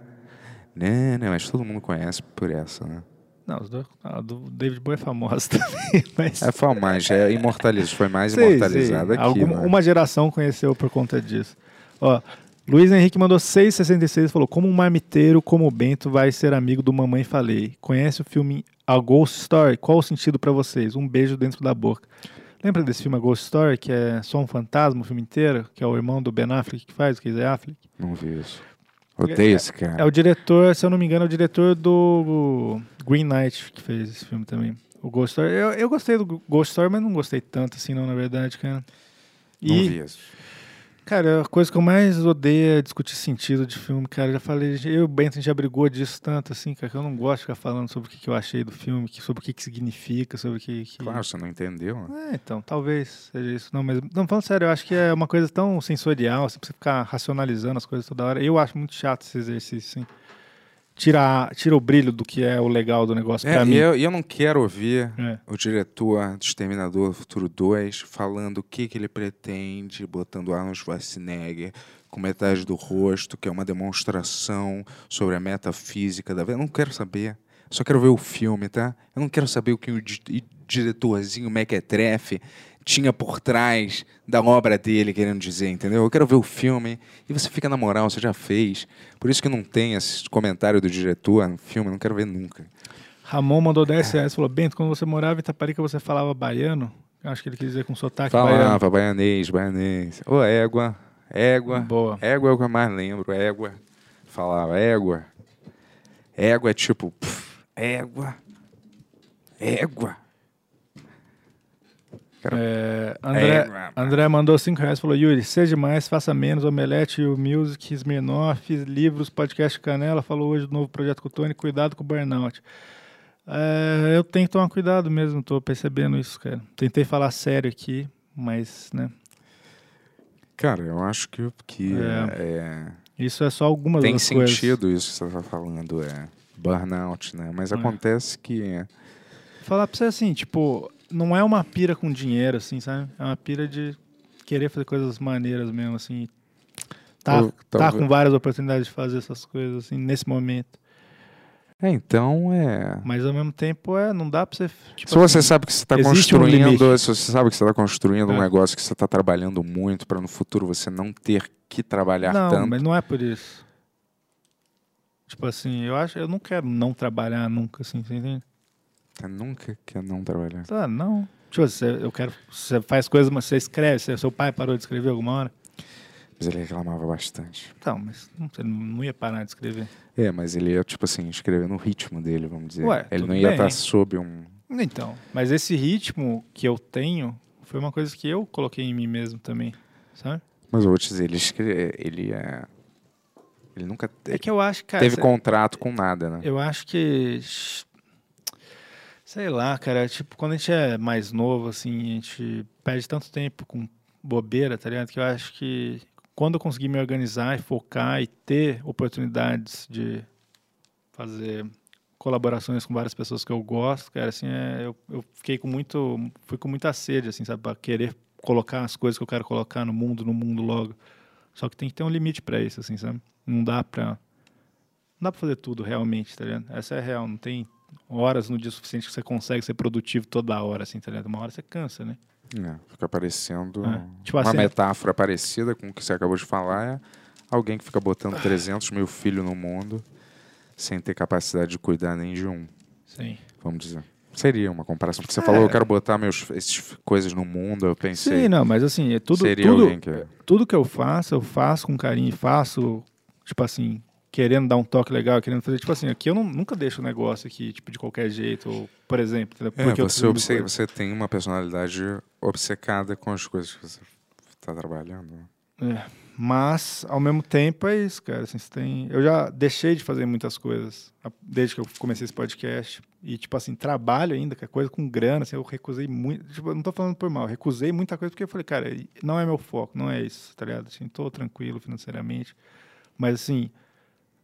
Não, não, mas todo mundo conhece por essa, né? Não, a do David Bowie é famosa (laughs) também, mas... É mais, é imortalizado, foi mais (laughs) Sei, imortalizada sei. aqui. Alguma- né? Uma geração conheceu por conta disso. Ó, Luiz Henrique mandou 6,66 falou: Como um marmiteiro, como o Bento, vai ser amigo do Mamãe Falei. Conhece o filme A Ghost Story? Qual o sentido pra vocês? Um beijo dentro da boca. Lembra desse filme A Ghost Story, que é só um fantasma o filme inteiro? Que é o irmão do Ben Affleck que faz, o Casey Affleck? Não vi isso. Odeio esse cara. É o diretor, se eu não me engano, é o diretor do Green Knight que fez esse filme também. O Ghost Story. Eu, eu gostei do Ghost Story, mas não gostei tanto assim, não, na verdade, cara. Não E, vi isso. Cara, a coisa que eu mais odeio é discutir sentido de filme, cara. Eu já falei, eu e o gente já brigou disso tanto, assim, cara, que eu não gosto de ficar falando sobre o que, que eu achei do filme, que- sobre o que, que significa, sobre o que. que... Claro, você não entendeu. né? É, então, talvez seja isso. Não, mas não falando sério, eu acho que é uma coisa tão sensorial, você precisa ficar racionalizando as coisas toda hora. Eu acho muito chato esse exercício, assim. Tira, tira o brilho do que é o legal do negócio É, pra mim. eu, e eu não quero ouvir É. o diretor do Exterminador do Futuro 2 falando o que, que ele pretende, botando Arnold Schwarzenegger com metade do rosto, que é uma demonstração sobre a metafísica da vida. Eu não quero saber. Eu só quero ver o filme, tá? Eu não quero saber o que o di- diretorzinho Mequetrefe tinha por trás da obra dele querendo dizer, entendeu? Eu quero ver o filme e você fica na moral, você já fez. Por isso que não tem esse comentário do diretor no filme, não quero ver nunca. Ramon mandou 10 reais falou: Bento, quando você morava em Itaparica, você falava baiano? Acho que ele quis dizer com sotaque baiano. Falava, baianês, baianês. Ô, égua, égua. Boa. Égua é o que eu mais lembro, égua. Falava, égua. Égua é tipo, pff, égua. Égua. Cara, É, André. André mandou 5 reais falou: Yuri, seja mais, faça menos. Omelete, o Music, Smirnoff, livros, podcast Canela. Falou hoje do novo projeto com o Tony. Cuidado com o burnout. É, eu tenho que tomar cuidado mesmo, tô percebendo isso, cara. Tentei falar sério aqui, mas, né? Cara, eu acho que, que É. é, Isso é só algumas tem das coisas. sentido isso que você está falando, é burnout, né? Mas É. acontece que Falar pra você assim, tipo, não é uma pira com dinheiro, assim, sabe? É uma pira de querer fazer coisas maneiras mesmo, assim. Tá, tá com várias oportunidades de fazer essas coisas, assim, nesse momento. É, então é. Mas ao mesmo tempo, é, não dá pra você. Tipo, se você assim, sabe que você está um construindo, limite. se você sabe que você está construindo um É. negócio que você está trabalhando muito para no futuro você não ter que trabalhar Não, tanto. mas não é por isso. Tipo assim, eu acho, eu não quero não trabalhar nunca, assim, você entende? Você nunca quer não trabalhar. Tá, não. Tipo, você, eu quero. Você faz coisas, mas você escreve, você- seu pai parou de escrever alguma hora? Mas ele reclamava bastante. Não, mas não, você não ia parar de escrever. É, mas ele ia, tipo assim, escrever no ritmo dele, vamos dizer. Ué, ele não ia bem. estar sob um. Então, mas esse ritmo que eu tenho foi uma coisa que eu coloquei em mim mesmo também, sabe? Mas eu vou te dizer, ele escreve. Ele é. Ele nunca É que eu acho, cara, teve contrato com nada, né? eu acho que sei lá, cara, tipo, quando a gente é mais novo assim, a gente perde tanto tempo com bobeira, tá ligado? Que eu acho que quando eu conseguir me organizar e focar e ter oportunidades de fazer colaborações com várias pessoas que eu gosto, cara, assim, é, eu, eu fiquei com muito, fui com muita sede, assim, sabe, para querer colocar as coisas que eu quero colocar no mundo, no mundo logo. Só que tem que ter um limite para isso, assim, sabe? Não dá pra não dá pra fazer tudo realmente, tá ligado? Essa é real, não tem horas no dia suficiente que você consegue ser produtivo toda hora, assim, tá ligado? Uma hora você cansa, né? É, fica parecendo. É. Tipo uma assim- metáfora parecida com o que você acabou de falar é alguém que fica botando 300 mil filhos no mundo sem ter capacidade de cuidar nem de um, Sim. vamos dizer. Seria uma comparação. Porque você falou, eu quero botar meus, essas coisas no mundo, eu pensei. É. Sim, não, mas assim, é tudo, seria tudo, alguém que. tudo que eu faço, eu faço com carinho, faço, tipo assim, querendo dar um toque legal, querendo fazer, tipo assim, aqui eu não- nunca deixo o negócio aqui, tipo, de qualquer jeito, ou, por exemplo? É, Porque você, obce- você tem uma personalidade obcecada com as coisas que você está trabalhando. É, mas, ao mesmo tempo, é isso, cara. Assim, tem... Eu já deixei de fazer muitas coisas desde que eu comecei esse podcast. E, tipo assim, trabalho ainda, que é coisa com grana. Assim, eu recusei muito. Tipo, eu não tô falando por mal, recusei muita coisa porque eu falei, cara, não é meu foco, não é isso, tá ligado? Assim, tô tranquilo financeiramente. Mas, assim,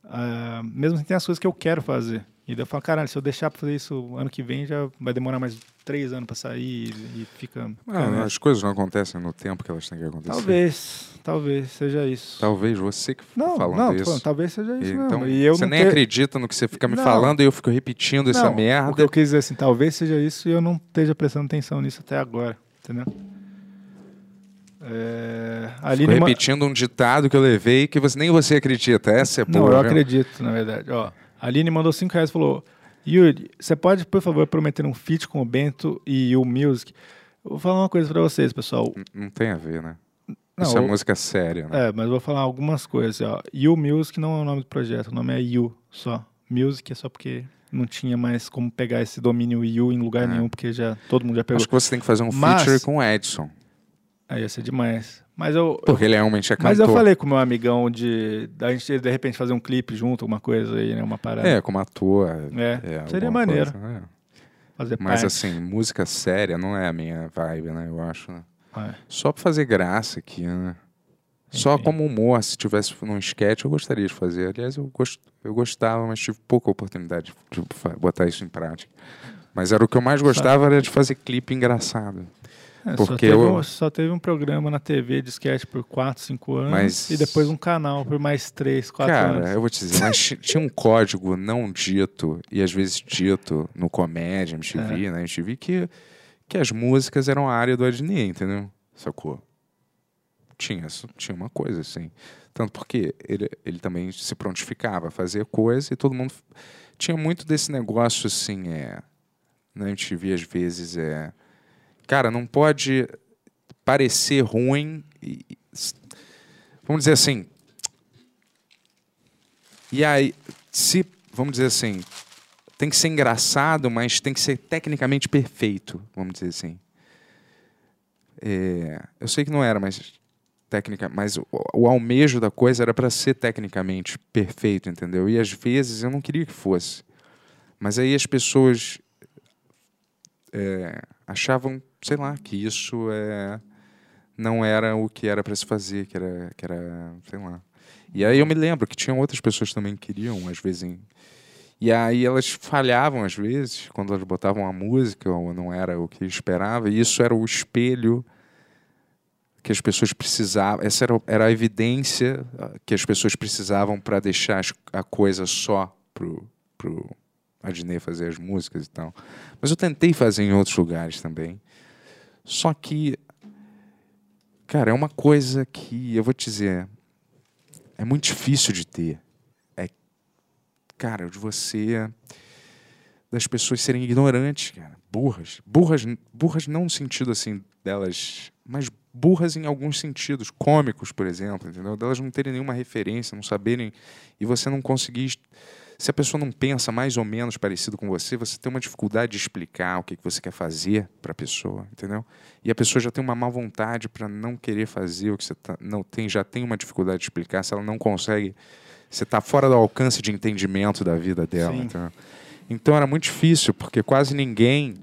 ah, mesmo assim, tem as coisas que eu quero fazer. E daí eu falo, caralho, se eu deixar pra fazer isso ano que vem, já vai demorar mais três anos pra sair e fica. Ah, as coisas não acontecem no tempo que elas têm que acontecer. Talvez, talvez seja isso. Talvez você que Não, falando não, isso. falando, talvez seja isso então, mesmo. E eu você não nem ter- acredita no que você fica me Não. falando e eu fico repetindo essa Não, O que merda. eu quis dizer assim, talvez seja isso e eu não esteja prestando atenção nisso até agora, entendeu? É, Fico Aline ma- repetindo um ditado que eu levei que você, nem você acredita. Essa é Não, boa. eu viu? acredito, na verdade. Ó, a Aline mandou 5 reais e falou: Yuri, você pode, por favor, prometer um feat com o Bento e o Music? Eu vou falar uma coisa pra vocês, pessoal. Não tem a ver, né? Não, é o- música séria, né? É, mas eu vou falar algumas coisas. Ó. You Music não é o nome do projeto, o nome é You só. Music é só porque não tinha mais como pegar esse domínio You em lugar É. nenhum, porque já todo mundo já pegou. Acho que você tem que fazer um Mas- feature com o Edson. Aí ia ser demais. Mas eu, Porque ele realmente é cantor. mas eu falei com o meu amigão de da gente de repente fazer um clipe junto, alguma coisa aí, né? Uma parada. É, como ator. É, é, seria alguma maneiro. coisa, é. Fazer Mas parte. assim, música séria não é a minha vibe, né? Eu acho, né? É. Só pra fazer graça aqui, né? Só Enfim. como humor, se tivesse num sketch, eu gostaria de fazer. Aliás, eu, gost... eu gostava, mas tive pouca oportunidade de botar isso em prática. Mas era o que eu mais gostava, era de fazer clipe engraçado. É, só, Porque teve eu- um, só teve um programa na TV de sketch por 4, 5 anos Mas- e depois um canal por mais 3, 4 Cara, anos. eu vou te dizer, mas ti- tinha um código não dito, e às vezes dito no comédia, MTV, É. né? MTV, que, que as músicas eram a área do Adnet, entendeu? Sacou? Tinha, tinha uma coisa assim. Tanto porque ele, ele também se prontificava a fazer coisa e todo mundo. Tinha muito desse negócio assim, é. Na MTV, às vezes, é. Cara, não pode parecer ruim e. Vamos dizer assim, e aí, se, vamos dizer assim, tem que ser engraçado, mas tem que ser tecnicamente perfeito, vamos dizer assim. É, eu sei que não era, mas técnica, mas o, o almejo da coisa era para ser tecnicamente perfeito, entendeu? E às vezes eu não queria que fosse. Mas aí as pessoas é, achavam, sei lá, que isso é, não era o que era para se fazer, que era, que era, sei lá. E aí eu me lembro que tinham outras pessoas também que queriam, às vezes. em- E aí elas falhavam, às vezes, quando elas botavam a música, ou não era o que esperava, e isso era o espelho que as pessoas precisavam. Essa era, era a evidência ah, que as pessoas precisavam para deixar a coisa só pro, pro Adnet fazer as músicas e tal. Mas eu tentei fazer em outros lugares também. Só que, cara, é uma coisa que, eu vou te dizer, é muito difícil de ter. É, cara, de você. das pessoas serem ignorantes, cara. Burras. Burras, burras não no sentido assim delas. Mas burras em alguns sentidos. Cômicos, por exemplo, entendeu? Delas não terem nenhuma referência, não saberem. E você não conseguir. Se a pessoa não pensa mais ou menos parecido com você, você tem uma dificuldade de explicar o que que você quer fazer para a pessoa, entendeu? E a pessoa já tem uma má vontade para não querer fazer o que você tá, não tem, já tem uma dificuldade de explicar, se ela não consegue, você está fora do alcance de entendimento da vida dela. Entendeu? Então era muito difícil, porque quase ninguém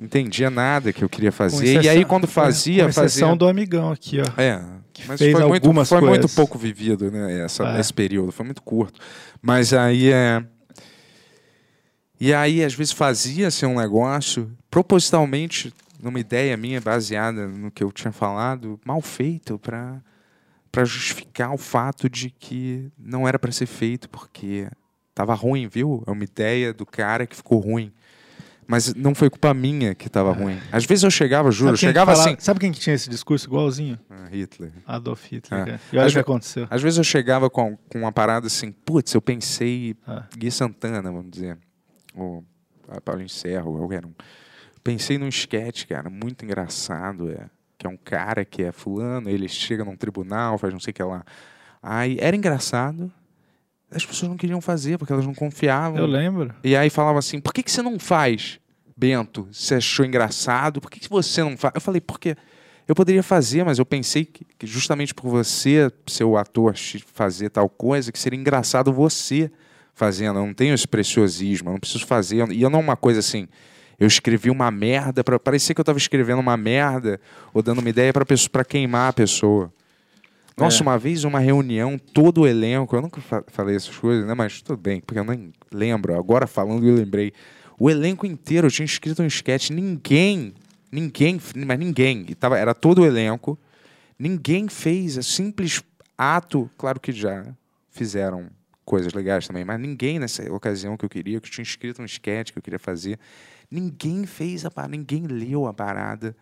entendia nada que eu queria fazer. e exceção- aí quando fazia, com exceção fazia. do amigão aqui, ó. É, mas fez foi, muito, algumas foi muito pouco vivido, né? Essa, É. Esse período, foi muito curto. Mas aí é. E aí, às vezes, fazia-se um negócio propositalmente, numa ideia minha baseada no que eu tinha falado, mal feito para para justificar o fato de que não era para ser feito porque tava ruim, viu? É uma ideia do cara que ficou ruim. Mas não foi culpa minha que tava ruim. Às vezes eu chegava, juro, eu chegava falava- assim. Sabe quem que tinha esse discurso igualzinho? Ah, Hitler. Adolf Hitler. É. E olha o que aconteceu. Às vezes eu chegava com, com uma parada assim, putz, eu pensei Ah. Gui Santana, vamos dizer, ou a Paulinho Serra, ou qualquer um. Pensei num sketch, cara, muito engraçado, é, que é um cara que é fulano, ele chega num tribunal, faz não sei o que lá. Aí era engraçado, as pessoas não queriam fazer, porque elas não confiavam. Eu lembro. E aí falava assim, por que, que você não faz, Bento? Você achou engraçado? Por que, que você não faz? Eu falei, porque eu poderia fazer, mas eu pensei que, que justamente por você, ser o ator, fazer tal coisa, que seria engraçado você fazendo. Eu não tenho esse preciosismo, eu não preciso fazer. E eu não é uma coisa assim, eu escrevi uma merda, para parecer que eu estava escrevendo uma merda, ou dando uma ideia para queimar a pessoa. Nossa, É. uma vez uma reunião, todo o elenco, eu nunca fa- falei essas coisas, né? Mas tudo bem, porque eu nem lembro. Agora falando, eu lembrei. O elenco inteiro tinha escrito um sketch. Ninguém, ninguém, mas ninguém. E tava, era todo o elenco. Ninguém fez. É simples ato. Claro que já fizeram coisas legais também, mas ninguém nessa ocasião que eu queria, que eu tinha escrito um sketch que eu queria fazer, ninguém fez a parada, ninguém leu a parada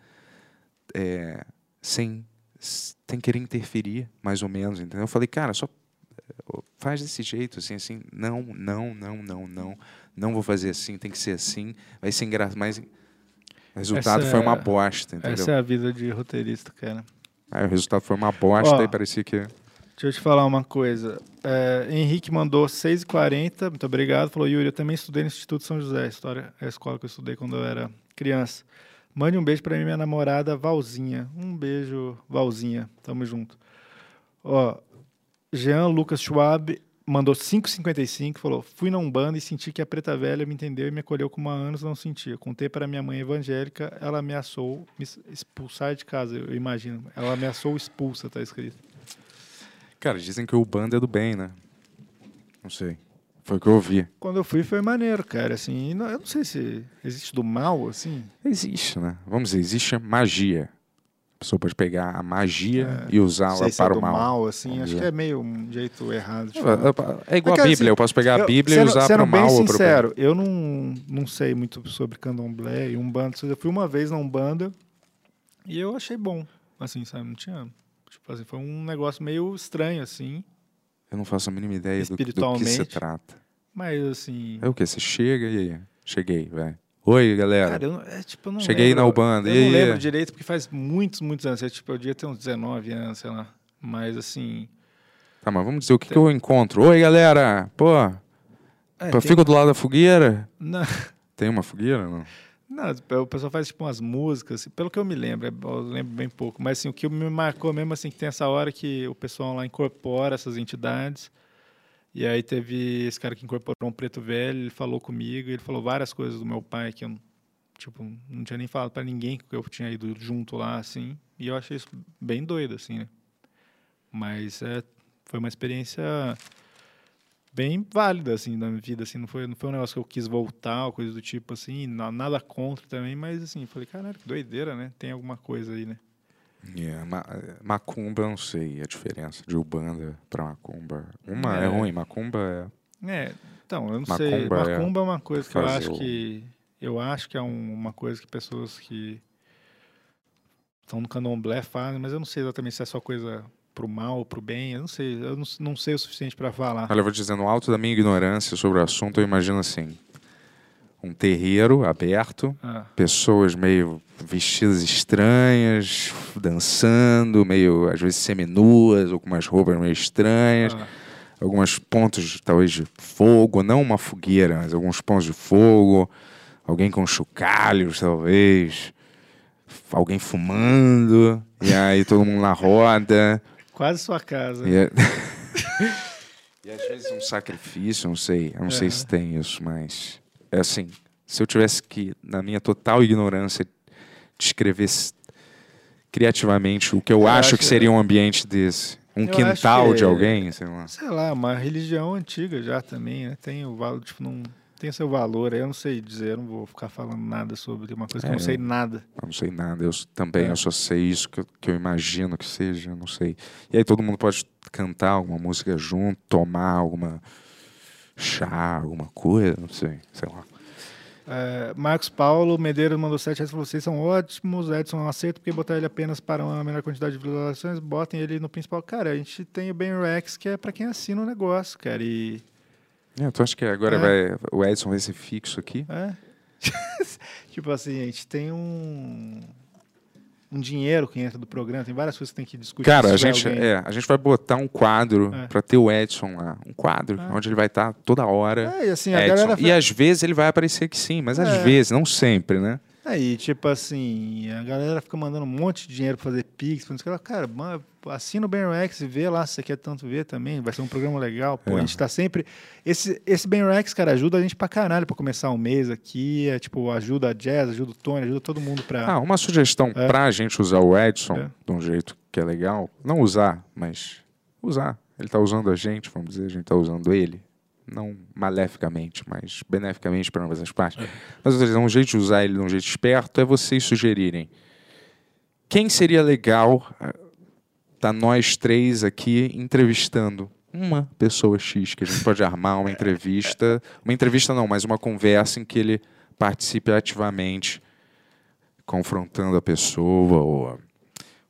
é, sem, sem querer interferir, mais ou menos, entendeu? Eu falei, cara, só eh, faz desse jeito, assim, assim, não, não, não, não, não, não vou fazer assim, tem que ser assim, vai ser engraçado, mas o resultado Essa foi é- uma bosta, entendeu? Essa é a vida de roteirista, cara. Aí o resultado foi uma bosta Ó. e parecia que... Deixa eu te falar uma coisa. É, Henrique mandou 6h40, muito obrigado. Falou, Yuri, eu também estudei no Instituto São José, história, é a escola que eu estudei quando eu era criança. Mande um beijo mim, minha namorada Valzinha. Um beijo, Valzinha. Tamo junto. Ó, Jean Lucas Schwab mandou 5,55, falou: Fui na Umbanda e senti que a preta velha me entendeu e me acolheu como há anos não sentia. Contei para minha mãe evangélica, ela ameaçou me expulsar de casa, eu imagino. Ela ameaçou expulsa, tá escrito. Cara, dizem que o bando é do bem, né? Não sei. Foi o que eu ouvi. Quando eu fui foi maneiro, cara, assim, eu não sei se existe do mal, assim. Existe, né? Vamos dizer, existe magia. A pessoa pode pegar a magia e usá-la é para do o mal. mal, assim, vamos acho dizer. que é meio um jeito errado. É igual É que, a Bíblia, assim, eu posso pegar a Bíblia e sendo- usar para sendo o mal bem ou para o bem. sincero, eu não, não sei muito sobre candomblé e umbanda. Eu fui uma vez na umbanda e eu achei bom, assim, sabe? Não tinha... Tipo assim, foi um negócio meio estranho, assim. Eu não faço a mínima ideia do, do que se trata. Mas, assim... É o quê? Você chega e aí? Cheguei, vai. Oi, galera. Cara, eu, não- é, tipo, eu não Cheguei lembro, na Ubanda, Eu e não lembro direito, porque faz muitos, muitos anos. É, tipo, eu devia ter uns 19 anos, sei lá. Mas, assim... Tá, mas vamos dizer o que, que eu encontro. Oi, galera. Pô, é, pô, tem- fico do lado da fogueira. Não, Tem uma fogueira, não? Não, o pessoal faz, tipo, umas músicas, assim, pelo que eu me lembro, é- eu lembro bem pouco. Mas, assim, o que me marcou mesmo, assim, que tem essa hora que o pessoal lá incorpora essas entidades. E aí teve esse cara que incorporou um preto velho, ele falou comigo, ele falou várias coisas do meu pai que eu, tipo, não tinha nem falado pra ninguém que eu tinha ido junto lá, assim. E eu achei isso bem doido, assim, né? Mas é, foi uma experiência bem válida, assim, na minha vida, assim. Não foi, não foi um negócio que eu quis voltar ou coisa do tipo, assim. na- Nada contra também, mas, assim, falei, caralho, que doideira, né? Tem alguma coisa aí, né? Yeah, ma- macumba, eu não sei a diferença de Ubanda para macumba. Uma é, É. ruim, macumba é... É, então, eu não sei. Macumba é Macumba é uma coisa que eu acho o- que. Eu acho que é um- uma coisa que pessoas que estão no candomblé fazem, mas eu não sei exatamente se é só coisa pro mal pro bem. Eu não sei. Eu não, não sei o suficiente para falar. Olha, eu vou dizer, no alto da minha ignorância sobre o assunto, eu imagino assim: um terreiro aberto, Ah, pessoas meio vestidas estranhas, dançando, meio às vezes seminuas, ou com umas roupas meio estranhas, ah, alguns pontos talvez de fogo, não uma fogueira, mas alguns pontos de fogo, alguém com chocalhos talvez, alguém fumando, e aí todo mundo na roda. Quase sua casa. E, é... (laughs) e às vezes um sacrifício, não sei. Eu não sei se tem isso, mas. É assim. Se eu tivesse que, na minha total ignorância, descrever criativamente o que eu, Eu acho, acho- que seria um ambiente desse. Um Eu quintal acho de que- alguém, sei lá. Sei lá, uma religião antiga já também, né? Tem o valor, tipo, não. Tem seu valor, eu não sei dizer, eu não vou ficar falando nada sobre uma coisa que eu não É. sei nada. Eu não sei nada. Eu também É. eu só sei isso que eu, que eu imagino que seja, eu não sei. E aí todo mundo pode cantar alguma música junto, tomar alguma chá, alguma coisa, não sei, sei lá. É, Marcos Paulo Medeiros mandou 7 reais falou: vocês são ótimos, Edson não aceita porque botar ele apenas para uma menor quantidade de visualizações, botem ele no principal. Cara, a gente tem o Ben Rex, que é para quem assina o negócio, cara. E. É, tu acha que agora É. vai, o Edson vai ser fixo aqui? É. (laughs) tipo assim, a gente tem um. Um dinheiro que entra do programa, tem várias coisas que tem que discutir. Cara, a gente, alguém- é, a gente vai botar um quadro É. pra ter o Edson lá. Um quadro onde ele vai estar toda hora. É, e assim. E às vezes ele vai aparecer que sim, mas às É. vezes, não sempre, né? Aí, tipo assim, a galera fica mandando um monte de dinheiro pra fazer Pix, pra não o. Cara, assina o Ben Rex e vê lá se você quer tanto ver também. Vai ser um programa legal. Pô, É. a gente tá sempre. Esse, esse Ben Rex, cara, ajuda a gente pra caralho pra começar um mês aqui. É tipo, ajuda a Jazz, ajuda o Tony, ajuda todo mundo pra. Ah, uma sugestão É. pra gente usar o Edson É. de um jeito que é legal. Não usar, mas usar. Ele tá usando a gente, vamos dizer, a gente tá usando ele. Não maleficamente, mas beneficamente para ambas as partes. Mas tô dizendo, um jeito de usar ele de um jeito esperto é vocês sugerirem quem seria legal ah, tá nós três aqui entrevistando uma pessoa X, que a gente pode armar uma entrevista. Uma entrevista não, mas uma conversa em que ele participe ativamente, confrontando a pessoa, ou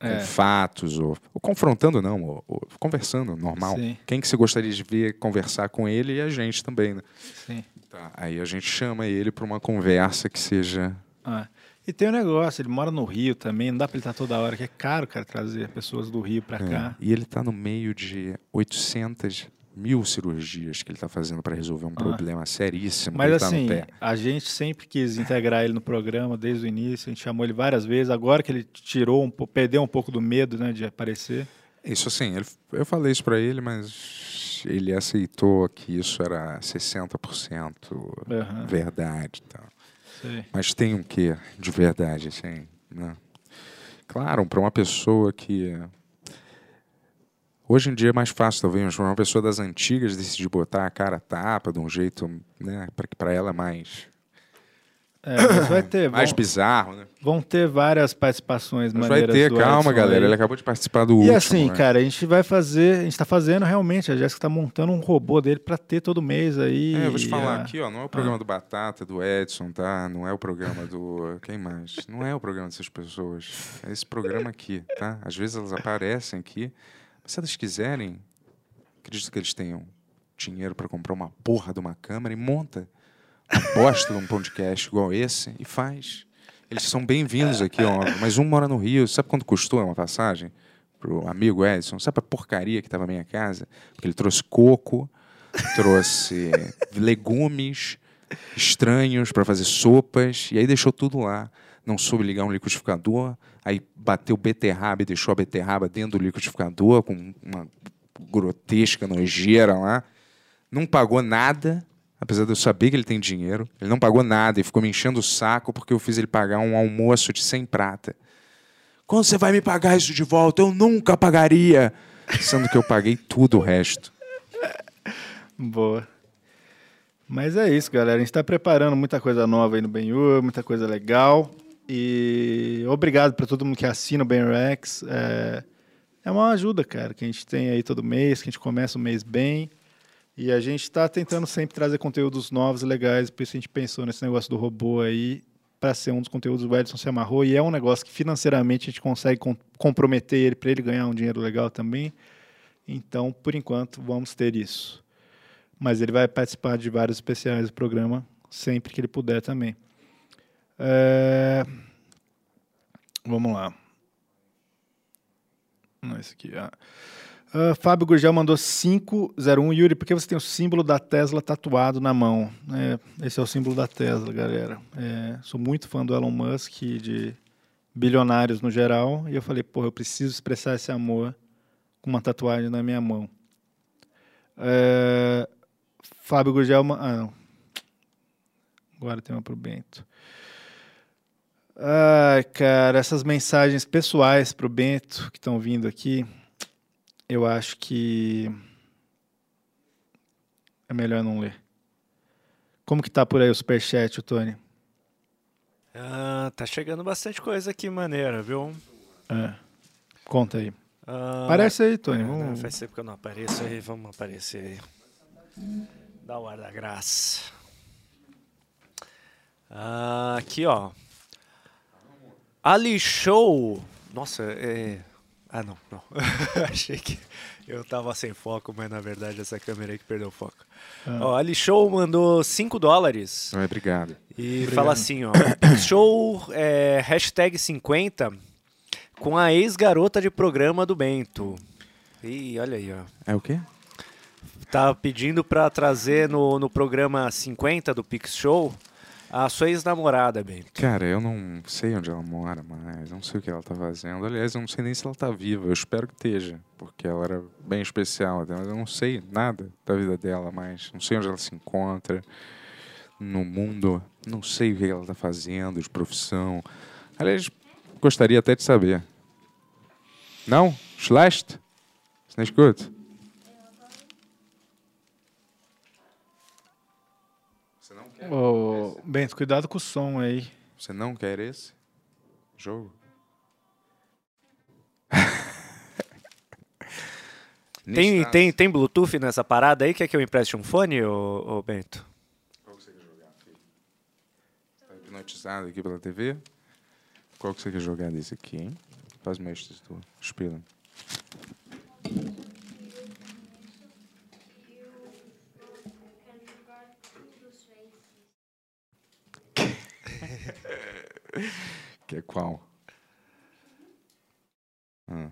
É. fatos, ou, ou confrontando não, ou, ou conversando, normal. Sim. Quem que você gostaria de ver conversar com ele e a gente também, né? Sim. Tá, aí a gente chama ele para uma conversa que seja Ah. E tem um negócio, ele mora no Rio também, não dá pra ele estar toda hora, que é caro, cara, trazer pessoas do Rio pra É, cá. E ele está no meio de 800 mil cirurgias que ele está fazendo para resolver um problema seríssimo Ah. Mas que ele tá assim, no pé. a gente sempre quis integrar ele no programa desde o início, a gente chamou ele várias vezes, agora que ele tirou um pouco, perdeu um pouco do medo, né, de aparecer. Isso assim, ele- eu falei isso para ele, mas ele aceitou que isso era 60% Aham. verdade. e tal. Sei. Mas tem um quê de verdade, assim, né? Claro, para uma pessoa que... Hoje em dia é mais fácil, talvez, uma pessoa das antigas decidir botar a cara tapa de um jeito, né, para que para ela é mais, É, mas vai ter, mais vão, bizarro, né? vão ter várias participações Mas vai ter, calma, galera. aí. Ele acabou de participar do E último. assim, né? cara, a gente vai fazer, a gente tá fazendo realmente, a Jéssica tá montando um robô dele pra ter todo mês aí. É, eu vou te e falar a- aqui, ó, não é o programa do Batata, do Edson, tá? Não é o programa do. Quem mais? Não é o programa dessas pessoas. É esse programa aqui, tá? Às vezes elas aparecem aqui. Se elas quiserem, acredito que eles tenham dinheiro para comprar uma porra de uma câmera e monta uma bosta de um podcast igual esse e faz. Eles são bem-vindos aqui, ó. Mas um mora no Rio. Sabe quanto custou uma passagem? Pro amigo Edson. Sabe a porcaria que estava na minha casa? Porque ele trouxe coco, trouxe legumes estranhos para fazer sopas e aí deixou tudo lá. Não soube ligar um liquidificador, aí bateu beterraba e deixou a beterraba dentro do liquidificador com uma grotesca nojeira lá. Não pagou nada, apesar de eu saber que ele tem dinheiro. Ele não pagou nada e ficou me enchendo o saco porque eu fiz ele pagar um almoço de 100 prata. Quando você vai me pagar isso de volta? Eu nunca pagaria. Sendo que eu paguei tudo o resto. Boa. Mas é isso, galera. A gente está preparando muita coisa nova aí no Benhur, muita coisa legal. E obrigado para todo mundo que assina o Benrex. É... é uma ajuda, cara, que a gente tem aí todo mês, que a gente começa o mês bem. E a gente está tentando sempre trazer conteúdos novos e legais. Por isso a gente pensou nesse negócio do robô aí, para ser um dos conteúdos o Edson se amarrou. E é um negócio que financeiramente a gente consegue com- comprometer ele para ele ganhar um dinheiro legal também. Então, por enquanto, vamos ter isso. Mas ele vai participar de vários especiais do programa sempre que ele puder também. É, Vamos lá. Não, esse aqui. Ah. Ah, Fábio Gurgel mandou 501. Yuri, por que você tem o símbolo da Tesla tatuado na mão? É, esse é o símbolo da Tesla, galera. É, sou muito fã do Elon Musk e de bilionários no geral. E eu falei, porra, eu preciso expressar esse amor com uma tatuagem na minha mão. É, Fábio Gurgel. Ah, não. Agora tem uma pro Bento. Ai, cara, essas mensagens pessoais pro Bento que estão vindo aqui, eu acho que é melhor não ler. Como que tá por aí o superchat, o Tony? Ah, tá chegando bastante coisa aqui maneira, viu? É. Conta aí. Ah, Aparece aí, Tony. é, Vamos... Faz tempo que eu não apareço aí, vamos aparecer aí. Dá o ar da graça. Ah, aqui, ó. Ali Show. Nossa, é. Ah, não, não. (laughs) Achei que eu tava sem foco, mas na verdade essa câmera aí que perdeu o foco. Ó, Ali Show mandou 5 dólares. Ai, obrigado. E fala assim, ó. Pix (coughs) Show é, hashtag 50 com a ex-garota de programa do Bento. Ih, olha aí, ó. É o quê? Tá pedindo pra trazer no, no programa 50 do Pix Show a sua ex-namorada, Bento. Cara, eu não sei onde ela mora mais, não sei o que ela tá fazendo. Aliás, eu não sei nem se ela tá viva. Eu espero que esteja, porque ela era bem especial mas eu não sei nada da vida dela mais. Não sei onde ela se encontra no mundo. Não sei o que ela tá fazendo de profissão. Aliás, gostaria até de saber. Não? Schlecht? Você não escuta? Você não quer? Ô, Bento, cuidado com o som aí. Você não quer esse jogo? (laughs) Tem, tem, tem Bluetooth nessa parada aí? Quer que eu empreste um fone, ô, ô Bento? Qual que você quer jogar, filho? Tá hipnotizado aqui pela TV? Qual que você quer jogar desse aqui, hein? Faz mestres tu. Espera. (laughs) Que é qual? Ah.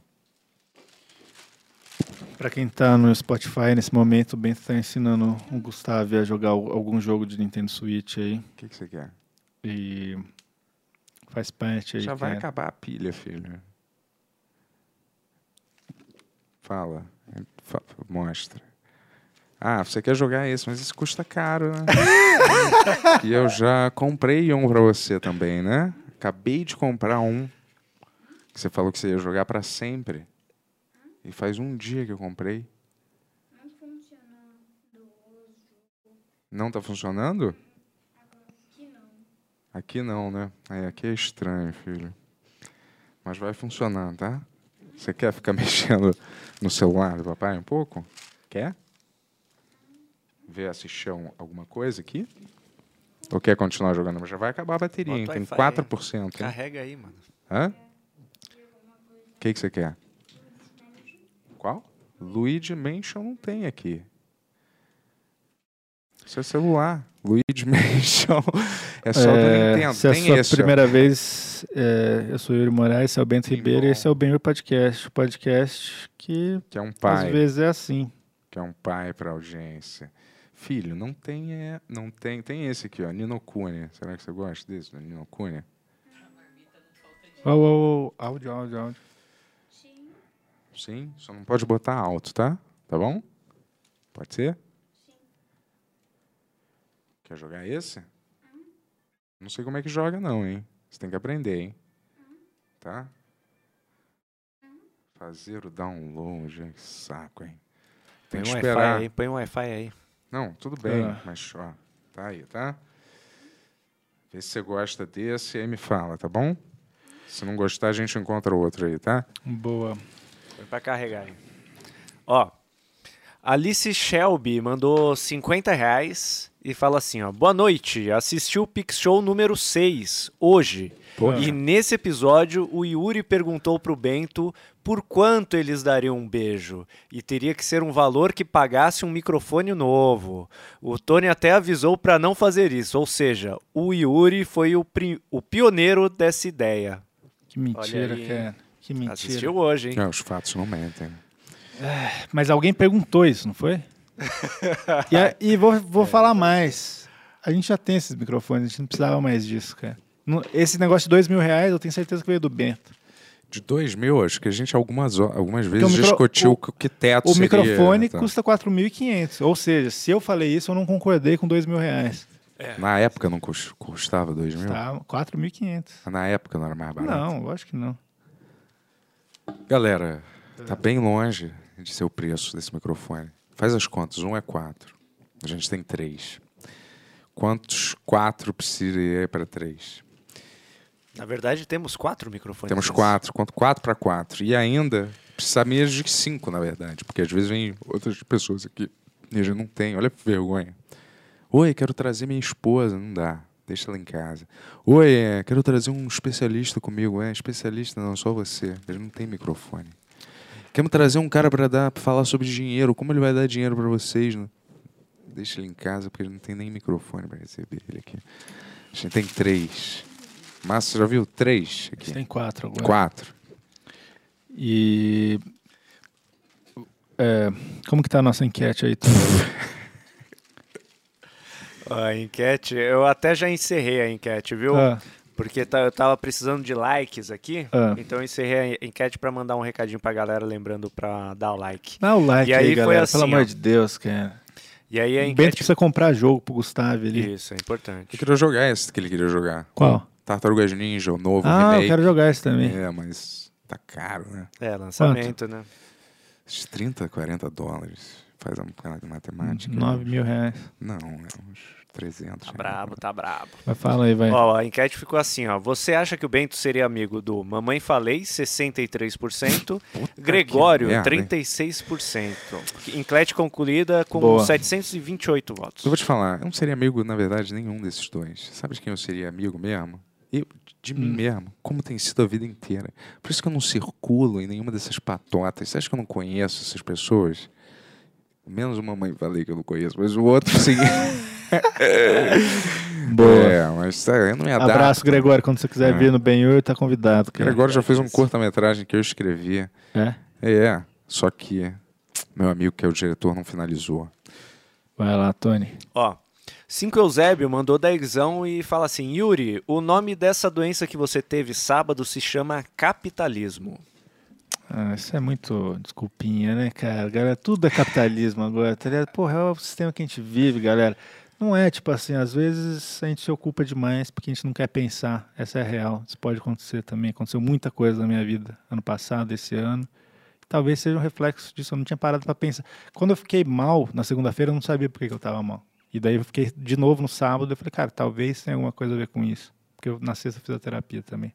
Pra quem tá no Spotify nesse momento, o Bento tá ensinando o Gustavo a jogar al- algum jogo de Nintendo Switch aí. O que, que você quer? E faz parte aí. Já vai cara. acabar a pilha, filho. Fala. Fa- mostra. Ah, você quer jogar esse, mas isso custa caro, né? (laughs) e eu já comprei um pra você também, né? Acabei de comprar um. Que você falou que você ia jogar pra sempre. E faz um dia que eu comprei. Não tá funcionando? Aqui não, né? É, aqui é estranho, filho. Mas vai funcionar, tá? Você quer ficar (laughs) mexendo no celular do papai um pouco? Quer? Ver assistir um- alguma coisa aqui? Ou quer continuar jogando? Mas já vai acabar a bateria, hein? Tem Wi-Fi 4%. Hein? Carrega aí, mano. Hã? O que, que você quer? Qual? Luigi Mansion não tem aqui. Isso é celular. Luigi (laughs) Mansion é só do É, Nintendo. se é a tem sua esse, ó. primeira vez, é, eu sou Yuri Moraes, esse é o Bento Que Ribeiro bom. e esse é o Benhur Podcast. O podcast que Que é um às pai. vezes é assim. que é um pai para audiência. Filho, não tem, é, não tem, tem esse aqui, ó, Nino Kuni. Será que você gosta desse, do Nino Kuni? Ô, ô, ô, áudio, áudio, áudio. Sim, só não pode botar alto, tá? Tá bom? Pode ser? Quer jogar esse? Não sei como é que joga não, hein? Você tem que aprender, hein? Tá? Fazer o download, hein? que saco, hein? Tem Põe que um Wi-Fi esperar. aí, põe um Wi-Fi aí. Não, tudo bem, Ah. mas ó, tá aí, tá? Vê se você gosta desse e aí me fala, tá bom? Se não gostar, a gente encontra outro aí, tá? Boa. Põe pra carregar aí. Ó, Alice Shelby mandou 50 reais e fala assim, ó. Boa noite, assisti o Pix Show número 6, hoje. E nesse episódio, o Yuri perguntou pro Bento por quanto eles dariam um beijo. E teria que ser um valor que pagasse um microfone novo. O Tony até avisou pra não fazer isso. Ou seja, o Yuri foi o, o pioneiro dessa ideia. Que mentira, cara. Que mentira. Assistiu hoje, hein? Não, os fatos não mentem. Mas alguém perguntou isso, não foi? (laughs) e a- e vou, vou falar mais. A gente já tem esses microfones, a gente não precisava mais disso, cara. Esse negócio de dois mil reais, eu tenho certeza que veio do Bento. De dois mil, acho que a gente algumas, algumas vezes o micro- discutiu o- que, teto O seria, microfone tá? custa 4.500. Ou seja, se eu falei isso, eu não concordei com dois mil reais. Na época não cus- custava dois mil? Tá, 4.500. Na época não era mais barato? Não, lógico que não. Galera, tá bem longe de ser o preço desse microfone. Faz as contas, um é quatro. A gente tem três. Quantos quatro precisaria para três? Na verdade, temos quatro microfones. Temos quatro, quanto quatro para quatro. E ainda precisaria de cinco, na verdade, porque às vezes vem outras pessoas aqui e a gente não tem. Olha que vergonha. Oi, quero trazer minha esposa. Não dá. Deixa ela em casa. Oi, é, quero trazer um especialista comigo. É, especialista não, só você. Ele não tem microfone. Queremos trazer um cara para dar, falar sobre dinheiro. Como ele vai dar dinheiro para vocês? Não- Deixa ele em casa, porque ele não tem nem microfone para receber ele aqui. A gente tem três. Márcio, você já viu? Três aqui. Tem quatro agora. Quatro. E. é, como que tá a nossa enquete aí? (laughs) A enquete, eu até já encerrei a enquete, viu? Ah, Porque tá- eu tava precisando de likes aqui, Ah. então eu encerrei a enquete pra mandar um recadinho pra galera, lembrando pra dar o like. dá o like E aí aí, foi galera. assim, pelo amor ó. de Deus, cara. E aí a O Bento enquete... precisa comprar jogo pro Gustavo ali. Isso, é importante. Eu queria jogar esse que ele queria jogar. Qual? Tartarugas Ninja, o novo Ah, remake. eu quero jogar esse também. É, mas tá caro, né? É, lançamento, né? Esses 30, 40 dólares. Faz uma cara de matemática. 9 mil reais. Não, é uns 300. Tá brabo, tá brabo. Mas fala aí, vai. Ó, a enquete ficou assim, ó. Você acha que o Bento seria amigo do Mamãe Falei, 63%, Gregório, merda, hein? 36%. Enquete concluída com Boa. 728 votos. Eu vou te falar, eu não seria amigo, na verdade, nenhum desses dois. Sabe de quem eu seria amigo mesmo? Eu, de mim Hum. mesmo, como tem sido a vida inteira. Por isso que eu não circulo em nenhuma dessas patotas. Você acha que eu não conheço essas pessoas? Menos uma mãe falei que eu não conheço, mas o outro sim. (laughs) Boa. É, mas sério, eu não me adapto. Abraço, Gregório. Quando você quiser É. vir no Benhur, tá convidado. Cara. Gregório já fez um curta-metragem que eu escrevi. É? É, só que meu amigo, que é o diretor, não finalizou. Vai lá, Tony. Ó, 5 Eusébio mandou dezão e fala assim: Yuri, o nome dessa doença que você teve sábado se chama capitalismo. Ah, isso é muito desculpinha, né, cara? Galera, tudo é capitalismo agora, tá ligado? Porra, é o sistema que a gente vive, galera. Não é tipo assim, às vezes a gente se ocupa demais porque a gente não quer pensar. Essa é a real. Isso pode acontecer também. Aconteceu muita coisa na minha vida ano passado, esse ano. Talvez seja um reflexo disso. Eu não tinha parado pra pensar. Quando eu fiquei mal na segunda-feira, eu não sabia por que, que eu tava mal. E daí eu fiquei de novo no sábado. Eu falei, cara, talvez tenha alguma coisa a ver com isso. Porque eu na sexta fiz a terapia também.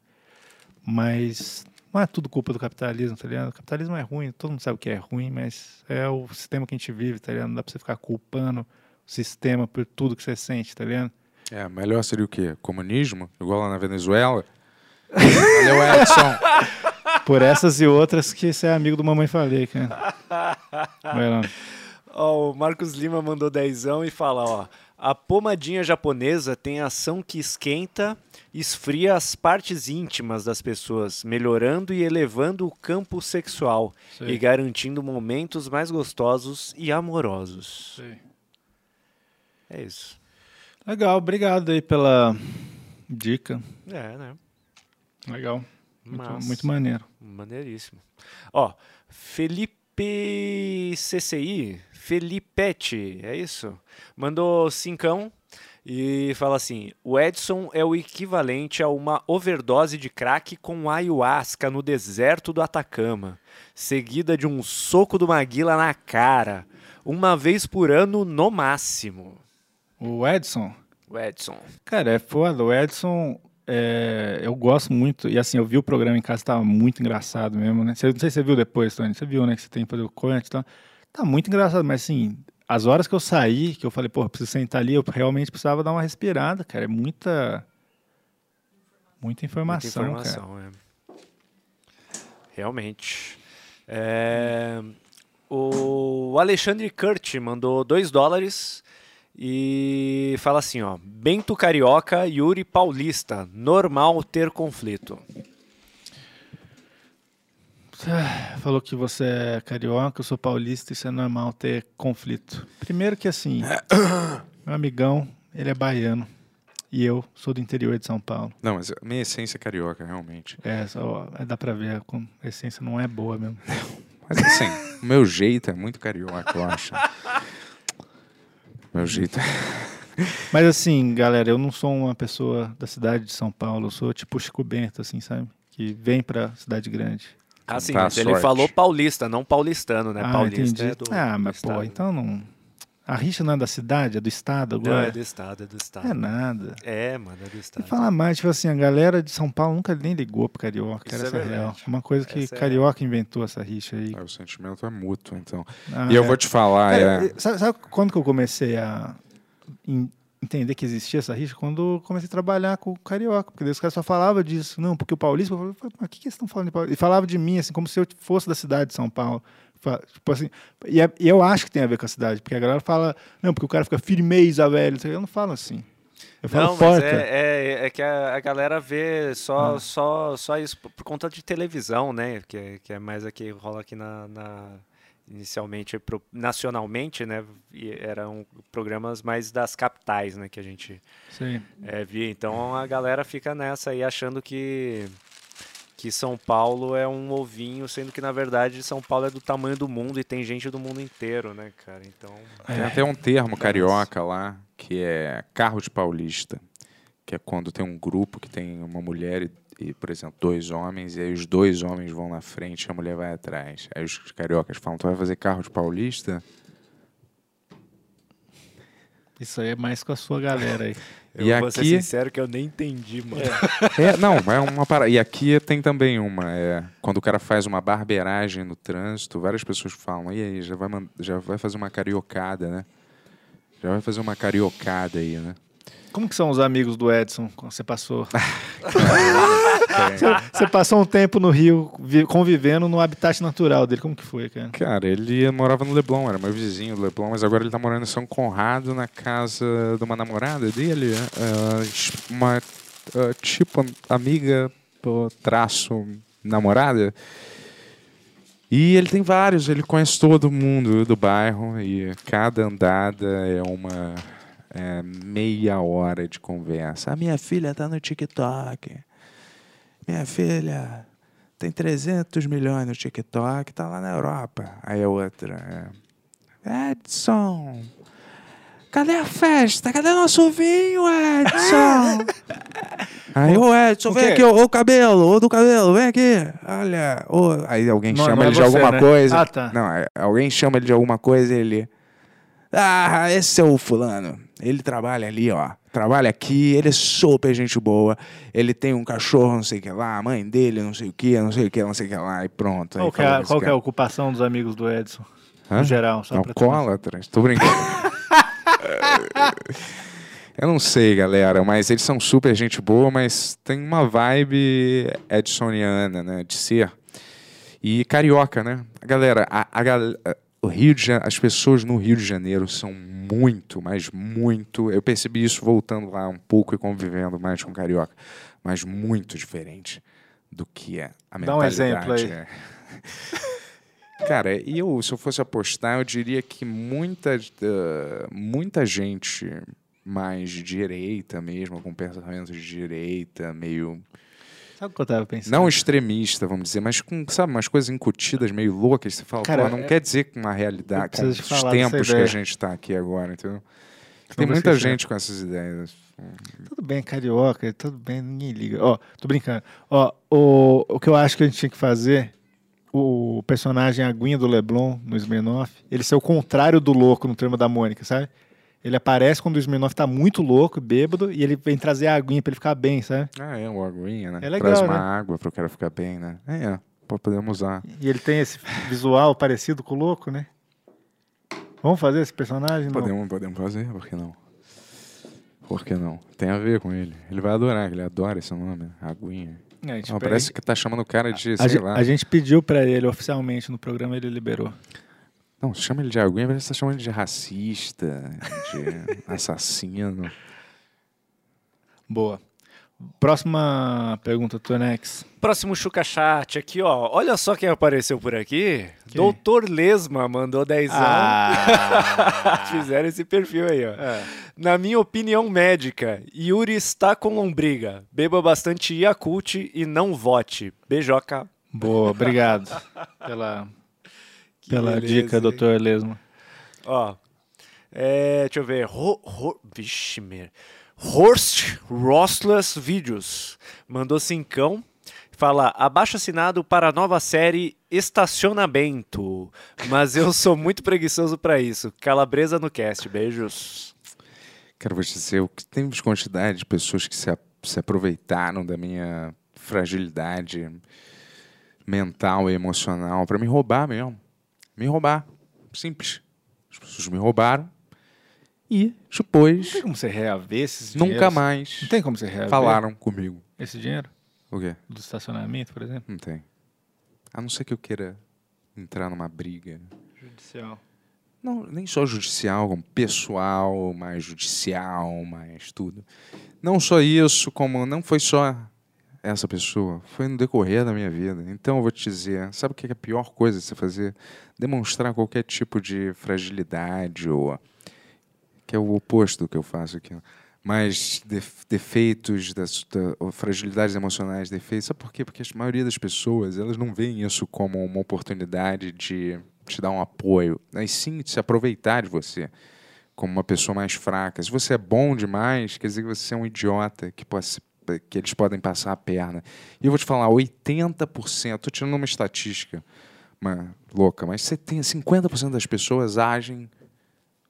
Mas não é tudo culpa do capitalismo, tá ligado? O capitalismo é ruim, todo mundo sabe que é ruim, mas é o sistema que a gente vive, tá ligado? Não dá pra você ficar culpando o sistema por tudo que você sente, tá ligado? É, melhor seria o quê? Comunismo? Igual lá na Venezuela? Valeu, Edson. Por essas e outras que você é amigo do Mamãe Falei, cara. Vai lá. Ó, o Marcos Lima mandou dezão e fala, ó. A pomadinha japonesa tem ação que esquenta, esfria as partes íntimas das pessoas, melhorando e elevando o campo sexual Sei. e garantindo momentos mais gostosos e amorosos. É isso. Legal, obrigado aí pela dica. É, né? Legal. Muito, Massa. muito maneiro. Maneiríssimo. Ó, Felipe CCI, Felipete, é isso? Mandou cincão e fala assim: o Edson é o equivalente a uma overdose de crack com ayahuasca no deserto do Atacama, seguida de um soco do Maguila na cara, uma vez por ano no máximo. O Edson, O Edson. cara, é foda. O Edson, é, eu gosto muito. E assim, eu vi o programa em casa, tava muito engraçado mesmo, né? Não sei se você viu depois, Tony. Você viu, né? Que você tem que fazer o corte e tal. Tá muito engraçado, mas assim, as horas que eu saí, que eu falei, pô, preciso sentar ali, eu realmente precisava dar uma respirada, cara. É muita. Muita informação, Muita cara. informação, é. Realmente. É, O Alexandre Kurt mandou 2 dólares e fala assim, ó. Bento Carioca, Yuri Paulista. Normal ter conflito. Ah, Falou que você é carioca, eu sou paulista, isso é normal ter conflito. Primeiro que assim, (coughs) meu amigão, ele é baiano. E eu sou do interior de São Paulo. Não, mas a minha essência é carioca, realmente. É, só, dá pra ver, a essência não é boa mesmo. (laughs) Mas assim, o meu jeito é muito carioca, eu acho. Meu jeito é. (laughs) Mas assim, galera, eu não sou uma pessoa da cidade de São Paulo, eu sou tipo Chico Bento, assim, sabe? Que vem pra cidade grande. Ah, sim, mas ele sorte. falou paulista, não paulistano, né? ah, paulista entendi. é do ah, do mas pô, estado. então não... A rixa não é da cidade, é do estado Não, agora? é do estado, é do estado. É nada. É, mano, é do E estado. falar mais, tipo assim, a galera de São Paulo nunca nem ligou pro carioca, Isso era é essa verdade. real. Uma coisa que Essa é carioca inventou essa rixa aí. É, o sentimento é mútuo, então. Ah, e eu é. vou te falar, é. sabe, sabe quando que eu comecei a entender que existia essa rixa? Quando eu comecei a trabalhar com o carioca, porque daí os caras só falavam disso. Não, porque o paulista, eu falei, mas o que, que eles estão falando de paulista? E falava de mim, assim, como se eu fosse da cidade de São Paulo. Tipo assim, e, é- e eu acho que tem a ver com a cidade, porque a galera fala, não, porque o cara fica firmeza, velho. Eu não falo assim. Eu falo Não, mas porta. é, é, é que a, a galera vê só, Ah. só, só isso por, por conta de televisão, né? Que, é- que é mais aqui, rola aqui na. na- inicialmente, pro- nacionalmente, né? E eram programas mais das capitais, né? Que a gente é, via. Então a galera fica nessa aí achando que. Que São Paulo é um ovinho, sendo que na verdade São Paulo é do tamanho do mundo e tem gente do mundo inteiro, né, cara? Então. Tem até um termo carioca lá, que é carro de paulista. Que é quando tem um grupo que tem uma mulher e, e, por exemplo, dois homens, e aí os dois homens vão na frente e a mulher vai atrás. Aí os cariocas falam, tu vai fazer carro de paulista? Isso aí é mais com a sua galera aí. (laughs) Eu E vou ser aqui- sincero que eu nem entendi, mano. É, não, é uma parada. E aqui tem também uma. É, quando o cara faz uma barbeiragem no trânsito, várias pessoas falam, e aí, já vai, já vai fazer uma cariocada, né? Já vai fazer uma cariocada aí, né? Como que são os amigos do Edson quando você passou? (laughs) Você- você passou um tempo no Rio vi- convivendo no habitat natural dele. Como que foi, cara? Cara, ele morava no Leblon, era meu vizinho do Leblon, mas agora ele tá morando em São Conrado, na casa de uma namorada dele, é, uma é, tipo amiga, traço namorada. E ele tem vários, ele conhece todo mundo do bairro e cada andada é uma é, meia hora de conversa. A minha filha tá no TikTok. Minha filha tem 300 milhões no TikTok, tá lá na Europa. Aí a outra é, Edson, cadê a festa? Cadê nosso vinho, Edson? (laughs) Aí, ô Edson, vem aqui, ô, ô cabelo, ô do cabelo, vem aqui. Olha, ô. Aí alguém Não- chama não é ele de você, alguma né? coisa. Ah, tá. Não, é- alguém chama ele de alguma coisa e ele. Ah, esse é o fulano. Ele trabalha ali, ó. Trabalha aqui, ele é super gente boa. Ele tem um cachorro, não sei o que lá, a mãe dele, não sei o que, não sei o que, não sei o que lá, e pronto. Qual, que é, qual que é a ocupação dos amigos do Edson? Hã? No geral, só uma- Alcoólatras, tô brincando. (laughs) Eu não sei, galera, mas eles são super gente boa, mas tem uma vibe edsoniana, né, de ser. E carioca, né? Galera, a, a a- o Rio de Ja- as pessoas no Rio de Janeiro são muito, mas muito. Eu percebi isso voltando lá um pouco e convivendo mais com carioca, mas muito diferente do que é a Dá um mentalidade. exemplo aí. é. Cara, e eu, se eu fosse apostar, eu diria que muita, eh, muita gente mais de direita mesmo, com pensamento de direita, meio. Sabe o que eu tava pensando? Não extremista, vamos dizer, mas com, sabe, umas coisas incutidas meio loucas. Você fala, Cara, pô, não é- quer dizer com uma realidade, com os tempos que a gente está aqui agora, entendeu? Tem muita esquecer. gente com essas ideias. Tudo bem, carioca, tudo bem, ninguém liga. Ó, tô brincando. Ó, o, o que eu acho que a gente tinha que fazer, o personagem Aguinha do Leblon no Smirnoff, ele ser o contrário do louco no termo da Mônica, sabe? Ele aparece quando o Smirnoff tá muito louco, bêbado, e ele vem trazer a aguinha pra ele ficar bem, sabe? Ah, é, uma aguinha, né? É legal, Traz uma né? água para o cara ficar bem, né? É, é, podemos usar. E ele tem esse visual parecido com o louco, né? Vamos fazer esse personagem? Não. Podemos, podemos fazer, por que não? Por que não? Tem a ver com ele. Ele vai adorar, ele adora esse nome, aguinha. É, a Não, parece que tá chamando o cara de, a, sei gente, lá. a gente pediu pra ele oficialmente no programa, ele liberou. Não, chama ele de aguinha, que tá chamando ele de racista, de (laughs) assassino. Boa. Próxima pergunta, Tonex. Próximo Chuca Chat aqui, ó. Olha só quem apareceu por aqui. Quem? Doutor Lesma mandou 10 Ah. (laughs) Fizeram esse perfil aí, ó. É. Na minha opinião médica, Yuri está com lombriga. Beba bastante Yakult e não vote. Beijoca. Boa, obrigado pela, pela beleza, dica, hein? doutor Lesmo. Ó. É, deixa eu ver. Ro, ro, vixe, mer. Horst Rostless Vídeos mandou cincão. Fala, abaixo assinado para a nova série Estacionamento. Mas eu sou muito preguiçoso para isso. Calabresa no cast. Beijos. Vou te dizer, o que temos quantidade de pessoas que se, se aproveitaram da minha fragilidade mental e emocional pra me roubar mesmo. Me roubar. Simples. As pessoas me roubaram e depois Não tem como você reaver esses nunca dinheiros? mais Não tem como você reaver falaram comigo. esse dinheiro O quê? do estacionamento, por exemplo? Não tem. A não ser que eu queira entrar numa briga. Judicial. Não, nem só judicial, como pessoal, mais judicial, mais tudo. Não só isso, como não foi só essa pessoa, foi no decorrer da minha vida. Então eu vou te dizer, sabe o que é a pior coisa de você fazer? Demonstrar qualquer tipo de fragilidade ou que é o oposto do que eu faço aqui. Mas def- defeitos, das, da, fragilidades emocionais, defeitos. Sabe por quê? Porque a maioria das pessoas elas não veem isso como uma oportunidade de te dar um apoio, mas sim de se aproveitar de você como uma pessoa mais fraca. Se você é bom demais, quer dizer que você é um idiota que, pode, se- que eles podem passar a perna. E eu vou te falar, 80%, estou tirando uma estatística uma, louca, mas 70, 50% das pessoas agem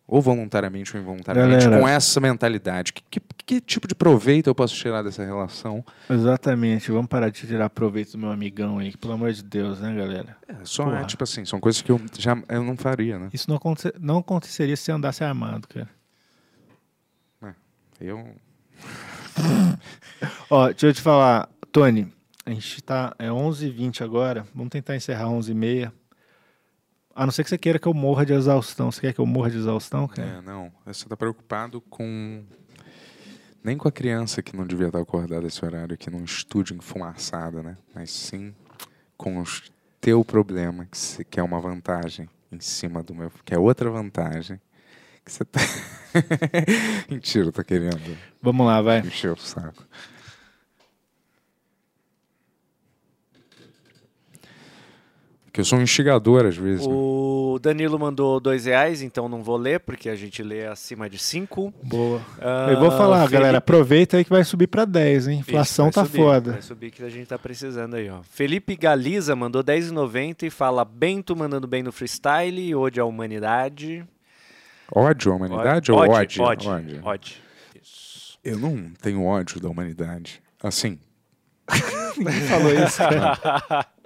ou voluntariamente ou involuntariamente, Galera. com essa mentalidade. Que, que, que tipo de proveito eu posso tirar dessa relação? Exatamente. Vamos parar de tirar proveito do meu amigão aí, que, pelo amor de Deus, né, galera? É, só Porra. é, tipo assim, são coisas que eu já eu não faria, né? Isso não, aconte- não aconteceria se você andasse armado, cara. Eu. Ó, deixa eu te falar, Tony, a gente tá, é 11h20 agora, vamos tentar encerrar 11h30. A não ser que você queira que eu morra de exaustão. Você quer que eu morra de exaustão, cara? É, não. Você tá preocupado com. Nem com a criança que não devia estar acordada esse horário aqui num estúdio enfumaçado, né? Mas sim com o teu problema, que, se- que é uma vantagem em cima do meu. que é outra vantagem. Que você tá. (laughs) Mentira, eu tô querendo Vamos lá, vai. encher o saco. Porque eu sou um instigador às vezes. né? O Danilo mandou dois reais, então não vou ler, porque a gente lê acima de cinco. Boa. Ah, eu vou falar, Felipe- galera, aproveita aí que vai subir pra 10, hein? Isso, Inflação vai tá subir, foda. Vai subir que a gente tá precisando aí, ó. Felipe Galiza mandou 10,90 e fala Bento mandando bem no freestyle, ode à humanidade. Ódio à humanidade ou ódio? Ódio. ode. Isso. Eu não tenho ódio da humanidade. Assim, (laughs) Ninguém falou isso, cara. (laughs)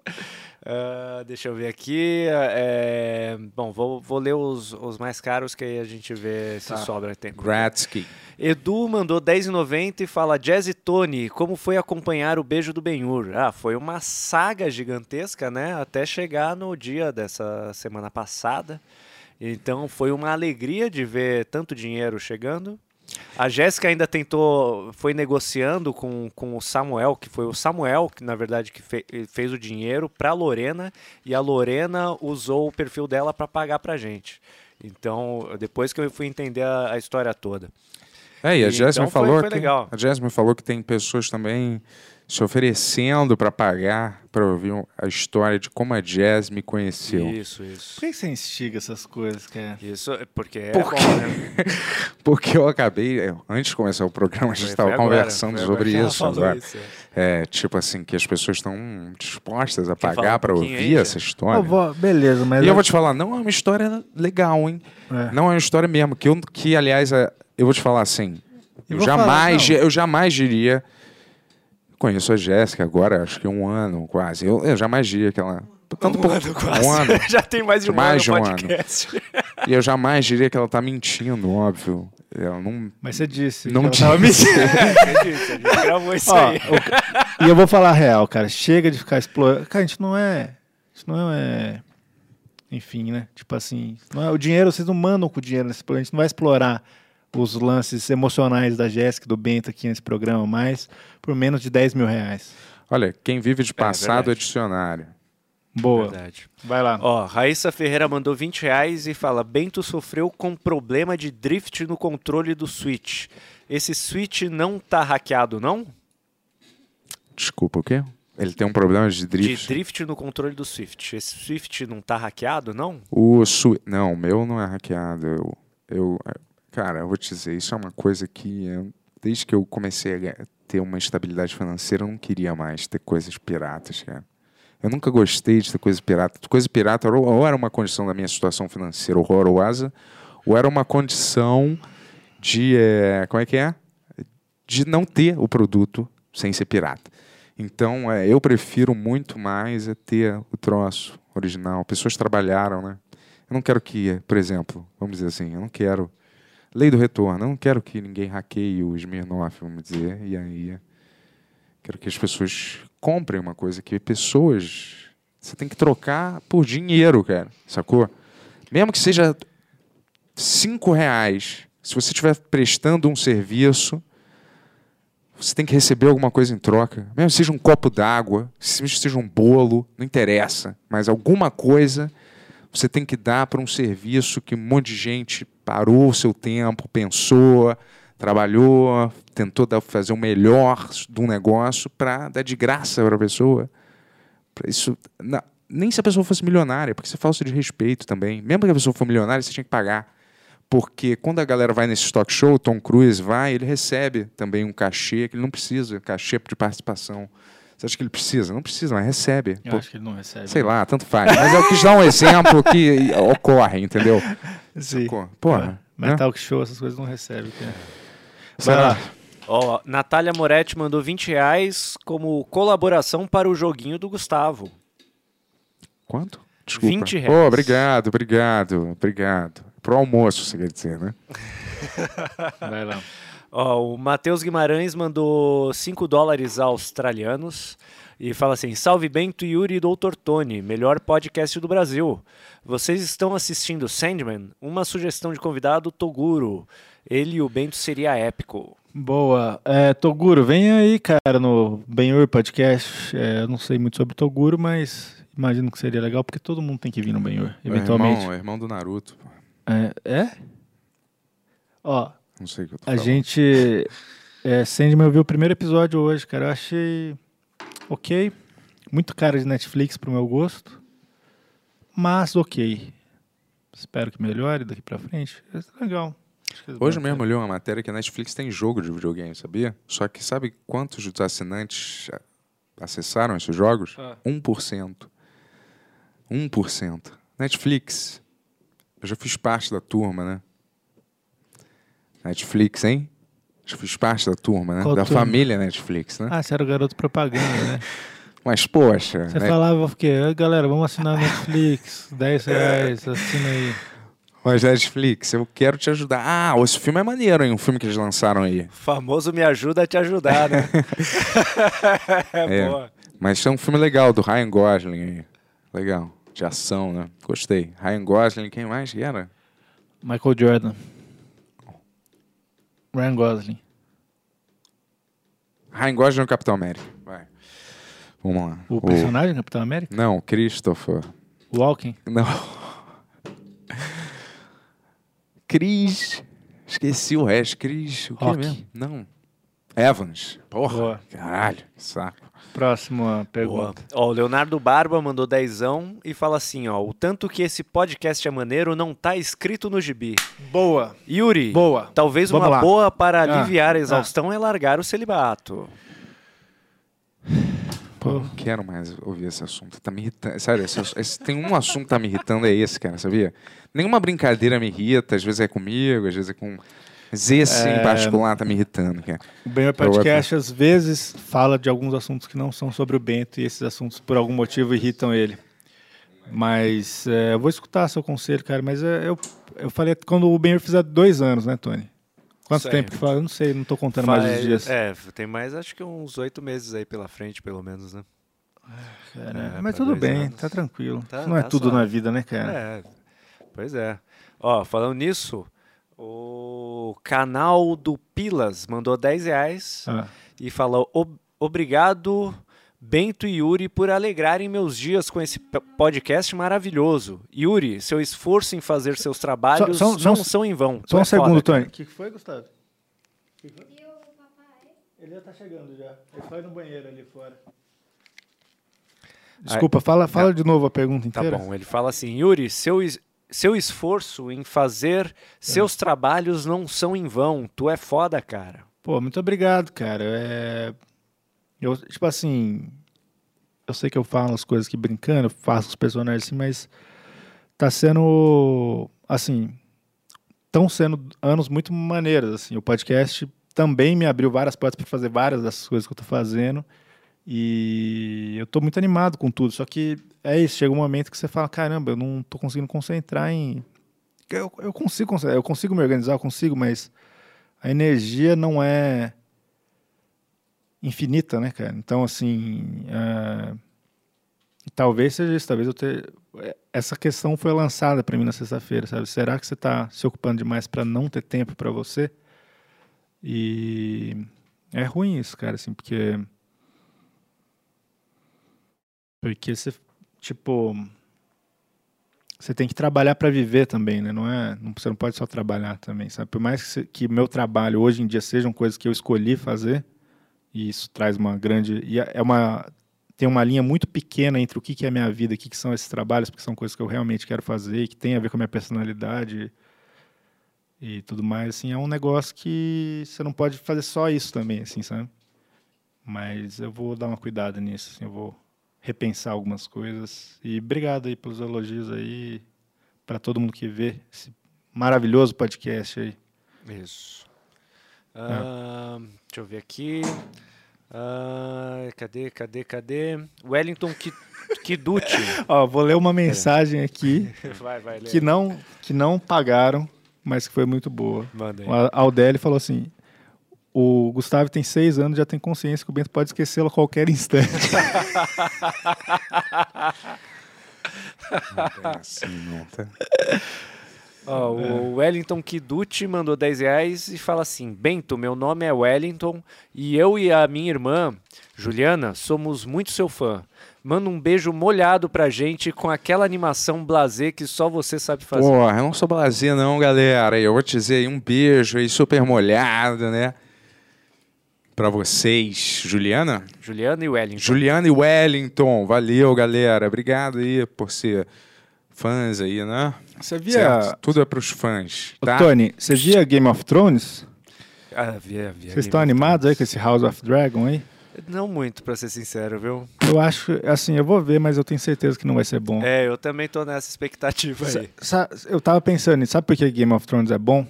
Ah, deixa eu ver aqui. é, Bom, vou, vou ler os, os mais caros que aí a gente vê se Tá. sobra tempo. Gratsky. Edu mandou 10,90 e fala Jazz e Tony, como foi acompanhar o beijo do Benhur? Ah, foi uma saga gigantesca, né? Até chegar no dia dessa semana passada. Então foi uma alegria de ver tanto dinheiro chegando. A Jéssica ainda tentou, foi negociando com, com o Samuel, que foi o Samuel que na verdade que fe- fez o dinheiro para Lorena e a Lorena usou o perfil dela para pagar pra gente. Então, depois que eu fui entender a, a história toda. É, e a Jasmine então foi- falou foi que legal. a Jasmine falou que tem pessoas também se oferecendo para pagar para ouvir um- a história de como a Jazz me conheceu. Isso, isso. Por que você instiga essas coisas, cara? Isso é porque é Por bom, quê? né? (laughs) Porque eu acabei, é, antes de começar o programa, a gente estava agora, conversando sobre agora ela isso agora. isso, é. É, tipo assim, que as pessoas estão dispostas a Quer pagar um para pouquinho ouvir aí, essa história. Vó, beleza, mas. E eu vou te falar, não é uma história legal, hein? É. Não é uma história mesmo. Que, eu, que aliás, é- eu vou te falar assim. Eu Eu vou jamais, falar, eu jamais diria. Conheço a Jéssica agora, acho que um ano quase. Eu, eu jamais diria que ela. Tanto por, um ano. (laughs) Já tem mais de um Mais de um ano no ano. podcast. E eu jamais diria que ela tá mentindo, óbvio. Ela não. Mas você disse. Não tava disse. mentindo. (laughs) É, a gente gravou isso Ó, aí. o- (laughs) e eu vou falar a real, cara. Chega de ficar explorando. Cara, a gente não é. A gente não é. Enfim, né? Tipo assim. Não é, o dinheiro, vocês não mandam com o dinheiro nesse. A gente não vai explorar os lances emocionais da Jéssica e do Bento aqui nesse programa mais por menos de 10 mil reais. Olha, quem vive de passado é, verdade. dicionário. Boa. Verdade. Vai lá. Ó, Raíssa Ferreira mandou 20 reais e fala: Bento sofreu com problema de drift no controle do Switch. Esse Switch não tá hackeado, não? Desculpa, o quê? Ele tem um problema de drift. De drift no controle do Swift. Esse Swift não tá hackeado, não? O su... Não, o meu não é hackeado. Eu, eu, cara, eu vou te dizer, isso é uma coisa que desde que eu comecei a ter uma estabilidade financeira, eu não queria mais ter coisas piratas, cara. Eu nunca gostei de ter coisas piratas. Coisa pirata ou, era uma condição da minha situação financeira horrorosa, ou era uma condição de. eh, como é que é? De não ter o produto sem ser pirata. Então, é, eu prefiro muito mais é ter o troço original. Pessoas trabalharam, né? Eu não quero que, por exemplo, vamos dizer assim, eu não quero. Lei do retorno, eu não quero que ninguém hackeie o Smirnoff, vamos dizer, e aí. Quero que as pessoas comprem uma coisa que pessoas. Você tem que trocar por dinheiro, cara. Sacou? Mesmo que seja cinco reais. Se você estiver prestando um serviço, você tem que receber alguma coisa em troca. Mesmo que seja um copo d'água, se seja um bolo, não interessa. Mas alguma coisa você tem que dar para um serviço que um monte de gente parou o seu tempo, pensou, trabalhou, tentou dar, fazer o melhor de um negócio para dar de graça para a pessoa. Pra isso, nem se a pessoa fosse milionária, porque isso é falta de respeito também. Mesmo que a pessoa for milionária, você tinha que pagar. Porque quando a galera vai nesse talk show, Tom Cruise vai, ele recebe também um cachê que ele não precisa, cachê de participação. Você acha que ele precisa? Não precisa, mas recebe. Eu Pô, acho que ele não recebe. sei lá, tanto faz. Mas eu quis dar um exemplo que (laughs) ocorre, entendeu? Sim. Sacou? Porra, Metal que show, essas coisas não recebe. cara. Vai lá. Ó, Natália Moretti mandou 20 reais como colaboração para o joguinho do Gustavo. Quanto? Desculpa. 20 reais. Oh, obrigado, obrigado, obrigado. Pro almoço, você quer dizer, né? (laughs) Vai lá. Ó, o Matheus Guimarães mandou 5 dólares australianos e fala assim: Salve Bento, Yuri e Dr. Tony, melhor podcast do Brasil. Vocês estão assistindo Sandman? Uma sugestão de convidado, Toguro. Ele e o Bento seria épico. Boa. É, Toguro, vem aí, cara, no Benhur Podcast. É, eu não sei muito sobre Toguro, mas imagino que seria legal, porque todo mundo tem que vir no Benhur, É eventualmente. irmão, é irmão do Naruto. É? é? Ó, Não sei o que eu tô a falando. gente. É, Sandman, eu vi o primeiro episódio hoje, cara. Eu achei. Ok. Muito cara de Netflix pro meu gosto. Mas ok. Espero que melhore daqui pra frente. É legal. Hoje mesmo eu li uma matéria que a Netflix tem jogo de videogame, sabia? Só que sabe quantos dos assinantes acessaram esses jogos? Ah. 1%. 1%. Netflix. Eu já fiz parte da turma, né? Netflix, hein? Fiz parte da turma, né? Qual da turma? família Netflix, né? Ah, você era o garoto propaganda, né? (laughs) Mas, poxa, Você né? falava o quê? "Oi, galera, vamos assinar Netflix, (laughs) 10 reais, assina aí. mas Netflix, eu quero te ajudar. Ah, esse filme é maneiro, hein? Um filme que eles lançaram aí. Famoso me ajuda a te ajudar, né? (laughs) é, É. boa. Mas é um filme legal, do Ryan Gosling aí. Legal. De ação, né? Gostei. Ryan Gosling, quem mais que era? Michael Jordan. Ryan Gosling. Ryan Gosling é o Capitão América. Vai. Vamos lá. O personagem Capitão América? Não, Christopher. Walking. Não. Chris. Esqueci o resto. Chris. O que Rock. mesmo? Não. Evans. Porra. Boa. Caralho. Saco. Próxima pergunta. Ó, o Leonardo Barba mandou dezão e fala assim, ó, o tanto que esse podcast é maneiro não tá escrito no gibi. Boa. Yuri, Boa. talvez Vamos uma lá. boa para Ah, aliviar a ah. exaustão é largar o celibato. Pô, não quero mais ouvir esse assunto. Tá me irritando. Sério, esse, esse- tem um assunto que tá me irritando, é esse, cara, sabia? Nenhuma brincadeira me irrita, às vezes é comigo, às vezes é com. Mas esse É. em particular tá me irritando, cara. O Benhor Podcast às vezes fala de alguns assuntos que não são sobre o Bento e esses assuntos por algum motivo irritam ele. Mas é, eu vou escutar seu conselho, cara. Mas é, eu, eu falei quando o Benhor fizer dois anos, né, Tony? Quanto tempo que fala? Eu não sei, não tô contando mais os dias. É, tem mais acho que uns oito meses aí pela frente, pelo menos, né? Cara, É, mas tudo bem, anos. tá tranquilo. Tá- não é tá tudo suave. na vida, né, cara? É, pois é. Ó, falando nisso, o canal do Pilas mandou 10 reais Ah, e falou: "Ob- Obrigado, Bento e Yuri, por alegrarem meus dias com esse podcast maravilhoso. Yuri, seu esforço em fazer seus trabalhos Só- só- não só- são em vão. Só um é segundo. Tony. O que foi, Gustavo? Ele já tá chegando já. Ele foi no banheiro ali fora. Desculpa, fala, fala de novo a pergunta Tá inteira. bom, ele fala assim: Yuri, seu, seu esforço em fazer seus trabalhos não são em vão. Tu é foda, cara. Pô, muito obrigado, cara. É... Eu, tipo assim, eu sei que eu falo as coisas aqui brincando, faço os personagens assim, mas tá sendo, assim, estão sendo anos muito maneiros, assim. O podcast também me abriu várias portas para fazer várias dessas coisas que eu tô fazendo. E eu tô muito animado com tudo, só que é isso, chega um momento que você fala, caramba, eu não tô conseguindo concentrar em eu, eu consigo, eu consigo me organizar, eu consigo, mas a energia não é infinita, né, cara? Então, assim, é, talvez seja isso, talvez eu ter essa questão foi lançada para mim na sexta-feira, sabe? Será que você está se ocupando demais para não ter tempo para você? E é ruim isso, cara, assim, porque porque você tipo você tem que trabalhar para viver também, né? Não é, não, você não pode só trabalhar também, sabe? Por mais que, que meu trabalho hoje em dia sejam coisas que eu escolhi fazer, e isso traz uma grande e é uma tem uma linha muito pequena entre o que que é minha vida, o que que são esses trabalhos, porque são coisas que eu realmente quero fazer, e que tem a ver com a minha personalidade e tudo mais, assim, é um negócio que você não pode fazer só isso também, assim, sabe? Mas eu vou dar uma cuidada nisso, assim, eu vou repensar algumas coisas. E obrigado aí pelos elogios aí para todo mundo que vê esse maravilhoso podcast aí. Isso. Ah, Deixa eu ver aqui. Ah, cadê, cadê, cadê? Wellington Ki- Kiduti. (laughs) Ó, vou ler uma mensagem aqui (laughs) vai, vai, que não, que não pagaram, mas que foi muito boa. Manda aí. O Aldelli falou assim: o Gustavo tem seis anos, já tem consciência que o Bento pode esquecê-lo a qualquer instante. (laughs) É assim, não, tá? Ó, o Wellington Kiduti mandou 10 reais e fala assim: Bento, meu nome é Wellington e eu e a minha irmã, Juliana, somos muito seu fã. Manda um beijo molhado pra gente com aquela animação blasé que só você sabe fazer. Porra, eu não sou blazer não, galera. Eu vou te dizer aí um beijo aí super molhado, né? Pra vocês. Juliana? Juliana e Wellington. Juliana e Wellington. Valeu, galera. Obrigado aí por ser fãs aí, né? Você Certo? Tudo é pros fãs, Ô, tá? Tony, você via Game of Thrones? Ah, via, via, Vocês estão animados aí com esse House of Dragon aí? Não muito, pra ser sincero, viu? Eu acho, assim, eu vou ver, mas eu tenho certeza que não vai ser bom. É, eu também tô nessa expectativa aí. Sa- eu tava pensando, sabe por que Game of Thrones é bom?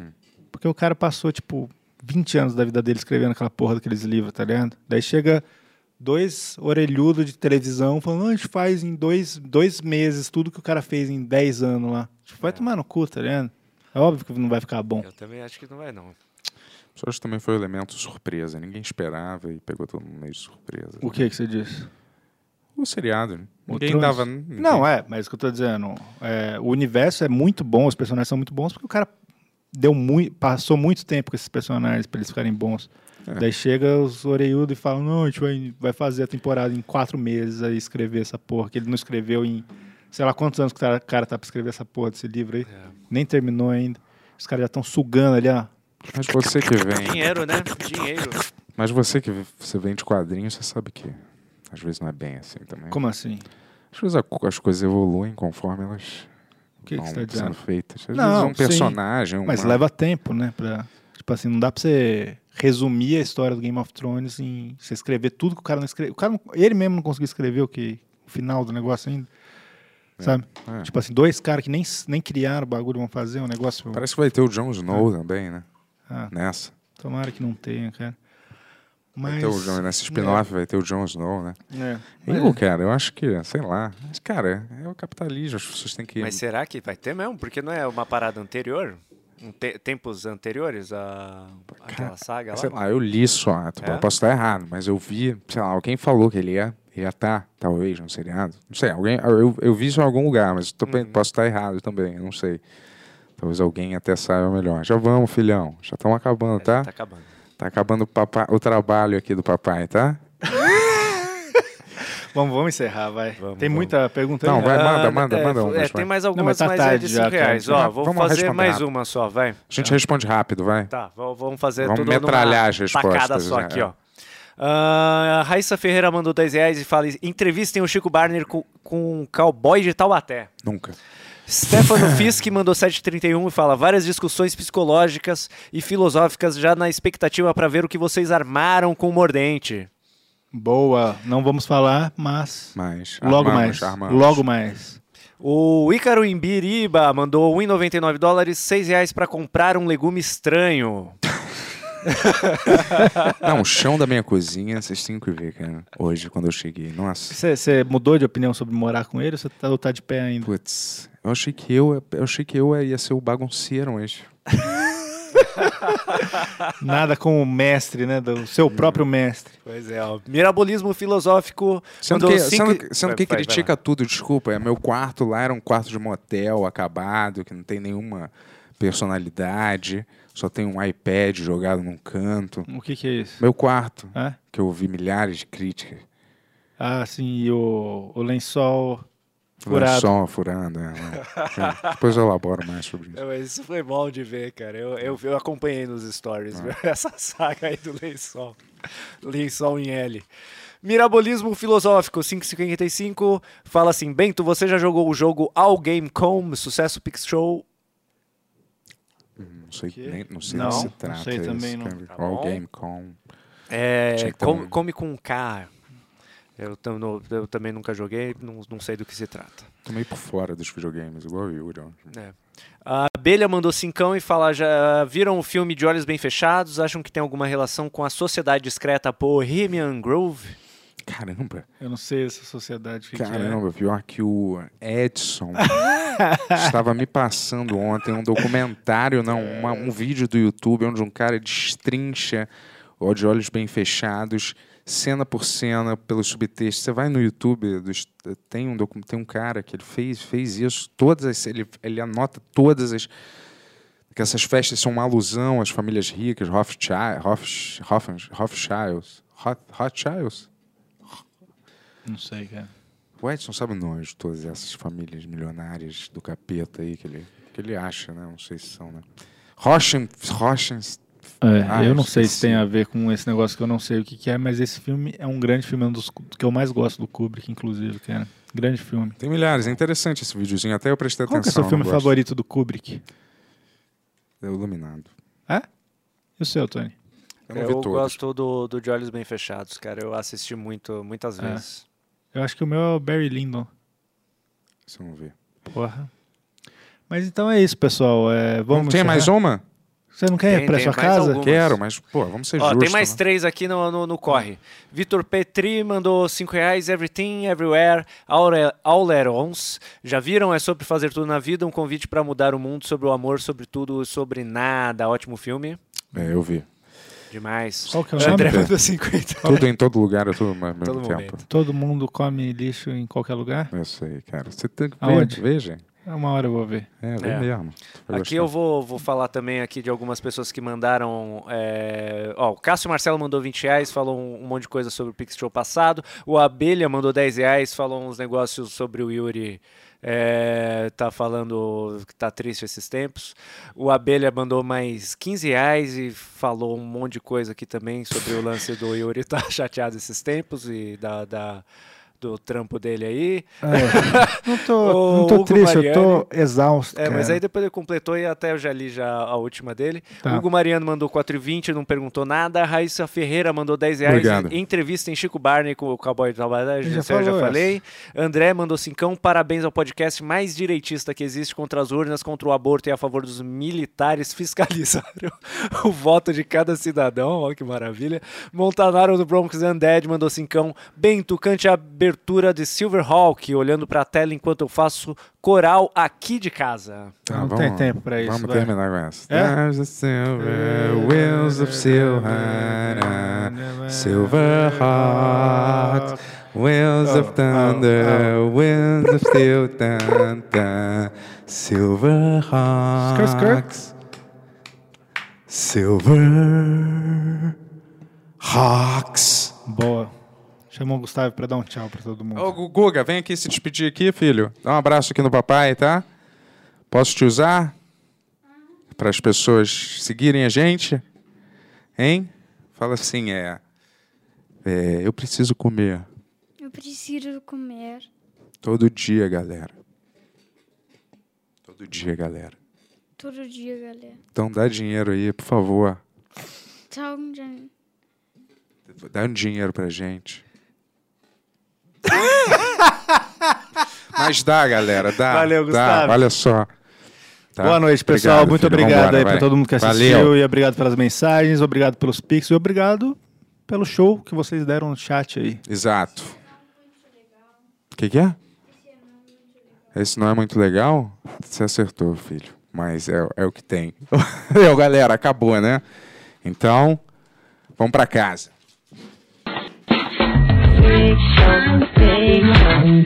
Hum. Porque o cara passou, tipo, 20 anos da vida dele escrevendo aquela porra daqueles livros, tá ligado? Daí chega dois orelhudos de televisão falando, "Não, a gente faz em dois, dois meses tudo que o cara fez em 10 anos lá. Tipo, vai tomar no cu, tá ligado? É óbvio que não vai ficar bom. Eu também acho que não vai, não. Só acho que também foi um elemento surpresa. Ninguém esperava e pegou todo mundo meio de surpresa. O que que você disse? O seriado. né? Ninguém Thrones? dava. ninguém- Não, é, mas o que eu tô dizendo, é, o universo é muito bom, os personagens são muito bons, porque o cara deu muito, passou muito tempo com esses personagens pra eles ficarem bons. É. Daí chega os orelhudos e falam, não, a gente vai, vai fazer a temporada em quatro meses aí escrever essa porra, que ele não escreveu em, sei lá quantos anos que o cara- tá pra escrever essa porra desse livro aí. É. Nem terminou ainda. Os caras já estão sugando ali, ó. Mas você que vem. Dinheiro, né? Dinheiro. Mas você que você vem de quadrinhos, você sabe que às vezes não é bem assim também. Como assim? Às vezes as coisas evoluem conforme elas Que, que você tá sendo feitas. Às Não, um personagem, Mas uma- leva tempo, né? Pra, tipo assim, não dá pra você resumir a história do Game of Thrones em você escrever tudo que o cara não escreveu. O cara não- ele mesmo não conseguiu escrever o que o final do negócio ainda. Sabe? é. Tipo assim, dois caras que nem, nem criaram o bagulho vão fazer um negócio. Parece que vai ter o Jon Snow também, né? Ah, Nessa. tomara que não tenha, cara. Vai Mas. ter o Jon, nessa spin-off vai ter o Jon Snow, né? É. Eu, cara, eu acho que, sei lá. Mas, cara, é o capitalismo, as pessoas têm que. Mas será que vai ter mesmo? Porque não é uma parada anterior? Um te- tempos anteriores a aquela saga Sei lá? lá, eu li só. tu- É? Posso estar errado, mas eu vi, sei lá, alguém falou que ele ia, ia estar, talvez, no seriado. Não sei, alguém, eu, eu vi isso em algum lugar, mas tô, Uhum. posso estar errado também, eu não sei. Talvez alguém até saiba melhor. Já vamos, filhão. Já estamos acabando, É, tá? Tá acabando. Tá acabando o, papai, o trabalho aqui do papai, tá? (laughs) Vamos, vamos encerrar, vai. Vamos, Tem vamos. muita pergunta aí? Não, vai, né? manda, Ah, manda, é, manda um. é, tem mais Não, algumas, mas tá mas é de já, 5 reais. Ó, vou Vamos fazer mais rápido. uma só, vai. A gente responde rápido, vai. Tá, vamos fazer Vamos tudo numa metralhar as tacada respostas, só né? aqui, ó. Ah, Raíssa Ferreira mandou 10 reais e fala: entrevistem o Chico Barner com, com um cowboy de Taubaté. Nunca. Stefano (laughs) Fisk mandou 731 e fala: várias discussões psicológicas e filosóficas já na expectativa para ver o que vocês armaram com o mordente. Boa. Não vamos falar, mas. Mas. Logo armamos, mais. armamos. Logo mais. O Ícaro Imbiriba mandou 1,99 dólares, 6 reais para comprar um legume estranho. (laughs) Não, o chão da minha cozinha, vocês têm que ver, cara. Hoje, quando eu cheguei. Nossa. Você você mudou de opinião sobre morar com ele ou você tá, ou tá de pé ainda? Putz, eu achei que eu, eu achei que eu ia ser o bagunceiro hoje. (laughs) Nada com o mestre, né? Do seu próprio mestre. Pois é, ó. Mirabolismo filosófico. Sendo que, cinco- sendo, que- sendo Vai, que vai, vai critica lá. tudo, desculpa. É meu quarto lá era um quarto de motel acabado, que não tem nenhuma personalidade, só tem um iPad jogado num canto. O que que é isso? Meu quarto, Hã? que eu ouvi milhares de críticas. Ah, sim, e o, o lençol furado. Só furando. É, é. (laughs) Depois eu elaboro mais sobre isso. É, mas Isso foi bom de ver, cara. Eu, eu, eu acompanhei nos stories viu? (laughs) essa saga aí do lençol. Lençol em L. Mirabolismo filosófico 555 fala assim: Bento, você já jogou o jogo All Game Com, sucesso Pix Show? Não sei, nem, não sei Não, se não trata. sei também, esse, não. Tá All bom. Game Com. É, que ter com- um- Come com K. Eu, tam- no- eu também nunca joguei, não, não sei do que se trata. Meio por fora dos videogames, igual o Yuri. É. A Abelha mandou cincão e fala: já viram o filme de Olhos Bem Fechados? Acham que tem alguma relação com a sociedade discreta Bohemian Grove? Caramba, Eu não sei essa sociedade. que que é. caramba, pior que o Edson (laughs) estava me passando ontem um documentário, não, uma- um vídeo do YouTube onde um cara destrincha de olhos bem fechados, cena por cena, pelos subtextos. Você vai no YouTube, dos- tem um, tem um cara que ele fez, fez isso, todas as, ele, ele anota todas as que essas festas são uma alusão às famílias ricas, Rothschild, Roths- Roths- Rothschilds, Roth- Rothschilds? Não sei, cara. O Edson sabe o nome de todas essas famílias milionárias do capeta aí que ele, que ele acha, né? Não sei se são, né? Rochen, Rochen, É, Ah, eu não sei se tem a ver com esse negócio que eu não sei o que, que é, mas esse filme é um grande filme, é um dos que eu mais gosto do Kubrick, inclusive, cara. Grande filme. tem milhares. É interessante esse videozinho. Até eu prestei Qual que é o atenção. seu filme favorito do Kubrick? É o Iluminado. É? E o seu, Tony? Eu Eu gosto do, do De Olhos Bem Fechados, cara. Eu assisti muito, muitas É. vezes. Eu acho que o meu é o Barry Lyndon. Você não vê. Porra. Mas então é isso, pessoal. É, vamos Não tem encerrar? mais uma? Você não quer ir Tem- pra tem sua casa? algumas. Quero, mas, pô, vamos ser Ó, justos. tem mais né? três aqui no, no, no corre. Vitor Petri mandou 5 reais. Everything, Everywhere, all, at once. Já viram? É sobre fazer tudo na vida. Um convite para mudar o mundo, sobre o amor, sobre tudo, sobre nada. Ótimo filme. É, eu vi. Demais. Qual que é o André mandou 50. Tudo em todo lugar, é tudo ao mesmo Todo tempo. momento. Todo mundo come lixo em qualquer lugar? Eu sei, cara. Você tem que ver, veja. É Uma hora eu vou ver. É, vê É. mesmo. Vai Aqui eu vou, vou falar também aqui de algumas pessoas que mandaram. é, Ó, o Cássio Marcelo mandou 20 reais, falou um, um monte de coisa sobre o Pix Show passado. O Abelha mandou 10 reais, falou uns negócios sobre o Yuri. é, tá falando que tá triste esses tempos. O Abelha mandou mais 15 reais e falou um monte de coisa aqui também sobre o lance do Yuri (laughs) tá chateado esses tempos e da, da- do trampo dele aí. (laughs) Não tô, não tô Hugo triste, eu tô exausto. É, mas cara. aí depois ele completou e até eu já li já a última dele. Tá. Hugo Mariano mandou 4,20, não perguntou nada. Raíssa Ferreira mandou 10 reais. Obrigado. Entrevista em Chico Barney com o Cowboy do Trabalho. Já Já, já essa. falei. André mandou cincão. Parabéns ao podcast mais direitista que existe contra as urnas, contra o aborto e a favor dos militares fiscalizaram (laughs) o voto de cada cidadão. Olha que maravilha. Montanaro do Bronx Undead mandou cincão. Bento, cante a abertura de Silverhawk, olhando pra tela enquanto eu faço coral aqui de casa. Tá, Não vamos tem tempo pra isso, Vamos vai. terminar com essa. É? There's the silver wheels of silver, silver heart, wheels of Oh, thunder, wheels of steel, dun, dun, silver Skirt, skirt. hawks, silver hawks. Boa. Chamou o Gustavo pra dar um tchau pra todo mundo. Ô, Gu- Guga, vem aqui se despedir aqui, filho. Dá um abraço aqui no papai, tá? Posso te usar? Para as pessoas seguirem a gente? Hein? Fala assim, é, é... Eu preciso comer Eu preciso comer todo dia, galera. Todo dia, galera. todo dia, galera. Então dá dinheiro aí, por favor. Tchau, gente. Dá um dinheiro pra gente. (laughs) Mas dá, galera, dá. Valeu, dá, Gustavo. olha só. Tá? Boa noite, pessoal. Obrigado, Muito filho. obrigado Vambora, aí pra vai. todo mundo que assistiu Valeu. e obrigado pelas mensagens, obrigado pelos pics e obrigado pelo show que vocês deram no chat aí. Exato. O que, que é? Esse não é muito legal? Você acertou, filho. Mas é, é o que tem. (laughs) Valeu, galera. Acabou, né? Então, vamos pra casa. Ben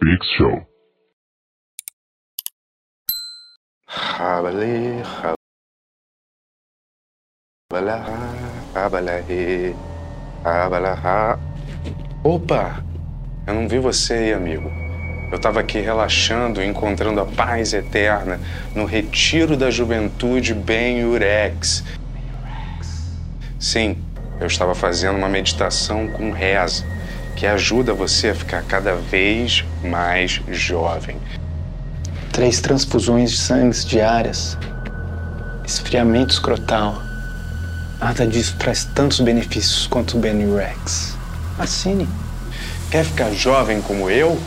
Big Show. Rabala, he, rabala, ha. Opa! Eu não vi você aí, amigo. Eu tava aqui relaxando, encontrando a paz eterna no retiro da juventude Ben Urex. Sim, eu estava fazendo uma meditação com reza, que ajuda você a ficar cada vez mais jovem. Três transfusões de sangue diárias. esfriamento escrotal. Nada disso traz tantos benefícios quanto o Benurex. Assine. Quer ficar jovem como eu?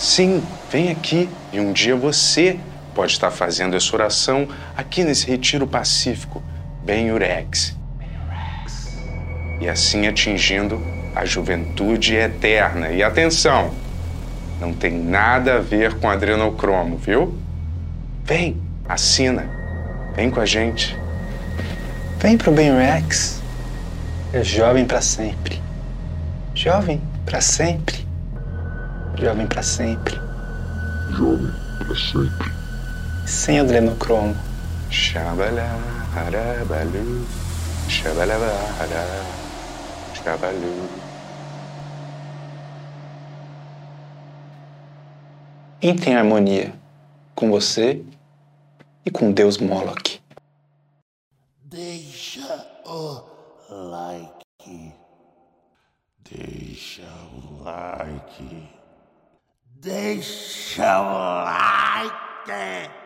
Sim, vem aqui e um dia você pode estar fazendo essa oração aqui nesse retiro pacífico, Benurex. E assim atingindo a juventude eterna. E atenção, não tem nada a ver com adrenocromo, viu? Vem, assina. Vem com a gente. Vem pro Benrex. É jovem para sempre. Jovem para sempre. Jovem para sempre. Jovem para sempre. Sem adrenocromo. Xabalá, harabalu. Xabalabá. Xabalu. Entre em harmonia com você e com Deus Moloch. Deixa o like. Deixa o like. Deixa o like.